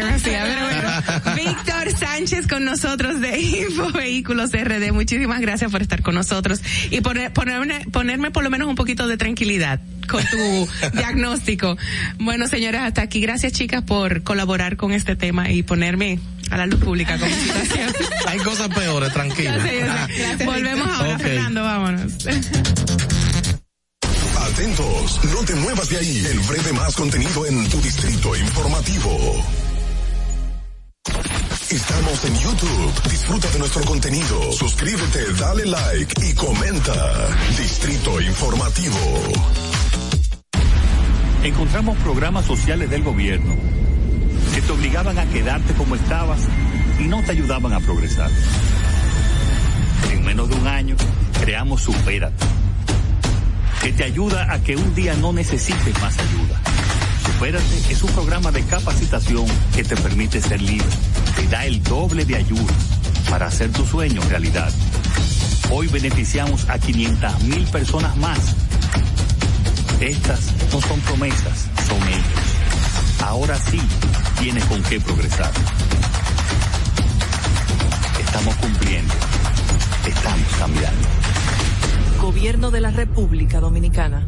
Hacía, pero bueno. Víctor Sánchez con nosotros de Info Vehículos RD. Muchísimas gracias por estar con nosotros y poner, ponerme, ponerme por lo menos un poquito de tranquilidad con tu diagnóstico. Bueno, señores, hasta aquí. Gracias, chicas, por colaborar con este tema y ponerme a la luz pública con situación. Hay cosas peores, tranquilo. Volvemos ahora, okay. Fernando, vámonos. Atentos, no te muevas de ahí. El breve más contenido en tu distrito informativo. Estamos en YouTube. Disfruta de nuestro contenido. Suscríbete, dale like y comenta. Distrito Informativo. Encontramos programas sociales del gobierno que te obligaban a quedarte como estabas y no te ayudaban a progresar. En menos de un año, creamos Supérate que te ayuda a que un día no necesites más ayuda. Supérate es un programa de capacitación que te permite ser libre. Te da el doble de ayuda para hacer tu sueño realidad. Hoy beneficiamos a 500 mil personas más. Estas no son promesas, son hechos. Ahora sí tienes con qué progresar. Estamos cumpliendo. Estamos cambiando. Gobierno de la República Dominicana.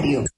Diario.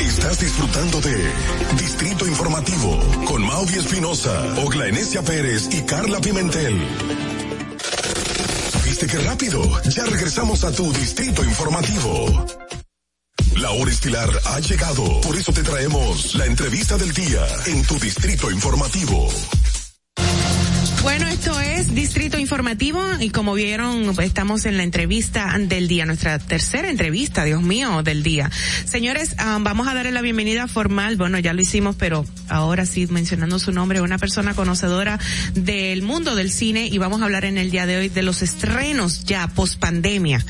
Estás disfrutando de Distrito Informativo con Maudi Espinosa, Ogla Enesia Pérez y Carla Pimentel. ¿Viste qué rápido? Ya regresamos a tu Distrito Informativo. La hora estilar ha llegado, por eso te traemos la entrevista del día en tu Distrito Informativo. Bueno, esto es Distrito Informativo y como vieron, estamos en la entrevista del día, nuestra tercera entrevista, Dios mío, del día. Señores, um, vamos a darle la bienvenida formal, bueno, ya lo hicimos, pero ahora sí, mencionando su nombre, una persona conocedora del mundo del cine y vamos a hablar en el día de hoy de los estrenos ya post pandemia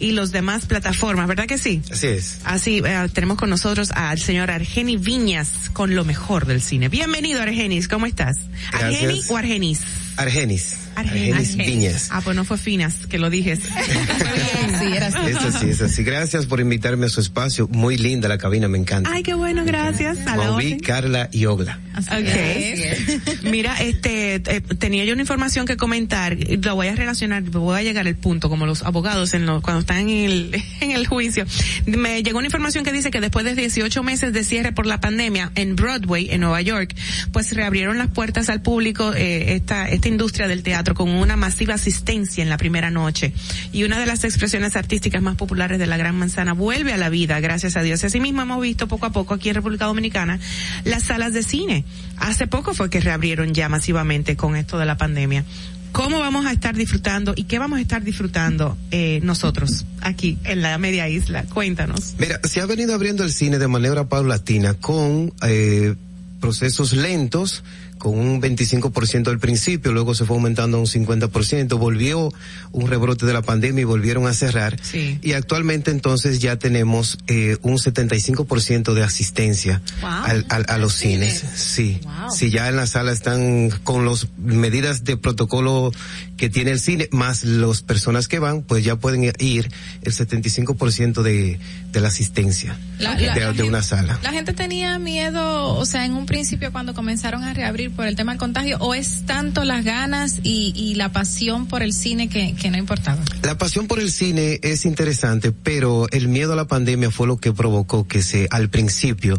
y los demás plataformas, ¿verdad que sí? Así es. Así, eh, tenemos con nosotros al señor Argeni Viñas con lo mejor del cine. Bienvenido, Argenis, ¿cómo estás? Gracias. ¿Argeni o Argenis? Argenis. Argenis. Viñas. Ah, pues no fue finas, que lo dijes. sí, era así. Es así, es así. Gracias por invitarme a su espacio. Muy linda la cabina, me encanta. Ay, qué bueno, gracias. A la. Carla y Ogla. Ok. Mira, este, eh, tenía yo una información que comentar, lo voy a relacionar, voy a llegar al punto, como los abogados en lo, cuando están en el, en el juicio. Me llegó una información que dice que después de 18 meses de cierre por la pandemia en Broadway, en Nueva York, pues reabrieron las puertas al público, eh, esta, esta industria del teatro con una masiva asistencia en la primera noche. Y una de las expresiones artísticas más populares de la Gran Manzana vuelve a la vida, gracias a Dios. Y asimismo hemos visto poco a poco aquí en República Dominicana las salas de cine. Hace poco fue que reabrieron ya masivamente con esto de la pandemia. ¿Cómo vamos a estar disfrutando y qué vamos a estar disfrutando eh, nosotros aquí en la media isla? Cuéntanos. Mira, se ha venido abriendo el cine de manera paulatina con eh, procesos lentos, con un 25% al principio, luego se fue aumentando a un 50%, volvió un rebrote de la pandemia y volvieron a cerrar. Sí. Y actualmente entonces ya tenemos eh, un 75% de asistencia Wow. al- al- a los cines. Sí. Wow. Sí, ya en la sala están con las medidas de protocolo que tiene el cine, más las personas que van, pues ya pueden ir el 75% de, de la asistencia La- de, la- la de una sala. La gente tenía miedo, o sea, en un principio cuando comenzaron a reabrir por el tema del contagio, o es tanto las ganas y, y la pasión por el cine que, que no importaba. La pasión por el cine es interesante, pero el miedo a la pandemia fue lo que provocó que se, al principio,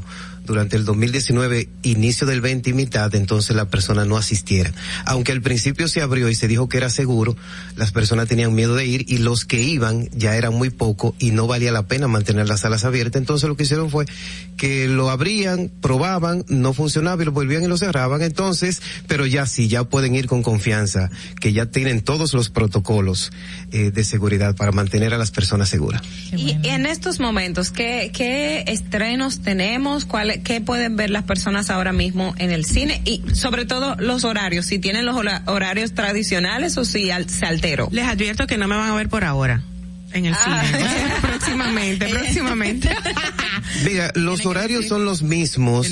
durante el 2019, inicio del 20 y mitad, entonces la persona no asistiera. Aunque al principio se abrió y se dijo que era seguro, las personas tenían miedo de ir y los que iban ya eran muy poco y no valía la pena mantener las salas abiertas. Entonces lo que hicieron fue que lo abrían, probaban, no funcionaba y lo volvían y lo cerraban. Entonces, pero ya sí, ya pueden ir con confianza, que ya tienen todos los protocolos eh, de seguridad para mantener a las personas seguras. Y, y en estos momentos, ¿qué, qué estrenos tenemos? ¿Cuál, ¿Qué pueden ver las personas ahora mismo en el cine? Y sobre todo los horarios, si tienen los hora- horarios tradicionales o si al- se alteró. Les advierto que no me van a ver por ahora en el Ah. cine. Próximamente, próximamente. Mira, los horarios son los mismos.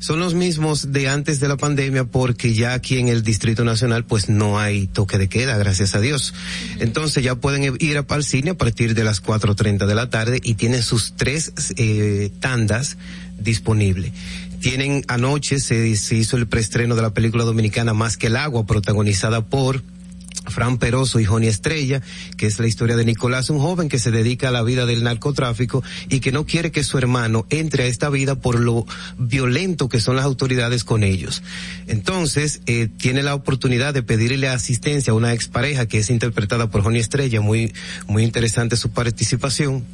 Son los mismos de antes de la pandemia porque ya aquí en el Distrito Nacional pues no hay toque de queda, gracias a Dios. Entonces ya pueden ir a- al cine a partir de las 4.30 de la tarde y tienen sus tres eh, tandas disponibles. Tienen anoche se, se hizo el preestreno de la película dominicana Más que el agua protagonizada por Fran Peroso y Joni Estrella, que es la historia de Nicolás, un joven que se dedica a la vida del narcotráfico y que no quiere que su hermano entre a esta vida por lo violento que son las autoridades con ellos. Entonces, eh, tiene la oportunidad de pedirle asistencia a una expareja que es interpretada por Joni Estrella, muy, muy interesante su participación.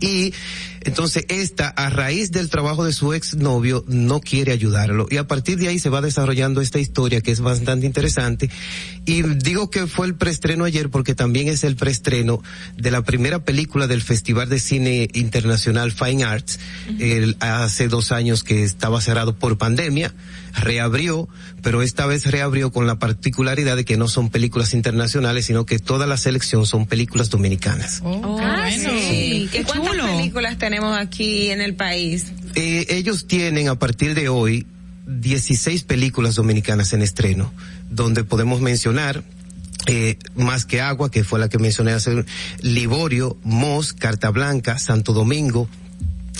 Y entonces esta, a raíz del trabajo de su exnovio, no quiere ayudarlo. Y a partir de ahí se va desarrollando esta historia que es bastante interesante. Y digo que fue el preestreno ayer porque también es el preestreno de la primera película del Festival de Cine Internacional Fine Arts, el- hace dos años que estaba cerrado por pandemia, reabrió, pero esta vez reabrió con la particularidad de que no son películas internacionales, sino que toda la selección son películas dominicanas. ah, sí. ¿Qué ¿Cuántas películas tenemos aquí en el país? Eh, ellos tienen a partir de hoy 16 películas dominicanas en estreno, donde podemos mencionar eh, Más que Agua, que fue la que mencioné hace Liborio, Mos, Carta Blanca, Santo Domingo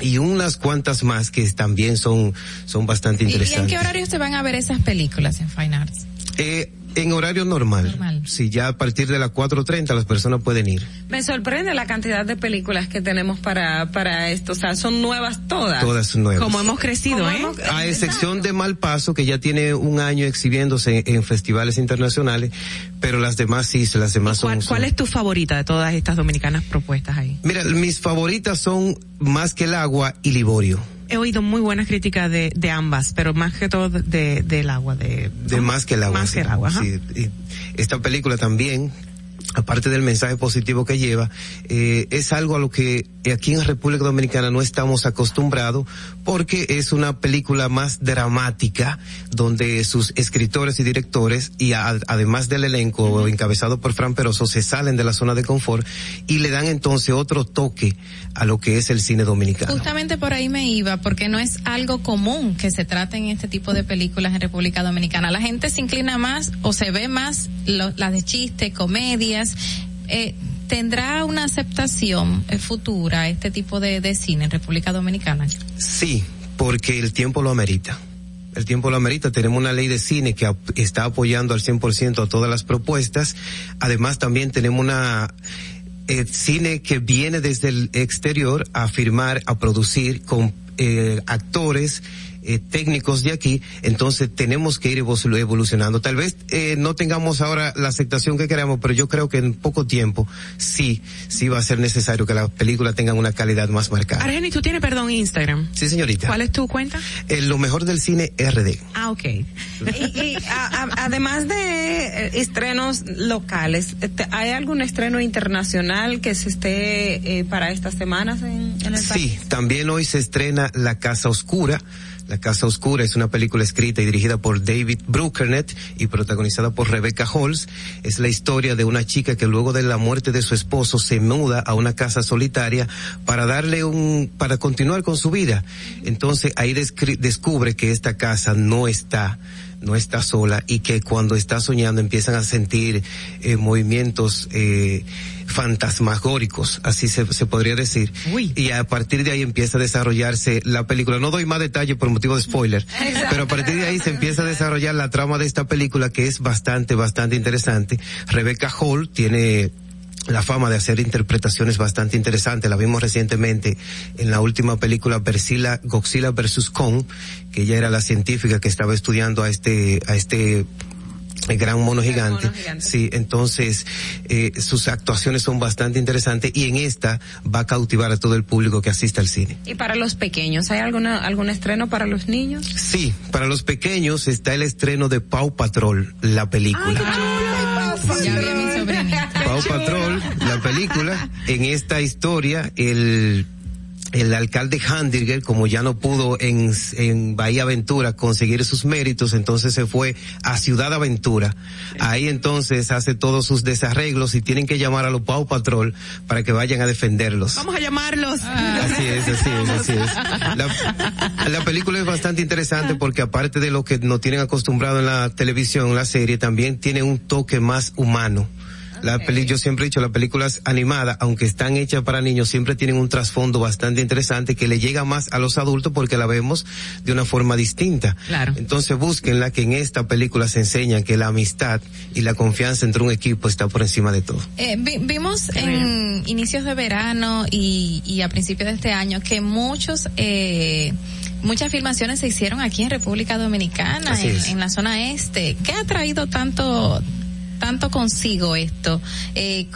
y unas cuantas más que también son, son bastante ¿Y, y en interesantes. qué horario se van a ver esas películas en Fine Arts? Eh, en horario normal. Si ya a partir de las 4.30 las personas pueden ir. Me sorprende la cantidad de películas que tenemos para, para esto. O sea, son nuevas todas. Todas nuevas. Como hemos crecido, Como ¿eh? hemos- A excepción de Malpaso, que ya tiene un año exhibiéndose en festivales internacionales, pero las demás sí, las demás son... ¿Cuál, cuál son- es tu favorita de todas estas dominicanas propuestas ahí? Mira, mis favoritas son Más que el agua y Liborio. He oído muy buenas críticas de, de ambas, pero más que todo de, del agua, de... De Más que el agua. Más sí. que el agua. Sí, y esta película también, aparte del mensaje positivo que lleva, eh, es algo a lo que aquí en República Dominicana no estamos acostumbrados porque es una película más dramática donde sus escritores y directores y a- además del elenco encabezado por Fran Peroso se salen de la zona de confort y le dan entonces otro toque a lo que es el cine dominicano. Justamente por ahí me iba, porque no es algo común que se traten este tipo de películas en República Dominicana. La gente se inclina más o se ve más las de chiste, Eh, ¿Tendrá una aceptación eh, futura este tipo de, cine en República Dominicana? Sí, porque el tiempo lo amerita. El tiempo lo amerita. Tenemos una ley de cine que está apoyando al 100% a todas las propuestas. Además, también tenemos una eh, cine que viene desde el exterior a firmar, a producir con actores eh, técnicos de aquí, entonces tenemos que ir evolu- evolucionando. Tal vez eh, no tengamos ahora la aceptación que queramos, pero yo creo que en poco tiempo sí, sí va a ser necesario que las películas tengan una calidad más marcada. Argeni, tú tienes, perdón, Instagram. Sí, señorita. ¿Cuál es tu cuenta? Eh, lo mejor del cine RD. Ah, ok. Y, y a- a- además de eh, estrenos locales, este, ¿hay algún estreno internacional que se esté eh, para estas semanas en, en el país? Sí, también hoy se estrena La Casa Oscura. La Casa Oscura es una película escrita y dirigida por David Bruckernett y protagonizada por Rebecca Halls. Es la historia de una chica que luego de la muerte de su esposo se muda a una casa solitaria para darle un, para continuar con su vida. Entonces ahí descubre que esta casa no está no está sola y que cuando está soñando empiezan a sentir eh, movimientos eh, fantasmagóricos, así se, se podría decir. Y a partir de ahí empieza a desarrollarse la película. No doy más detalle por motivo de spoiler, pero a partir de ahí se empieza a desarrollar la trama de esta película que es bastante, bastante interesante. Rebecca Hall tiene la fama de hacer interpretaciones bastante interesantes. La vimos recientemente en la última película Godzilla, Godzilla versus Kong, que ella era la científica que estaba estudiando a este, a este el gran mono gigante. mono gigante. Sí, entonces eh, sus actuaciones son bastante interesantes y en esta va a cautivar a todo el público que asiste al cine. Y para los pequeños, ¿hay alguna, algún estreno para los niños? Sí, para los pequeños está el estreno de Pau Patrol, la película. Ya vi a mi sobrinita. Patrol, la película. En esta historia, el el alcalde Handiger, como ya no pudo en, en Bahía Aventura conseguir sus méritos, entonces se fue a Ciudad Aventura. Ahí entonces hace todos sus desarreglos y tienen que llamar a los Pau Patrol para que vayan a defenderlos. Vamos a llamarlos. Así es, así es, así es. La, la película es bastante interesante porque aparte de lo que nos tienen acostumbrado en la televisión, en la serie, también tiene un toque más humano. La peli, yo siempre he dicho, las películas animadas, aunque están hechas para niños, siempre tienen un trasfondo bastante interesante que le llega más a los adultos porque la vemos de una forma distinta. Claro. Entonces búsquenla que en esta película se enseña que la amistad y la confianza entre un equipo está por encima de todo. Eh, vi- vimos en inicios de verano y, y a principios de este año que muchos eh, muchas filmaciones se hicieron aquí en República Dominicana, en, en la zona este. ¿Qué ha traído tanto tanto consigo esto? Eh,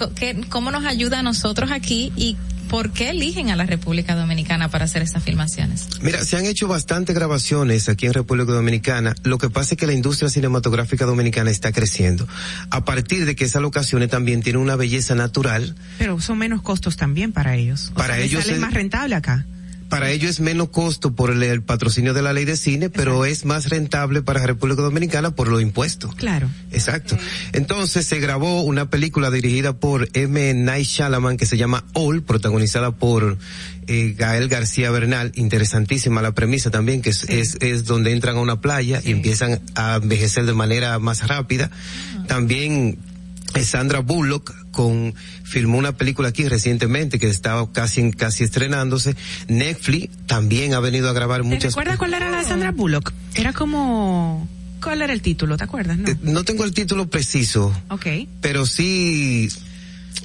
¿Cómo nos ayuda a nosotros aquí y por qué eligen a la República Dominicana para hacer estas filmaciones? Mira, se han hecho bastantes grabaciones aquí en República Dominicana. Lo que pasa es que la industria cinematográfica dominicana está creciendo. A partir de que esas locaciones también tienen una belleza natural, Pero son menos costos también para ellos. O Para sea, ellos sale es- más rentable acá. Para ello es menos costo por el, el patrocinio de la ley de cine, pero es más rentable para República Dominicana por los impuestos. Claro. Exacto. Entonces se grabó una película dirigida por M. Night Shyamalan que se llama All, protagonizada por eh, Gael García Bernal. Interesantísima la premisa también, que es, es, es donde entran a una playa y empiezan a envejecer de manera más rápida. También Sandra Bullock con filmó una película aquí recientemente que estaba casi casi estrenándose. Netflix también ha venido a grabar ¿Te muchas recuerdas cuál era la de Sandra Bullock? Era como... ¿Cuál era el título? ¿Te acuerdas? No. Eh, No tengo el título preciso, Ok. pero sí,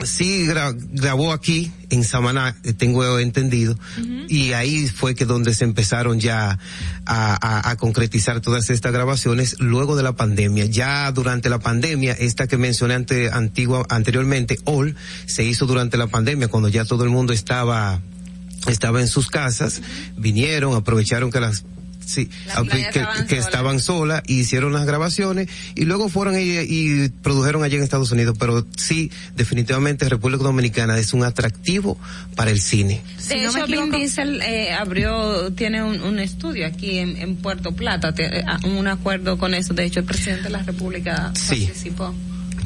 sí gra- grabó aquí en Samaná, eh, tengo entendido, y ahí fue que donde se empezaron ya a, a- a concretizar todas estas grabaciones luego de la pandemia. Ya durante la pandemia, esta que mencioné ante, antigua, anteriormente, All, se hizo durante la pandemia cuando ya todo el mundo estaba estaba en sus casas, vinieron, aprovecharon que las sí, que, estaban que solas. estaban solas, hicieron las grabaciones y luego fueron y, y produjeron allí en Estados Unidos, pero sí, definitivamente República Dominicana es un atractivo para el cine. De no me hecho, Vin Diesel eh, abrió, tiene un, un estudio aquí en, en Puerto Plata, te- eh, un acuerdo con eso. De hecho, el presidente de la República Sí. participó.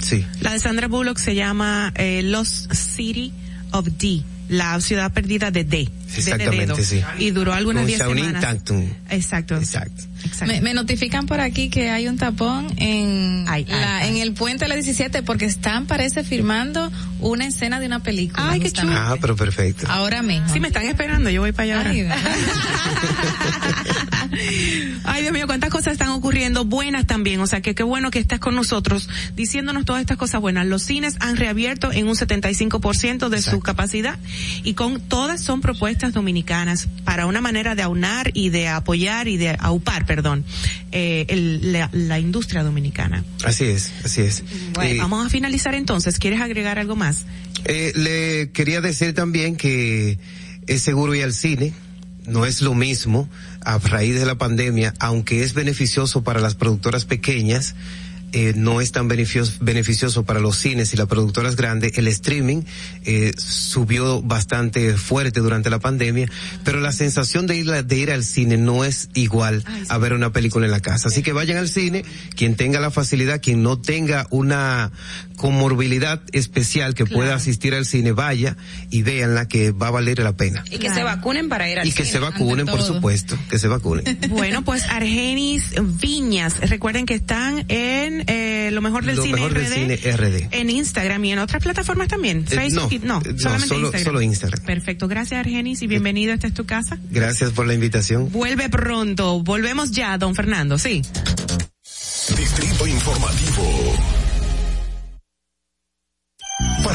Sí. La de Sandra Bullock se llama eh, Lost City of D, la ciudad perdida de D. De Exactamente, dedo. sí. Y duró algunas Con 10 Shaolin semanas. Tatum. Exacto. Exacto. Me, me notifican por aquí que hay un tapón en, Ay, ay, la, ay. en el puente de la 17 porque están, parece, filmando una escena de una película. Ay, qué justamente. Ah, pero perfecto. Ahora mismo. Sí, me están esperando, yo voy para allá ahora. Ay, Ay, Dios mío, cuántas cosas están ocurriendo buenas también. O sea, que qué bueno que estás con nosotros diciéndonos todas estas cosas buenas. Los cines han reabierto en un 75% de su capacidad y con todas son propuestas dominicanas para una manera de aunar y de apoyar y de aupar, perdón, eh, el- la, la industria dominicana. Así es, así es. Bueno, Eh, vamos a finalizar entonces. ¿Quieres agregar algo más? Eh, le quería decir también que es seguro ir al cine. No es lo mismo a raíz de la pandemia, aunque es beneficioso para las productoras pequeñas, eh, no es tan beneficioso, beneficioso para los cines y las productoras grandes. El streaming eh, subió bastante fuerte durante la pandemia, pero la sensación de ir, a- de ir al cine no es igual a ver una película en la casa. Así que vayan al cine, quien tenga la facilidad, quien no tenga una comorbilidad especial que pueda asistir al cine, vaya y véanla que va a valer la pena. Y que se vacunen para ir al Y que cine. se vacunen, por supuesto, que se vacunen. Bueno, pues Argenis Viñas, recuerden que están en eh, lo mejor del Lo cine mejor del RD, cine RD. en Instagram y en otras plataformas también, Eh, Facebook, no, y- no, eh, no, solamente solo- Instagram. solo Instagram. Perfecto, gracias Argenis y bienvenido, esta es tu casa. Gracias por la invitación. Vuelve pronto, volvemos ya, don Fernando, sí. Distrito Informativo.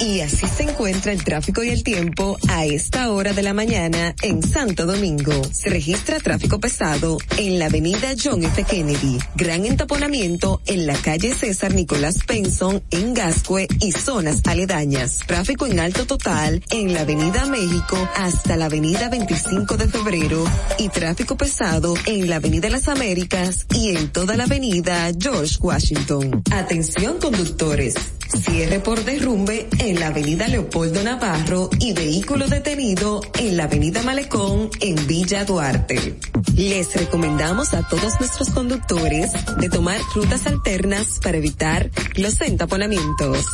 Y así se encuentra el tráfico y el tiempo a esta hora de la mañana en Santo Domingo. Se registra tráfico pesado en la avenida John F. Kennedy. Gran entaponamiento en la calle César Nicolás Penson en Gascue y zonas aledañas. Tráfico en alto total en la avenida México hasta la avenida 25 de febrero y tráfico pesado en la avenida Las Américas y en toda la avenida George Washington. Atención conductores. Cierre por derrumbe en la avenida Leopoldo Navarro y vehículo detenido en la avenida Malecón en Villa Duarte. Les recomendamos a todos nuestros conductores de tomar rutas alternas para evitar los entaponamientos.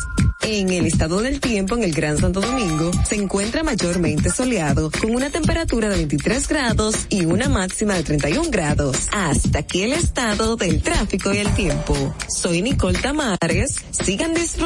En el estado del tiempo en el Gran Santo Domingo se encuentra mayormente soleado con una temperatura de 23 grados y una máxima de 31 grados. Hasta aquí el estado del tráfico y el tiempo. Soy Nicole Tamares. Sigan disfrutando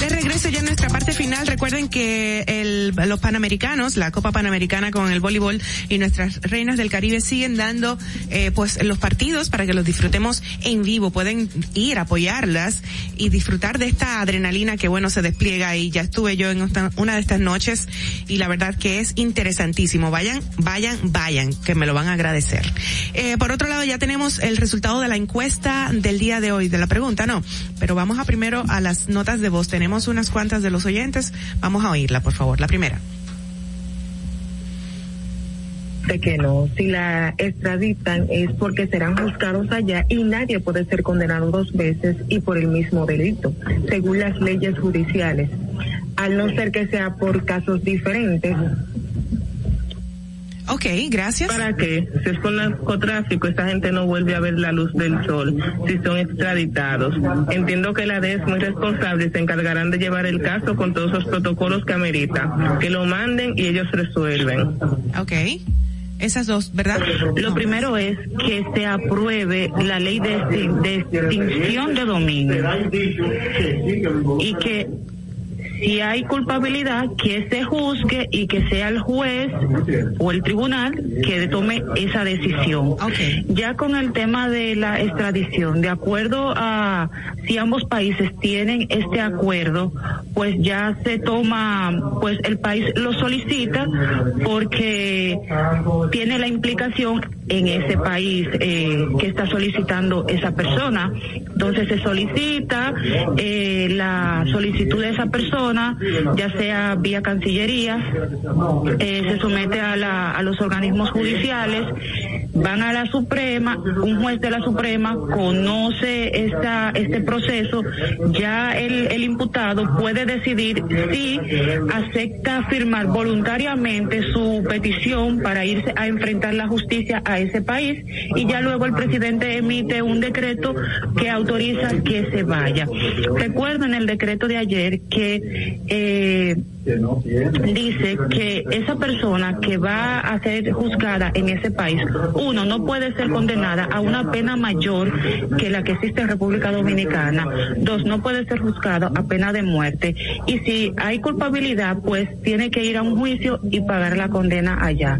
De regreso ya en nuestra parte final, recuerden que el, los panamericanos, la Copa Panamericana con el voleibol y nuestras reinas del Caribe siguen dando eh, pues los partidos para que los disfrutemos en vivo. Pueden ir apoyarlas y disfrutar de esta adrenalina que bueno se despliega y ya estuve yo en una de estas noches y la verdad que es interesantísimo. Vayan, vayan, vayan, que me lo van a agradecer. Eh, por otro lado ya tenemos el resultado de la encuesta del día de hoy, de la pregunta, no, pero vamos a primero a las notas de voz. Tenemos unas cuantas de los oyentes. Vamos a oírla, por favor. La primera. de que no. Si la extraditan es porque serán juzgados allá y nadie puede ser condenado dos veces y por el mismo delito, según las leyes judiciales. Al no ser que sea por casos diferentes. Ok, gracias. ¿Para qué? Si es con narcotráfico, esta gente no vuelve a ver la luz del sol si son extraditados. Entiendo que la DEA es muy responsable se encargarán de llevar el caso con todos los protocolos que amerita. Que lo manden y ellos resuelven. Ok. Esas dos, ¿verdad? Lo primero es que se apruebe la ley de, de extinción de dominio y que si hay culpabilidad, que se juzgue y que sea el juez o el tribunal que tome esa decisión. Ya con el tema de la extradición, de acuerdo a si ambos países tienen este acuerdo, pues ya se toma, pues el país lo solicita porque tiene la implicación en ese país eh, que está solicitando esa persona. Entonces se solicita eh, la solicitud de esa persona, ya sea vía Cancillería, eh, se somete a, la, a los organismos judiciales, van a la Suprema, un juez de la Suprema conoce esta, este proceso, ya el, el imputado puede decidir si acepta firmar voluntariamente su petición para irse a enfrentar la justicia a ese país y ya luego el presidente emite un decreto que autoriza que se vaya. Recuerden el decreto de ayer que eh, dice que esa persona que va a ser juzgada en ese país, uno, no puede ser condenada a una pena mayor que la que existe en República Dominicana. Dos, no puede ser juzgado a pena de muerte. Y si hay culpabilidad, pues tiene que ir a un juicio y pagar la condena allá.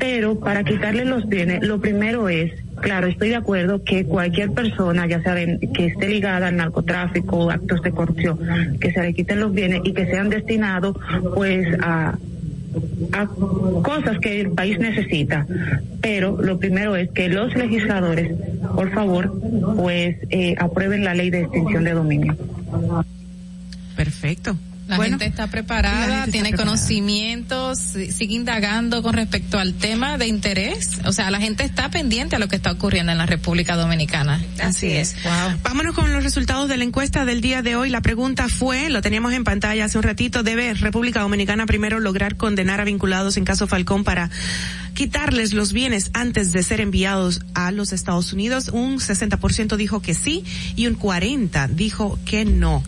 Pero para quitarle los bienes, lo primero es Claro, estoy de acuerdo que cualquier persona, ya saben, que esté ligada al narcotráfico o actos de corrupción, que se le quiten los bienes y que sean destinados, pues, a, a cosas que el país necesita. Pero lo primero es que los legisladores, por favor, pues, eh, aprueben la ley de extinción de dominio. Perfecto. La Bueno, gente está preparada, gente tiene conocimientos, si- sigue indagando con respecto al tema de interés. O sea, la gente está pendiente a lo que está ocurriendo en la República Dominicana. Así es. Vámonos con los resultados de la encuesta del día de hoy. La pregunta fue, lo teníamos en pantalla hace un ratito, ¿debe República Dominicana primero lograr condenar a vinculados en caso Falcón para quitarles los bienes antes de ser enviados a los Estados Unidos? Un 60% dijo que sí y un 40% dijo que no.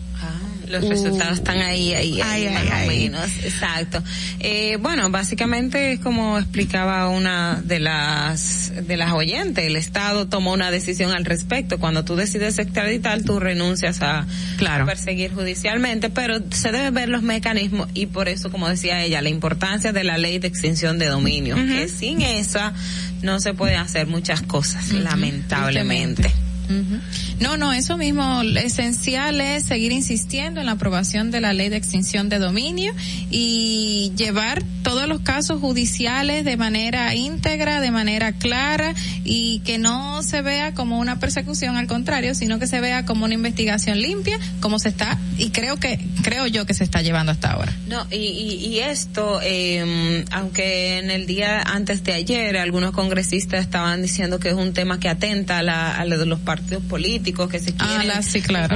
Los resultados están ahí, ahí, ahí, más o menos, exacto. Eh, bueno, básicamente es como explicaba una de las de las oyentes, el Estado tomó una decisión al respecto. Cuando tú decides extraditar, tú renuncias a, Claro. a perseguir judicialmente, pero se deben ver los mecanismos y por eso, como decía ella, la importancia de la ley de extinción de dominio, que sin esa no se pueden hacer muchas cosas, lamentablemente. Ujú. No, no, eso mismo, esencial es seguir insistiendo en la aprobación de la ley de extinción de dominio y llevar todos los casos judiciales de manera íntegra, de manera clara y que no se vea como una persecución, al contrario, sino que se vea como una investigación limpia, como se está, y creo que, creo yo que se está llevando hasta ahora. No, y, y, y esto, eh, aunque en el día antes de ayer algunos congresistas estaban diciendo que es un tema que atenta a, la, de los partidos políticos que se Ah, quieren la- sí, claro.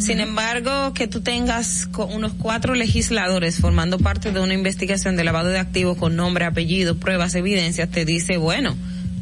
Sin embargo, que tú tengas unos cuatro legisladores formando parte de una investigación de lavado de activos con nombre, apellido, pruebas, evidencias, te dice, bueno,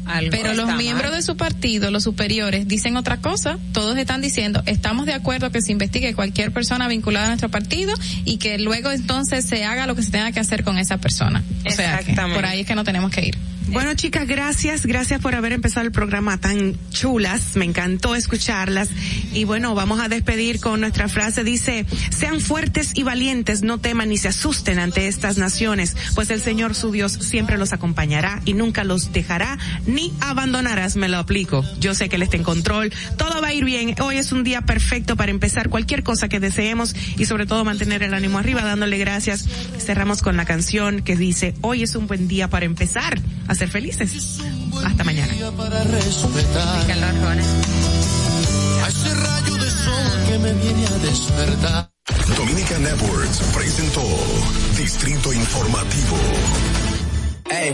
algo Pero los miembros de su partido, los superiores, dicen otra cosa. Todos están diciendo, estamos de acuerdo que se investigue cualquier persona vinculada a nuestro partido y que luego entonces se haga lo que se tenga que hacer con esa persona. O sea, que Exactamente. por ahí es que no tenemos que ir. Bueno, chicas, gracias, gracias por haber empezado el programa tan chulas, me encantó escucharlas. Y bueno, vamos a despedir con nuestra frase, dice, sean fuertes y valientes, no teman ni se asusten ante estas naciones, pues el Señor su Dios siempre los acompañará y nunca los dejará ni abandonarás, me lo aplico. Yo sé que Él está en control, todo va a ir bien, hoy es un día perfecto para empezar cualquier cosa que deseemos y sobre todo mantener el ánimo arriba, dándole gracias. Cerramos con la canción que dice, hoy es un buen día para empezar ser felices. Hasta mañana. ese rayo de sol que me viene a despertar. Dominica Networks presentó Distrito Informativo. Hey,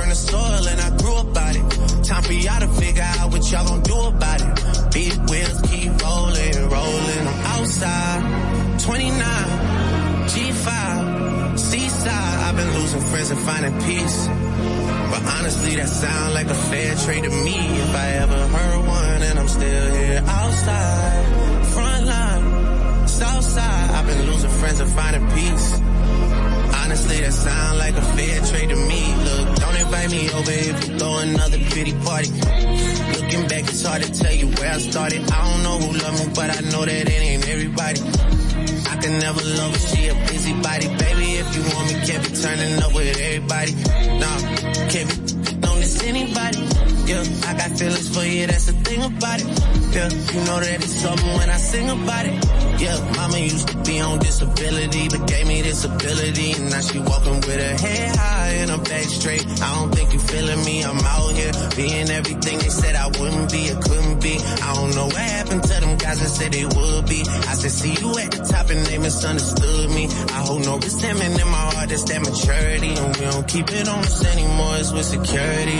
turned to soil and I grew about it. Time for y'all to figure out what y'all gonna do about it. Big wheels keep rolling, rolling. I'm outside, 29, G5, seaside. I've been losing friends and finding peace. But honestly, that sound like a fair trade to me. If I ever heard one and I'm still here outside, front line, south side. I've been losing friends and finding peace. Honestly, that sound like a fair trade to me. Invite me over if you throw another pity party. Looking back, it's hard to tell you where I started. I don't know who loved me, but I know that it ain't everybody. I can never love her, she a busybody. Baby, if you want me, can't be turning up with everybody. Nah, can't be anybody. Yeah, I got feelings for you, that's the thing about it. Yeah, you know that it's something when I sing about it. Yeah, mama used to be on disability, but gave me this ability. And now she walking with her head high and her back straight. I don't think you feeling me, I'm out here being everything they said I wouldn't be, or couldn't be. I don't know what happened to them guys that said they would be. I said, see you at the top and they misunderstood me. I hold no resentment in my heart, that's that maturity. And we don't keep it on us anymore, it's with security.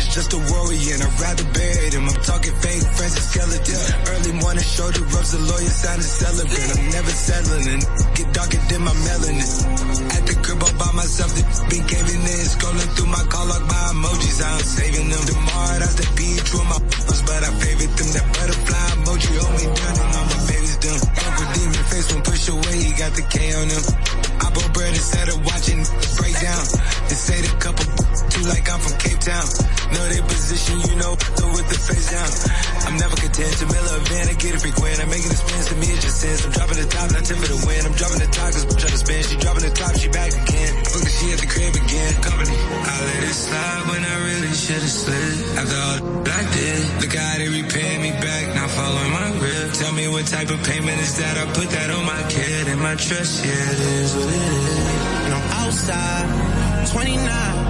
It's just a worry, and I'd rather bury them. I'm talking fake friends and skeletons. Early morning shoulder rubs, the lawyer sounded celebrant. I'm never settling, get darker than my melanin. At the crib all by myself. The been caving in, scrolling through my call log, my emojis. I'm saving them. Tomorrow, that's the beach with my f***ers, but I favorite them. That butterfly emoji hold me down and all my babies done. Uncle Demon face when push away, he got the K on him. I bought bread instead of watching break down. They say the couple too like I'm from Cape Town. Know their position, you know, with the face down. I'm never content. Jamila van, I get it frequent. I'm making expense to me, it just sense. I'm dropping the top, not tip for the win. I'm dropping the top, cause I'm trying to spin. She dropping the top, she back again. Look at she at the crib again. Company. I let it slide when I really should've slid. After all I did, look how they repay me back, not following my rib. Tell me what type of payment is that? I put that on my kid and my trust, yeah, it is what it is. And I'm outside, 29.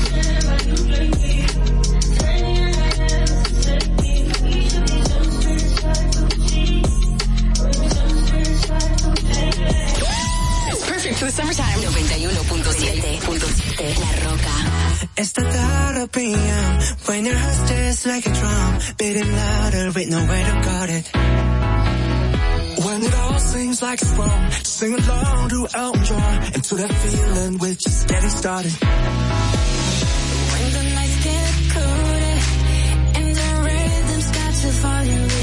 The summertime. 91.7.7 La Roca. It's the thought of PM when your heart's just like a drum, beating louder with nowhere to guard it. When it all seems like it's wrong, sing along to Elton John and to that feeling we're just getting started. When the nights get colder and the rhythm's got you falling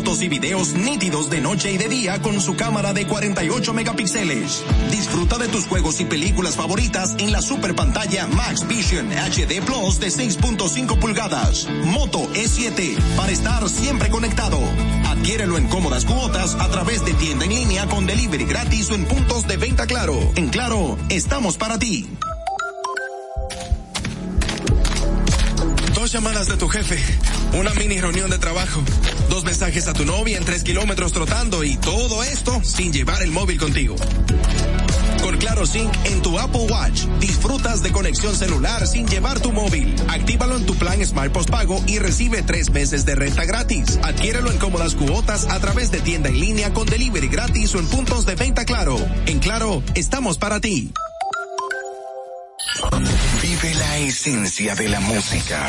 fotos y videos nítidos de noche y de día con su cámara de 48 megapíxeles. Disfruta de tus juegos y películas favoritas en la super pantalla Max Vision HD Plus de 6.5 pulgadas. Moto E7 para estar siempre conectado. Adquiérelo en cómodas cuotas a través de tienda en línea con delivery gratis o en puntos de venta Claro. En Claro, estamos para ti. Dos llamadas de tu jefe, una mini reunión de trabajo, dos mensajes a tu novia en tres kilómetros trotando y todo esto sin llevar el móvil contigo. Con Claro Sync en tu Apple Watch, disfrutas de conexión celular sin llevar tu móvil. Actívalo en tu plan Smart Postpago y recibe tres meses de renta gratis. Adquiérelo en cómodas cuotas a través de tienda en línea con delivery gratis o en puntos de venta Claro. En Claro, estamos para ti. Vive la esencia de la música.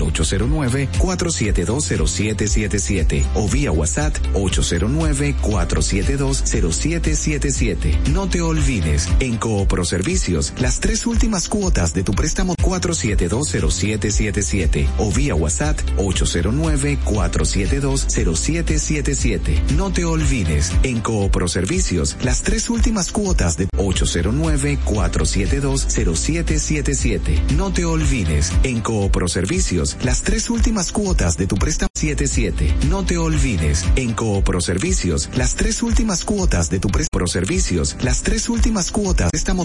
809-4720777 o vía WhatsApp 809-4720777. No te olvides, en Coopro Servicios, las tres últimas cuotas de tu préstamo 4720777 o vía WhatsApp 809-4720777. No te olvides, en Coopro Servicios, las tres últimas cuotas de 809-4720777. No te olvides, en Coopro Las tres últimas cuotas de tu préstamo 77. No te olvides, en Coopro Servicios, las tres últimas cuotas de tu préstamo Servicios, las tres últimas cuotas de préstamo